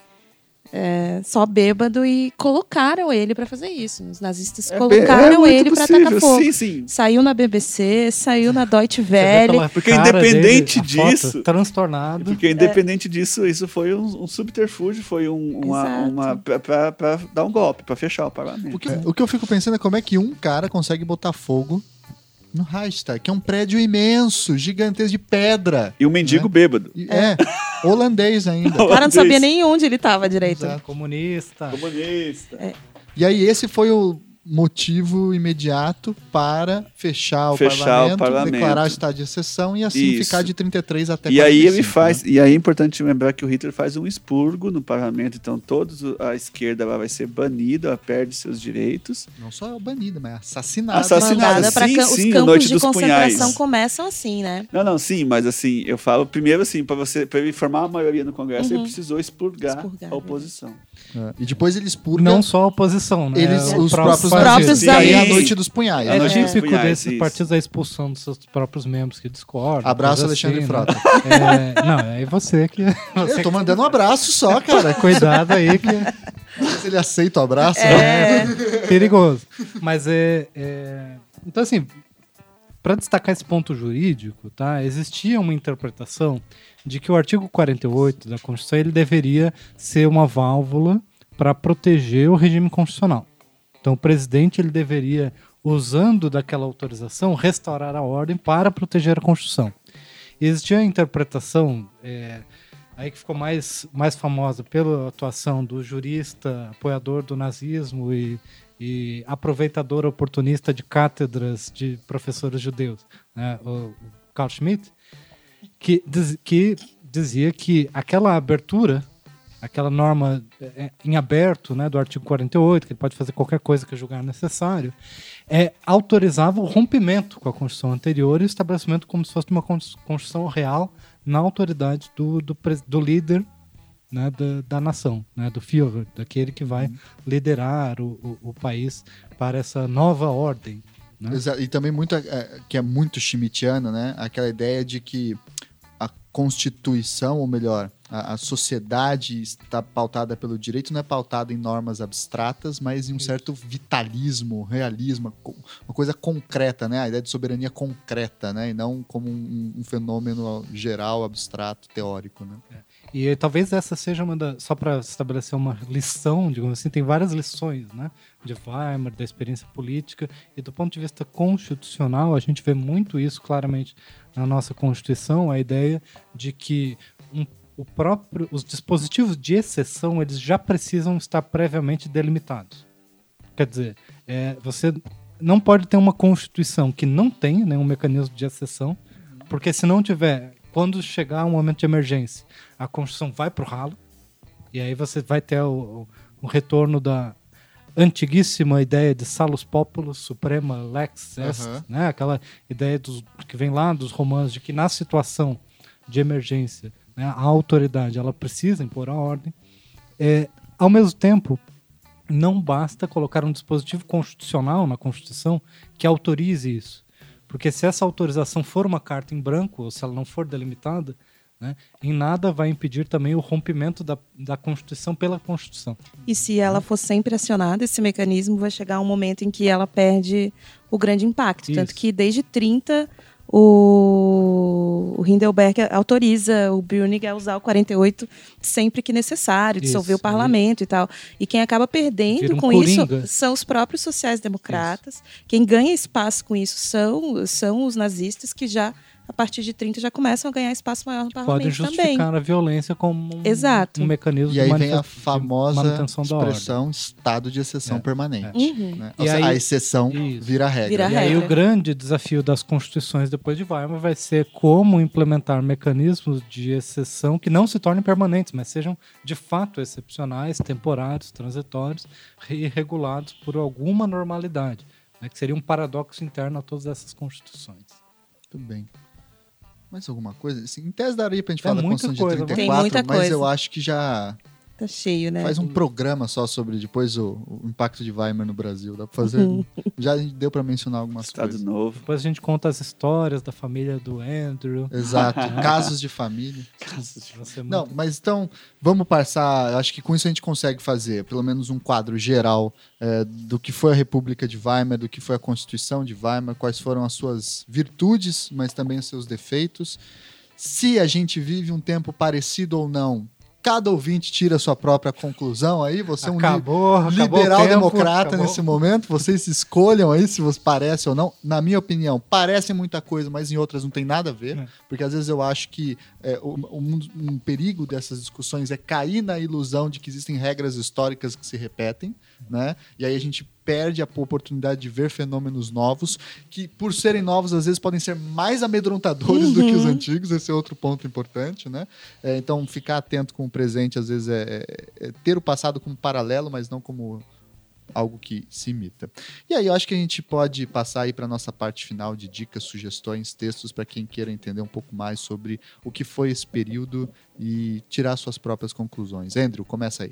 é, só bêbado e colocaram ele para fazer isso. Os nazistas é colocaram é ele para atacar fogo. Sim, sim. Saiu na BBC, saiu na Deutsche Welle. Porque independente dele, a foto, disso- transtornado. Porque independente disso, isso foi um, um subterfúgio, foi um, uma, uma pra dar um golpe, pra fechar o parlamento. O que, o que eu fico pensando é como é que um cara consegue botar fogo no Reichstag, que é um prédio imenso, gigantesco de pedra. E o mendigo bêbado. E- É, (laughs) holandês ainda. (laughs) O cara não sabia nem onde ele estava direito. Exato. Comunista. Comunista. E aí esse foi o motivo imediato para fechar o, Fechar o parlamento, parlamento. declarar estado de exceção e assim Isso. ficar de 33 até E aí 45, ele faz, né? e aí é importante lembrar que o Hitler faz um expurgo no parlamento, então todos o- a esquerda lá vai ser banida, ela perde seus direitos. Não só banida, mas assassinada. Assassinada. Sim, sim, os a campos Noite de dos concentração Punhais. começam assim, né? Não, não, sim, mas assim, eu falo primeiro assim, para você, para ele formar a maioria no Congresso, ele precisou expurgar, Expurgar, a oposição. É, E depois ele expurga Não só a oposição, né? eles, O os próprio próprios próprios. E aí a noite dos punhais. É né? típico punhais, desses isso. partidos a expulsão dos seus próprios membros que discordam. Abraço, Alexandre assim, Frota. né? É, não, é você que. Você Eu tô que- mandando um abraço só, (laughs) cara. Cuidado aí que vezes ele aceita o abraço. né? é perigoso. Mas é, é- Então, assim, para destacar esse ponto jurídico, tá? Existia uma interpretação de que o artigo 48 da Constituição ele deveria ser uma válvula para proteger o regime constitucional. Então, o presidente ele deveria, usando daquela autorização, restaurar a ordem para proteger a Constituição. Existia a interpretação é, aí que ficou mais, mais famosa pela atuação do jurista apoiador do nazismo e, e aproveitador oportunista de cátedras de professores judeus, né, o, Carl Schmitt, que, diz- que dizia que aquela abertura, aquela norma é, em aberto né, do artigo 48, que ele pode fazer qualquer coisa que julgar necessário, é, autorizava o rompimento com a Constituição anterior e o estabelecimento como se fosse uma Cons- Constituição real na autoridade do, do, do líder né, da, da nação, né, do Führer, daquele que vai liderar o, o, o país para essa nova ordem. Né? E também muito, é, que é muito schmittiano, né? Aquela ideia de que a Constituição, ou melhor, a, a, sociedade está pautada pelo direito, não é pautada em normas abstratas, mas em um certo vitalismo, realismo, uma coisa concreta, né? A ideia de soberania concreta, né? E não como um, um fenômeno geral, abstrato, teórico, né? É. E talvez essa seja uma da, só para estabelecer uma lição, digamos assim, tem várias lições, né? De Weimar, da experiência política e do ponto de vista constitucional, a gente vê muito isso claramente na nossa Constituição, a ideia de que um o próprio, os dispositivos de exceção eles já precisam estar previamente delimitados. Quer dizer, é, você não pode ter uma constituição que não tenha nenhum mecanismo de exceção, porque se não tiver, quando chegar um momento de emergência, a constituição vai para o ralo e aí você vai ter o, o, retorno da antiguíssima ideia de salus populus, suprema lex est, uhum. né? Aquela ideia dos, que vem lá dos romanos de que na situação de emergência né? A autoridade ela precisa impor a ordem. É, ao mesmo tempo, não basta colocar um dispositivo constitucional na Constituição que autorize isso. Porque se essa autorização for uma carta em branco, ou se ela não for delimitada, né, em nada vai impedir também o rompimento da, da Constituição pela Constituição. E se ela for sempre acionada, esse mecanismo vai chegar um momento em que ela perde o grande impacto. Isso. Tanto que desde 30 o, o Hindelberg autoriza o Brüning a usar o 48 sempre que necessário, dissolver isso, o parlamento e tal. E quem acaba perdendo um com coringa. isso são os próprios sociais-democratas. Quem ganha espaço com isso são, são os nazistas que já a partir de 30 já começam a ganhar espaço maior no parlamento Pode justificar também. a violência como um, Exato. um mecanismo e aí vem a famosa expressão estado de exceção é. permanente. É. Uhum. Né? E aí, a exceção isso. vira regra. Vira e regra. aí o grande desafio das constituições depois de Weimar vai ser como implementar mecanismos de exceção que não se tornem permanentes, mas sejam de fato excepcionais, temporários, transitórios e regulados por alguma normalidade, né? que seria um paradoxo interno a todas essas constituições. Muito bem. Mais alguma coisa? Assim, em tese daria pra gente falar da Constituição de 34, mas coisa. eu acho que já Tá cheio, né? Faz um programa só sobre depois o, o impacto de Weimar no Brasil. Dá pra fazer. Uhum. (laughs) já deu pra mencionar algumas Estado coisas. novo. Depois a gente conta as histórias da família do Andrew. Exato. (laughs) Casos de família. Casos de família. Não, mas então, vamos passar. Acho que com isso a gente consegue fazer pelo menos um quadro geral é, do que foi a República de Weimar, do que foi a Constituição de Weimar, quais foram as suas virtudes, mas também os seus defeitos. Se a gente vive um tempo parecido ou não cada ouvinte tira a sua própria conclusão aí. Você é um acabou, liberal democrata nesse momento. Vocês escolham aí se você parece ou não. Na minha opinião, parece muita coisa, mas em outras não tem nada a ver. É. Porque às vezes eu acho que é, um, um perigo dessas discussões é cair na ilusão de que existem regras históricas que se repetem, né? E aí a gente perde a oportunidade de ver fenômenos novos, que por serem novos, às vezes podem ser mais amedrontadores uhum. do que os uhum. antigos, esse é outro ponto importante, né? É, então, ficar atento com o presente, às vezes, é, é, é ter o passado como paralelo, mas não como algo que se imita. E aí eu acho que a gente pode passar aí para nossa parte final de dicas, sugestões, textos para quem queira entender um pouco mais sobre o que foi esse período e tirar suas próprias conclusões. Andrew, começa aí.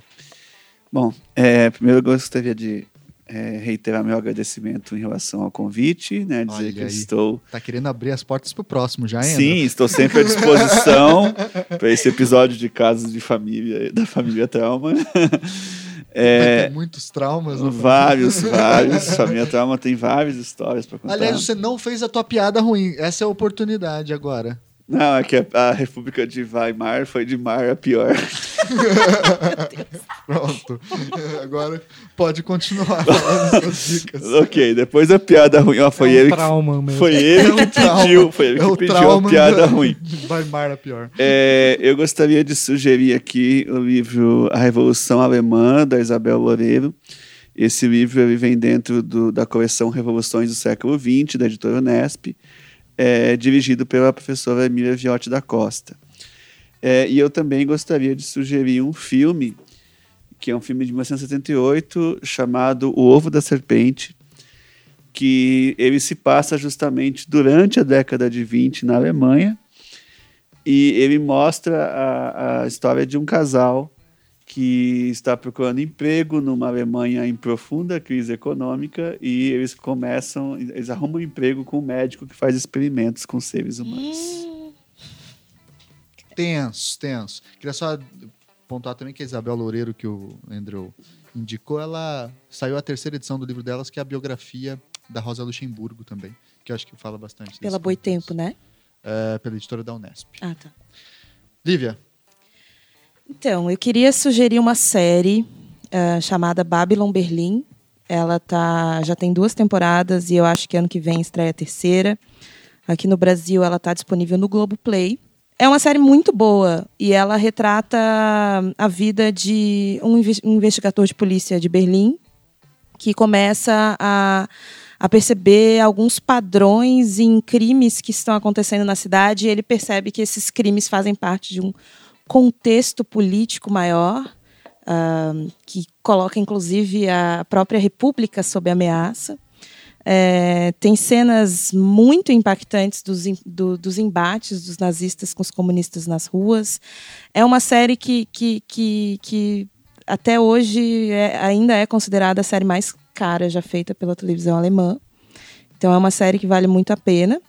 Bom, é, primeiro eu gostaria de é, reiterar meu agradecimento em relação ao convite, né? Dizer Olha que estou. Tá querendo abrir as portas para o próximo já? Sim, estou sempre à disposição (laughs) para esse episódio de casos de família, da família Trauma. (laughs) É, muitos traumas. Né? Vários, (laughs) vários. Família Trauma tem várias histórias para contar. Aliás, você não fez a tua piada ruim. Essa é a oportunidade agora. Não, é que a, República de Weimar foi de mar a pior. (laughs) Pronto. Agora pode continuar falando (laughs) suas dicas. ok, depois a piada ruim. Ó, foi, é um ele trauma mesmo. foi ele que pediu, foi ele é que pediu a piada ruim. (laughs) Weimar a pior. É, eu gostaria de sugerir aqui o livro A Revolução Alemã, da Isabel Loureiro. Esse livro ele vem dentro do, da coleção Revoluções do Século XX, da editora Unesp é, dirigido pela professora Emília Viotti da Costa. É, e eu também gostaria de sugerir um filme, que é um filme de 1978, chamado O Ovo da Serpente, que ele se passa justamente durante a década de 20 na Alemanha, e ele mostra a, a história de um casal que está procurando emprego numa Alemanha em profunda crise econômica e eles começam, eles arrumam um emprego com um médico que faz experimentos com seres humanos. Hum. tenso, tenso. Queria só pontuar também que a Isabel Loureiro, que o Andrew indicou, ela saiu a terceira edição do livro delas, que é a biografia da Rosa Luxemburgo também, que eu acho que fala bastante Pela Boitempo, né? É, pela editora da Unesp. Ah, tá. Lívia, Então, eu queria sugerir uma série ah, chamada Babylon Berlim. Ela tá, já tem duas temporadas e eu acho que ano que vem estreia a terceira. Aqui no Brasil ela está disponível no Globoplay. É uma série muito boa e ela retrata a vida de um investigador de polícia de Berlim que começa a, a perceber alguns padrões em crimes que estão acontecendo na cidade e ele percebe que esses crimes fazem parte de um contexto político maior, ah, que coloca inclusive a própria República sob ameaça. É, tem cenas muito impactantes dos, do- dos embates dos nazistas com os comunistas nas ruas. É uma série que, que, que, que até hoje é- ainda é considerada a série mais cara já feita pela televisão alemã. Então é uma série que vale muito a pena.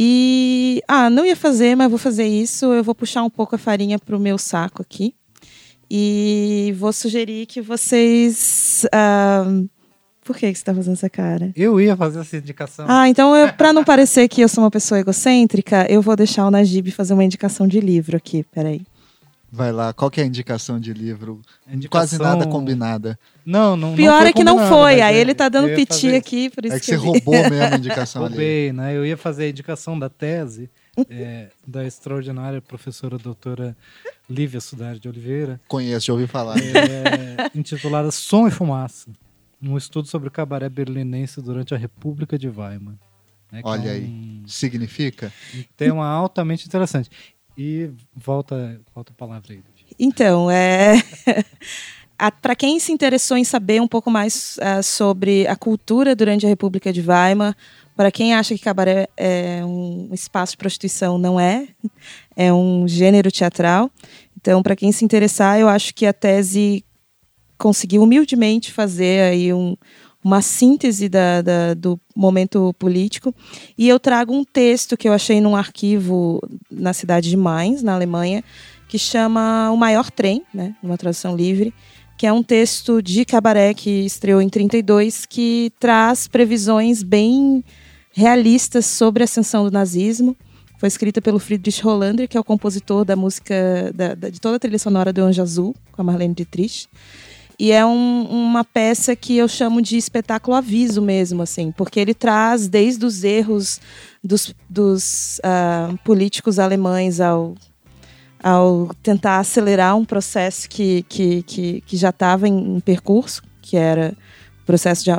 E ah, não ia fazer, mas vou fazer isso. Eu vou puxar um pouco a farinha para o meu saco aqui. E vou sugerir que vocês. ah, por que que você está fazendo essa cara? Eu ia fazer essa indicação. Ah, então, para não parecer que eu sou uma pessoa egocêntrica, eu vou deixar o Najib fazer uma indicação de livro aqui. Peraí. Vai lá. Qual que é a indicação de livro? Indicação- Quase nada combinada. Não, não. Pior foi é que não foi. Aí é- ele tá dando piti fazer- aqui, por isso É que você eu vi. roubou mesmo a indicação (laughs) ali. Roubei, né? Eu ia fazer a indicação da tese é, da extraordinária professora doutora Lívia Sudar de Oliveira, Conheço, já ouvi falar. é, intitulada Som e Fumaça, um estudo sobre o cabaré berlinense durante a República de Weimar. né, que Olha é aí. um- Significa? um tema altamente interessante. E volta, volta a palavra aí. Então, é. (laughs) Para quem se interessou em saber um pouco mais ah, sobre a cultura durante a República de Weimar, para quem acha que cabaré é um espaço de prostituição, não é. É um gênero teatral. Então, para quem se interessar, eu acho que a tese conseguiu humildemente fazer aí um, uma síntese da, da- do momento político. E eu trago um texto que eu achei num arquivo na cidade de Mainz, na Alemanha, que chama O Maior Trem, né, numa tradução livre, que é um texto de cabaré que estreou em 32, que traz previsões bem realistas sobre a ascensão do nazismo. Foi escrita pelo Friedrich Hollander, que é o compositor da música, da- da- de toda a trilha sonora do Anjo Azul, com a Marlene Dietrich. E é um- uma peça que eu chamo de espetáculo aviso mesmo, assim, porque ele traz desde os erros dos, dos ah, políticos alemães ao, ao tentar acelerar um processo que, que, que, que já estava em, em percurso, que era o processo de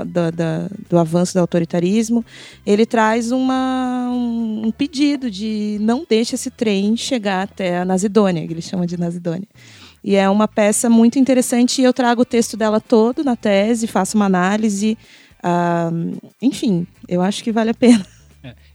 do avanço do autoritarismo, ele traz uma, um, um pedido de não deixe esse trem chegar até a Nazidônia, que ele chama de Nazidônia. E é uma peça muito interessante e eu trago o texto dela todo na tese, faço uma análise. ah, enfim, eu acho que vale a pena.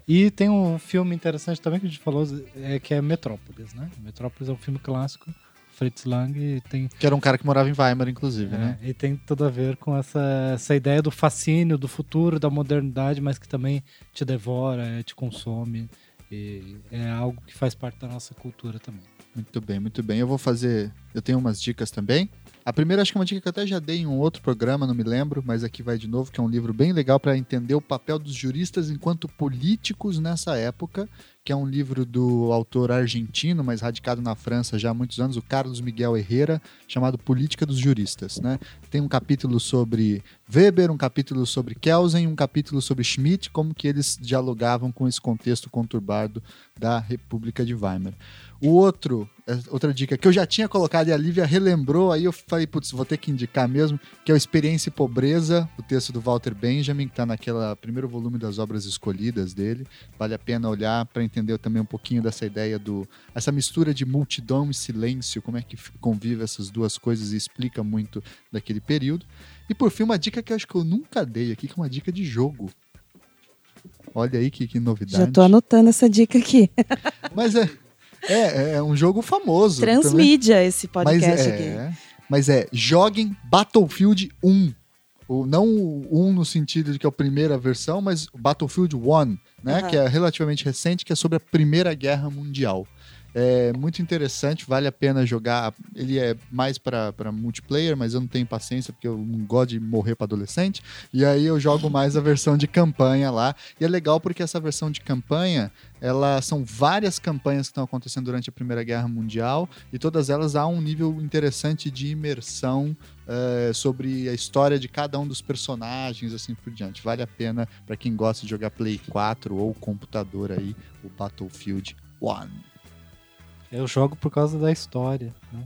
E tem um filme interessante também que a gente falou, é, que é Metrópolis, né? Metrópolis é um filme clássico, Fritz Lang, e tem, Que era um cara que morava em Weimar, inclusive, é, né? e tem tudo a ver com essa, essa ideia do fascínio, do futuro, da modernidade, mas que também te devora, te consome. E é algo que faz parte da nossa cultura também. Muito bem, muito bem. Eu vou fazer. Eu tenho umas dicas também. A primeira, acho que é uma dica que eu até já dei em um outro programa, não me lembro, mas aqui vai de novo, que é um livro bem legal para entender o papel dos juristas enquanto políticos nessa época, que é um livro do autor argentino, mas radicado na França já há muitos anos, o Carlos Miguel Herrera, chamado Política dos Juristas. Né? Tem um capítulo sobre Weber, um capítulo sobre Kelsen, um capítulo sobre Schmidt, como que eles dialogavam com esse contexto conturbado da República de Weimar. O outro, é, outra dica que eu já tinha colocado e a Lívia relembrou, aí eu falei, putz, vou ter que indicar mesmo, que é o Experiência e Pobreza, o texto do Walter Benjamin, que está naquela primeiro volume das obras escolhidas dele. Vale a pena olhar para entender também um pouquinho dessa ideia do essa mistura de multidão e silêncio, como é que convive essas duas coisas e explica muito daquele período. E por fim, uma dica que eu acho que eu nunca dei aqui, que é uma dica de jogo. Olha aí que, que novidade. Já tô anotando essa dica aqui. Mas é, é, é um jogo famoso. também. Transmídia esse podcast mas aqui. é, Mas é, joguem Battlefield 1. O, não o 1 no sentido de que é a primeira versão, mas Battlefield 1, né? Aham. Que é relativamente recente, que é sobre a Primeira Guerra Mundial. É muito interessante, vale a pena jogar. Ele é mais para multiplayer, mas eu não tenho paciência porque eu não gosto de morrer para adolescente. E aí eu jogo mais a versão de campanha lá. E é legal porque essa versão de campanha ela são várias campanhas que estão acontecendo durante a Primeira Guerra Mundial e todas elas há um nível interessante de imersão é, sobre a história de cada um dos personagens, assim por diante. Vale a pena para quem gosta de jogar Play 4 ou computador aí, o Battlefield 1. Eu jogo por causa da história. Né?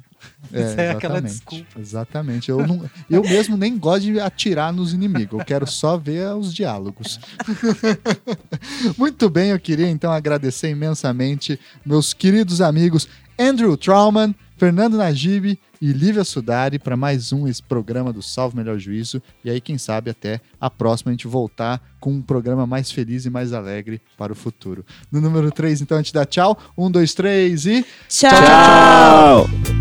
É, (laughs) Isso é aquela desculpa. Exatamente. Eu, não, eu mesmo nem gosto de atirar nos inimigos. Eu quero só ver os diálogos. (laughs) Muito bem, eu queria então agradecer imensamente meus queridos amigos Andrew Trauman, Fernando Najib e Lívia Sudari para mais um esse programa do Salve Melhor Juízo. E aí, quem sabe, até a próxima a gente voltar com um programa mais feliz e mais alegre para o futuro. No número 3, então, a gente dá tchau. Um, dois, três e. Tchau! tchau.